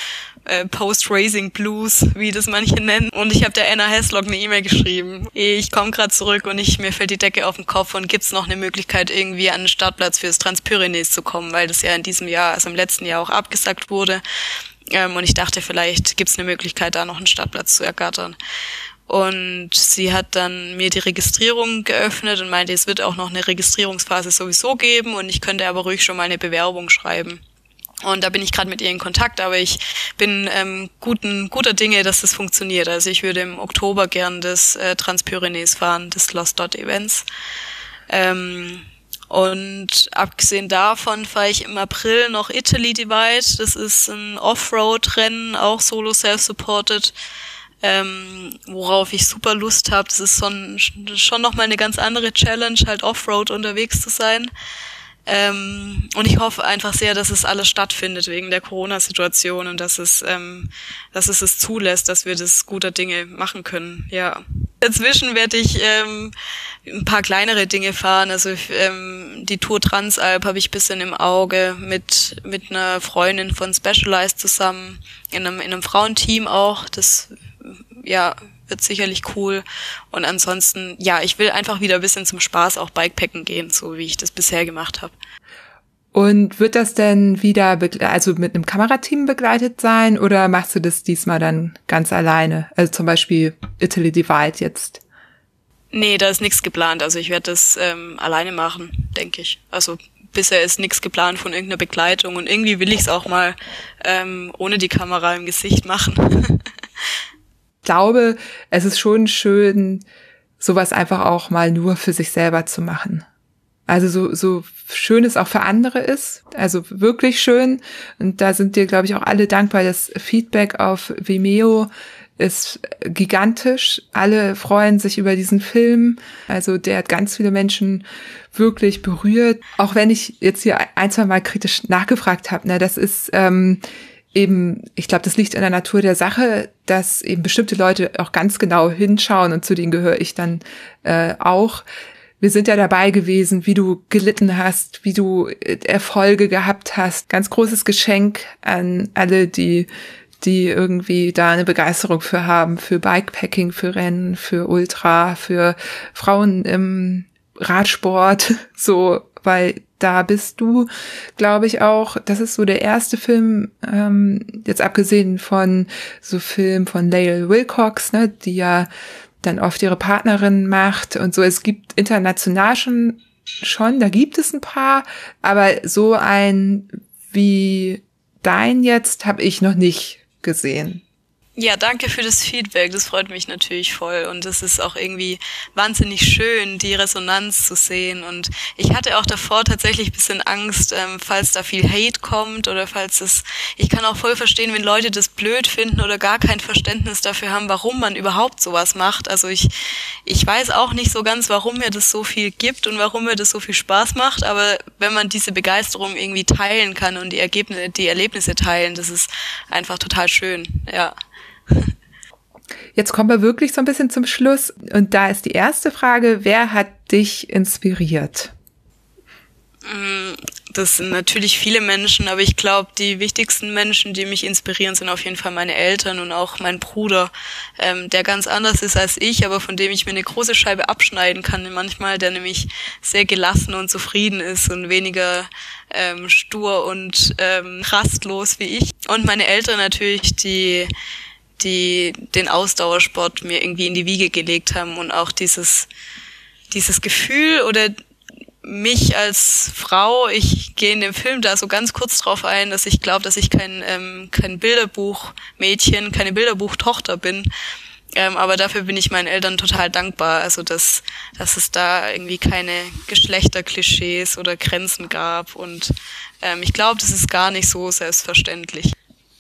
äh, Post-Racing Blues, wie das manche nennen und ich habe der Anna Hesslock eine E-Mail geschrieben. Ich komme gerade zurück und ich mir fällt die Decke auf den Kopf und gibt's noch eine Möglichkeit irgendwie an den Startplatz fürs Transpyrenees zu kommen, weil das ja in diesem Jahr, also im letzten Jahr auch abgesagt wurde. Ähm, und ich dachte, vielleicht gibt es eine Möglichkeit, da noch einen Startplatz zu ergattern. Und sie hat dann mir die Registrierung geöffnet und meinte, es wird auch noch eine Registrierungsphase sowieso geben und ich könnte aber ruhig schon mal eine Bewerbung schreiben. Und da bin ich gerade mit ihr in Kontakt, aber ich bin ähm, guten, guter Dinge, dass das funktioniert. Also ich würde im Oktober gern das äh, Transpyrenees fahren, des Lost Dot Events. Ähm, und abgesehen davon fahre ich im April noch Italy Divide. Das ist ein Offroad-Rennen, auch solo self-supported, ähm, worauf ich super Lust habe. Das ist schon, schon nochmal eine ganz andere Challenge, halt Offroad unterwegs zu sein. Ähm, und ich hoffe einfach sehr, dass es alles stattfindet wegen der Corona-Situation und dass es, ähm, dass es es zulässt, dass wir das guter Dinge machen können. Ja. Dazwischen werde ich ähm, ein paar kleinere Dinge fahren. Also ähm, die Tour Transalp habe ich bisschen im Auge mit mit einer Freundin von Specialized zusammen in einem in einem Frauenteam auch. Das ja wird sicherlich cool. Und ansonsten, ja, ich will einfach wieder ein bisschen zum Spaß auch Bikepacken gehen, so wie ich das bisher gemacht habe. Und wird das denn wieder, also mit einem Kamerateam begleitet sein oder machst du das diesmal dann ganz alleine? Also zum Beispiel Italy Divide jetzt. Nee, da ist nichts geplant. Also ich werde das ähm, alleine machen, denke ich. Also bisher ist nichts geplant von irgendeiner Begleitung und irgendwie will ich es auch mal ähm, ohne die Kamera im Gesicht machen. glaube, es ist schon schön, sowas einfach auch mal nur für sich selber zu machen. Also so, so schön es auch für andere ist, also wirklich schön. Und da sind dir, glaube ich, auch alle dankbar. Das Feedback auf Vimeo ist gigantisch. Alle freuen sich über diesen Film. Also der hat ganz viele Menschen wirklich berührt. Auch wenn ich jetzt hier ein, zwei Mal kritisch nachgefragt habe, ne, das ist ähm, eben, ich glaube, das liegt in der Natur der Sache, dass eben bestimmte Leute auch ganz genau hinschauen und zu denen gehöre ich dann äh, auch. Wir sind ja dabei gewesen, wie du gelitten hast, wie du äh, Erfolge gehabt hast. Ganz großes Geschenk an alle, die die irgendwie da eine Begeisterung für haben, für Bikepacking, für Rennen, für Ultra, für Frauen im Radsport, so, weil da bist du, glaube ich, auch, das ist so der erste Film, ähm, jetzt abgesehen von so Film von Lael Wilcox, ne, die ja dann oft ihre Partnerin macht und so. Es gibt international schon, schon, da gibt es ein paar, aber so ein wie dein jetzt habe ich noch nicht gesehen. Ja, danke für das Feedback. Das freut mich natürlich voll. Und es ist auch irgendwie wahnsinnig schön, die Resonanz zu sehen. Und ich hatte auch davor tatsächlich bisschen Angst, ähm, falls da viel Hate kommt oder falls es, ich kann auch voll verstehen, wenn Leute das blöd finden oder gar kein Verständnis dafür haben, warum man überhaupt sowas macht. Also ich, ich weiß auch nicht so ganz, warum mir das so viel gibt und warum mir das so viel Spaß macht. Aber wenn man diese Begeisterung irgendwie teilen kann und die Ergebnisse, die Erlebnisse teilen, das ist einfach total schön. Ja. Jetzt kommen wir wirklich so ein bisschen zum Schluss. Und da ist die erste Frage, wer hat dich inspiriert? Mm, das sind natürlich viele Menschen, aber ich glaube, die wichtigsten Menschen, die mich inspirieren, sind auf jeden Fall meine Eltern und auch mein Bruder, ähm, der ganz anders ist als ich, aber von dem ich mir eine große Scheibe abschneiden kann manchmal, der nämlich sehr gelassen und zufrieden ist und weniger ähm, stur und ähm, rastlos wie ich. Und meine Eltern natürlich, die die den Ausdauersport mir irgendwie in die Wiege gelegt haben und auch dieses dieses Gefühl oder mich als Frau, ich gehe in dem Film da so ganz kurz drauf ein, dass ich glaube, dass ich kein, ähm, kein Bilderbuchmädchen, keine Bilderbuchtochter bin. Ähm, aber dafür bin ich meinen Eltern total dankbar. Also dass, dass es da irgendwie keine Geschlechterklischees oder Grenzen gab. Und ähm, ich glaube, das ist gar nicht so selbstverständlich.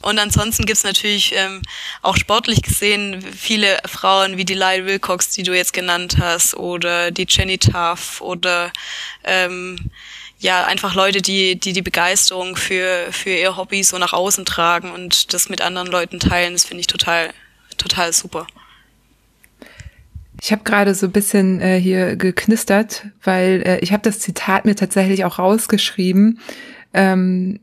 Und ansonsten gibt's natürlich ähm, auch sportlich gesehen viele Frauen wie die Lyle Wilcox, die du jetzt genannt hast, oder die Jenny Tuff oder ähm, ja, einfach Leute, die, die die Begeisterung für, für ihr Hobby so nach außen tragen und das mit anderen Leuten teilen, das finde ich total, total super. Ich habe gerade so ein bisschen äh, hier geknistert, weil äh, ich habe das Zitat mir tatsächlich auch rausgeschrieben, ähm,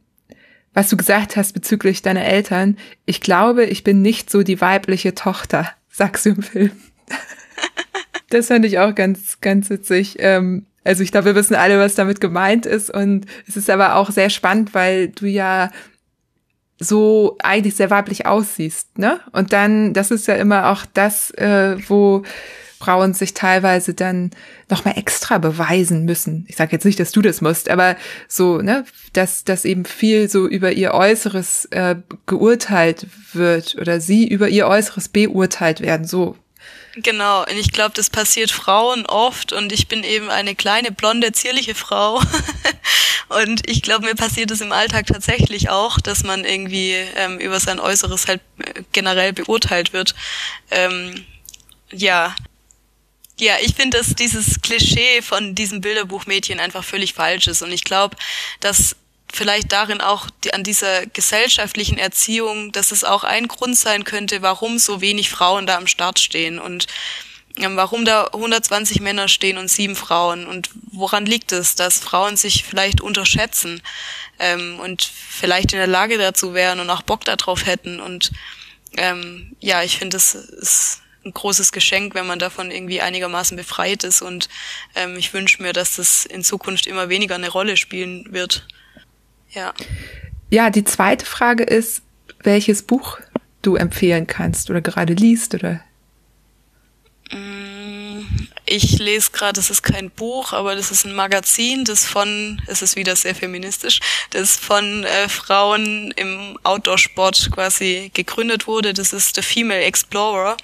was du gesagt hast bezüglich deiner Eltern. Ich glaube, ich bin nicht so die weibliche Tochter, sagst du im Film. das fand ich auch ganz, ganz witzig. Ähm, also ich glaube, wir wissen alle, was damit gemeint ist. Und es ist aber auch sehr spannend, weil du ja so eigentlich sehr weiblich aussiehst, ne? Und dann, das ist ja immer auch das, äh, wo Frauen sich teilweise dann nochmal extra beweisen müssen. Ich sage jetzt nicht, dass du das musst, aber so, ne, dass, dass eben viel so über ihr Äußeres äh, geurteilt wird oder sie über ihr Äußeres beurteilt werden. So Genau, und ich glaube, das passiert Frauen oft und ich bin eben eine kleine, blonde, zierliche Frau. und ich glaube, mir passiert es im Alltag tatsächlich auch, dass man irgendwie ähm, über sein Äußeres halt äh, generell beurteilt wird. Ähm, ja. Ja, ich finde, dass dieses Klischee von diesem Bilderbuchmädchen einfach völlig falsch ist. Und ich glaube, dass vielleicht darin auch die, an dieser gesellschaftlichen Erziehung, dass es auch ein Grund sein könnte, warum so wenig Frauen da am Start stehen und ähm, warum da 120 Männer stehen und sieben Frauen und woran liegt es, dass Frauen sich vielleicht unterschätzen ähm, und vielleicht in der Lage dazu wären und auch Bock darauf hätten und ähm, ja, ich finde, es ist ein großes Geschenk, wenn man davon irgendwie einigermaßen befreit ist und ähm, ich wünsche mir, dass das in Zukunft immer weniger eine Rolle spielen wird. Ja. Ja, die zweite Frage ist, welches Buch du empfehlen kannst oder gerade liest oder mm, ich lese gerade, das ist kein Buch, aber das ist ein Magazin, das von, es ist wieder sehr feministisch, das von äh, Frauen im Outdoor-Sport quasi gegründet wurde. Das ist The Female Explorer.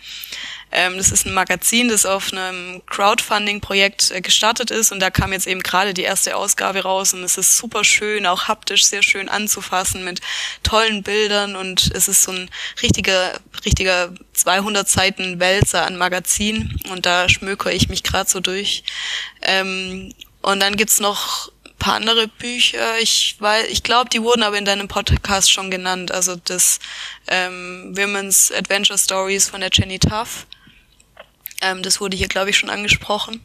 Ähm, das ist ein Magazin, das auf einem Crowdfunding-Projekt äh, gestartet ist und da kam jetzt eben gerade die erste Ausgabe raus und es ist super schön, auch haptisch sehr schön anzufassen mit tollen Bildern und es ist so ein richtiger, richtiger 200 Seiten Wälzer an Magazin und da schmöker ich mich gerade so durch. Ähm, und dann gibt's noch paar andere Bücher. Ich weiß, ich glaube, die wurden aber in deinem Podcast schon genannt. Also das ähm, Women's Adventure Stories von der Jenny Tuff. Ähm, das wurde hier, glaube ich, schon angesprochen.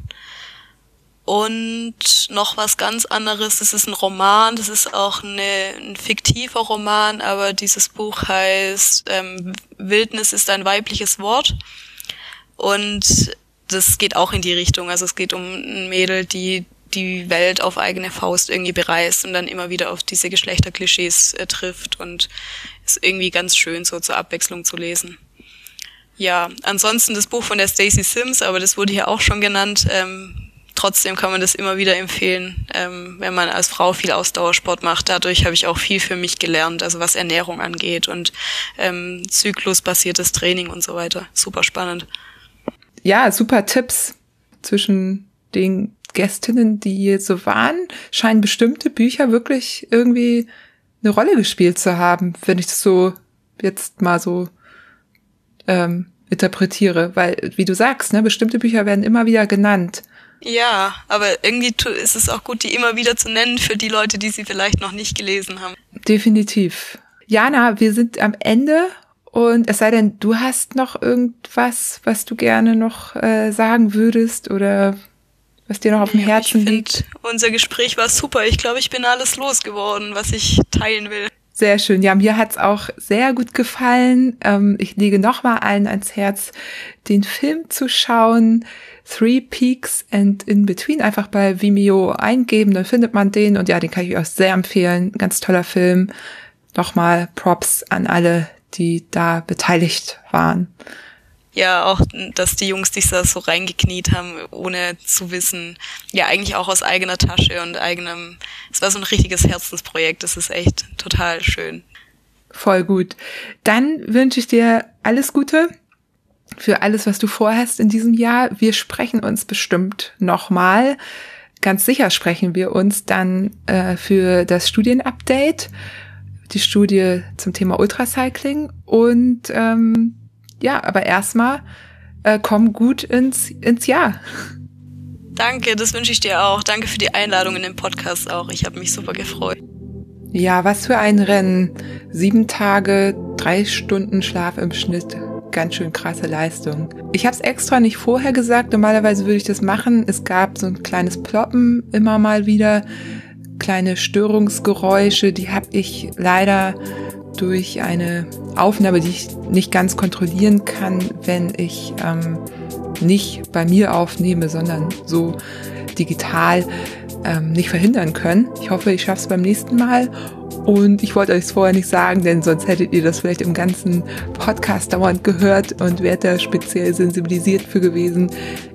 Und noch was ganz anderes, das ist ein Roman, das ist auch eine, ein fiktiver Roman, aber dieses Buch heißt ähm, Wildnis ist ein weibliches Wort. Und das geht auch in die Richtung. Also es geht um ein Mädel, die die Welt auf eigene Faust irgendwie bereist und dann immer wieder auf diese Geschlechterklischees äh, trifft und ist irgendwie ganz schön so zur Abwechslung zu lesen. Ja, ansonsten das Buch von der Stacey Sims, aber das wurde hier auch schon genannt. Ähm, trotzdem kann man das immer wieder empfehlen, ähm, wenn man als Frau viel Ausdauersport macht. Dadurch habe ich auch viel für mich gelernt, also was Ernährung angeht und ähm, zyklusbasiertes Training und so weiter. Super spannend. Ja, super Tipps zwischen den Gästinnen, die hier so waren, scheinen bestimmte Bücher wirklich irgendwie eine Rolle gespielt zu haben, wenn ich das so jetzt mal so ähm, interpretiere, weil, wie du sagst, ne, bestimmte Bücher werden immer wieder genannt. Ja, aber irgendwie ist es auch gut, die immer wieder zu nennen für die Leute, die sie vielleicht noch nicht gelesen haben. Definitiv. Jana, wir sind am Ende und es sei denn, du hast noch irgendwas, was du gerne noch äh, sagen würdest oder was dir noch auf dem ja, Herzen ich liegt. Unser Gespräch war super. Ich glaube, ich bin alles losgeworden, was ich teilen will. Sehr schön. Ja, mir hat's auch sehr gut gefallen. Ähm, ich lege nochmal allen ans Herz, den Film zu schauen. Three Peaks and In Between einfach bei Vimeo eingeben, dann findet man den. Und ja, den kann ich euch sehr empfehlen. Ganz toller Film. Nochmal Props an alle, die da beteiligt waren ja auch, dass die Jungs sich da so reingekniet haben, ohne zu wissen, ja eigentlich auch aus eigener Tasche und eigenem, es war so ein richtiges Herzensprojekt, das ist echt total schön. Voll gut. Dann wünsche ich dir alles Gute für alles, was du vorhast in diesem Jahr. Wir sprechen uns bestimmt nochmal. Ganz sicher sprechen wir uns dann äh, für das Studienupdate, die Studie zum Thema Ultracycling und ähm, ja, aber erstmal äh, komm gut ins, ins Jahr. Danke, das wünsche ich dir auch. Danke für die Einladung in den Podcast auch. Ich habe mich super gefreut. Ja, was für ein Rennen. Sieben Tage, drei Stunden Schlaf im Schnitt. Ganz schön krasse Leistung. Ich habe es extra nicht vorher gesagt. Normalerweise würde ich das machen. Es gab so ein kleines Ploppen immer mal wieder. Kleine Störungsgeräusche, die habe ich leider durch eine Aufnahme, die ich nicht ganz kontrollieren kann, wenn ich ähm, nicht bei mir aufnehme, sondern so digital ähm, nicht verhindern können. Ich hoffe, ich schaffe es beim nächsten Mal. Und ich wollte euch es vorher nicht sagen, denn sonst hättet ihr das vielleicht im ganzen Podcast dauernd gehört und wärt da speziell sensibilisiert für gewesen.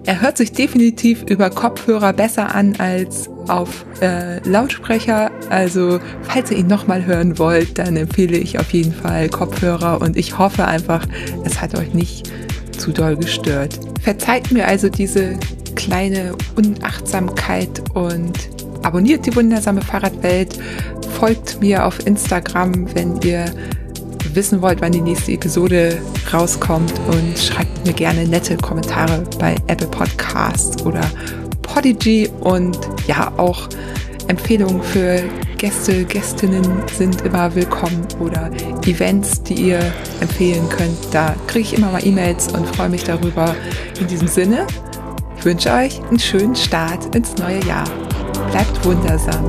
Er hört sich definitiv über Kopfhörer besser an als auf äh, Lautsprecher. Also falls ihr ihn nochmal hören wollt, dann empfehle ich auf jeden Fall Kopfhörer und ich hoffe einfach, es hat euch nicht zu doll gestört. Verzeiht mir also diese kleine Unachtsamkeit und abonniert die wundersame Fahrradwelt, folgt mir auf Instagram, wenn ihr wissen wollt, wann die nächste Episode rauskommt und schreibt mir gerne nette Kommentare bei Apple Podcasts oder Podigy und ja, auch Empfehlungen für Gäste, Gästinnen sind immer willkommen oder Events, die ihr empfehlen könnt. Da kriege ich immer mal E-Mails und freue mich darüber. In diesem Sinne, ich wünsche euch einen schönen Start ins neue Jahr. Bleibt wundersam.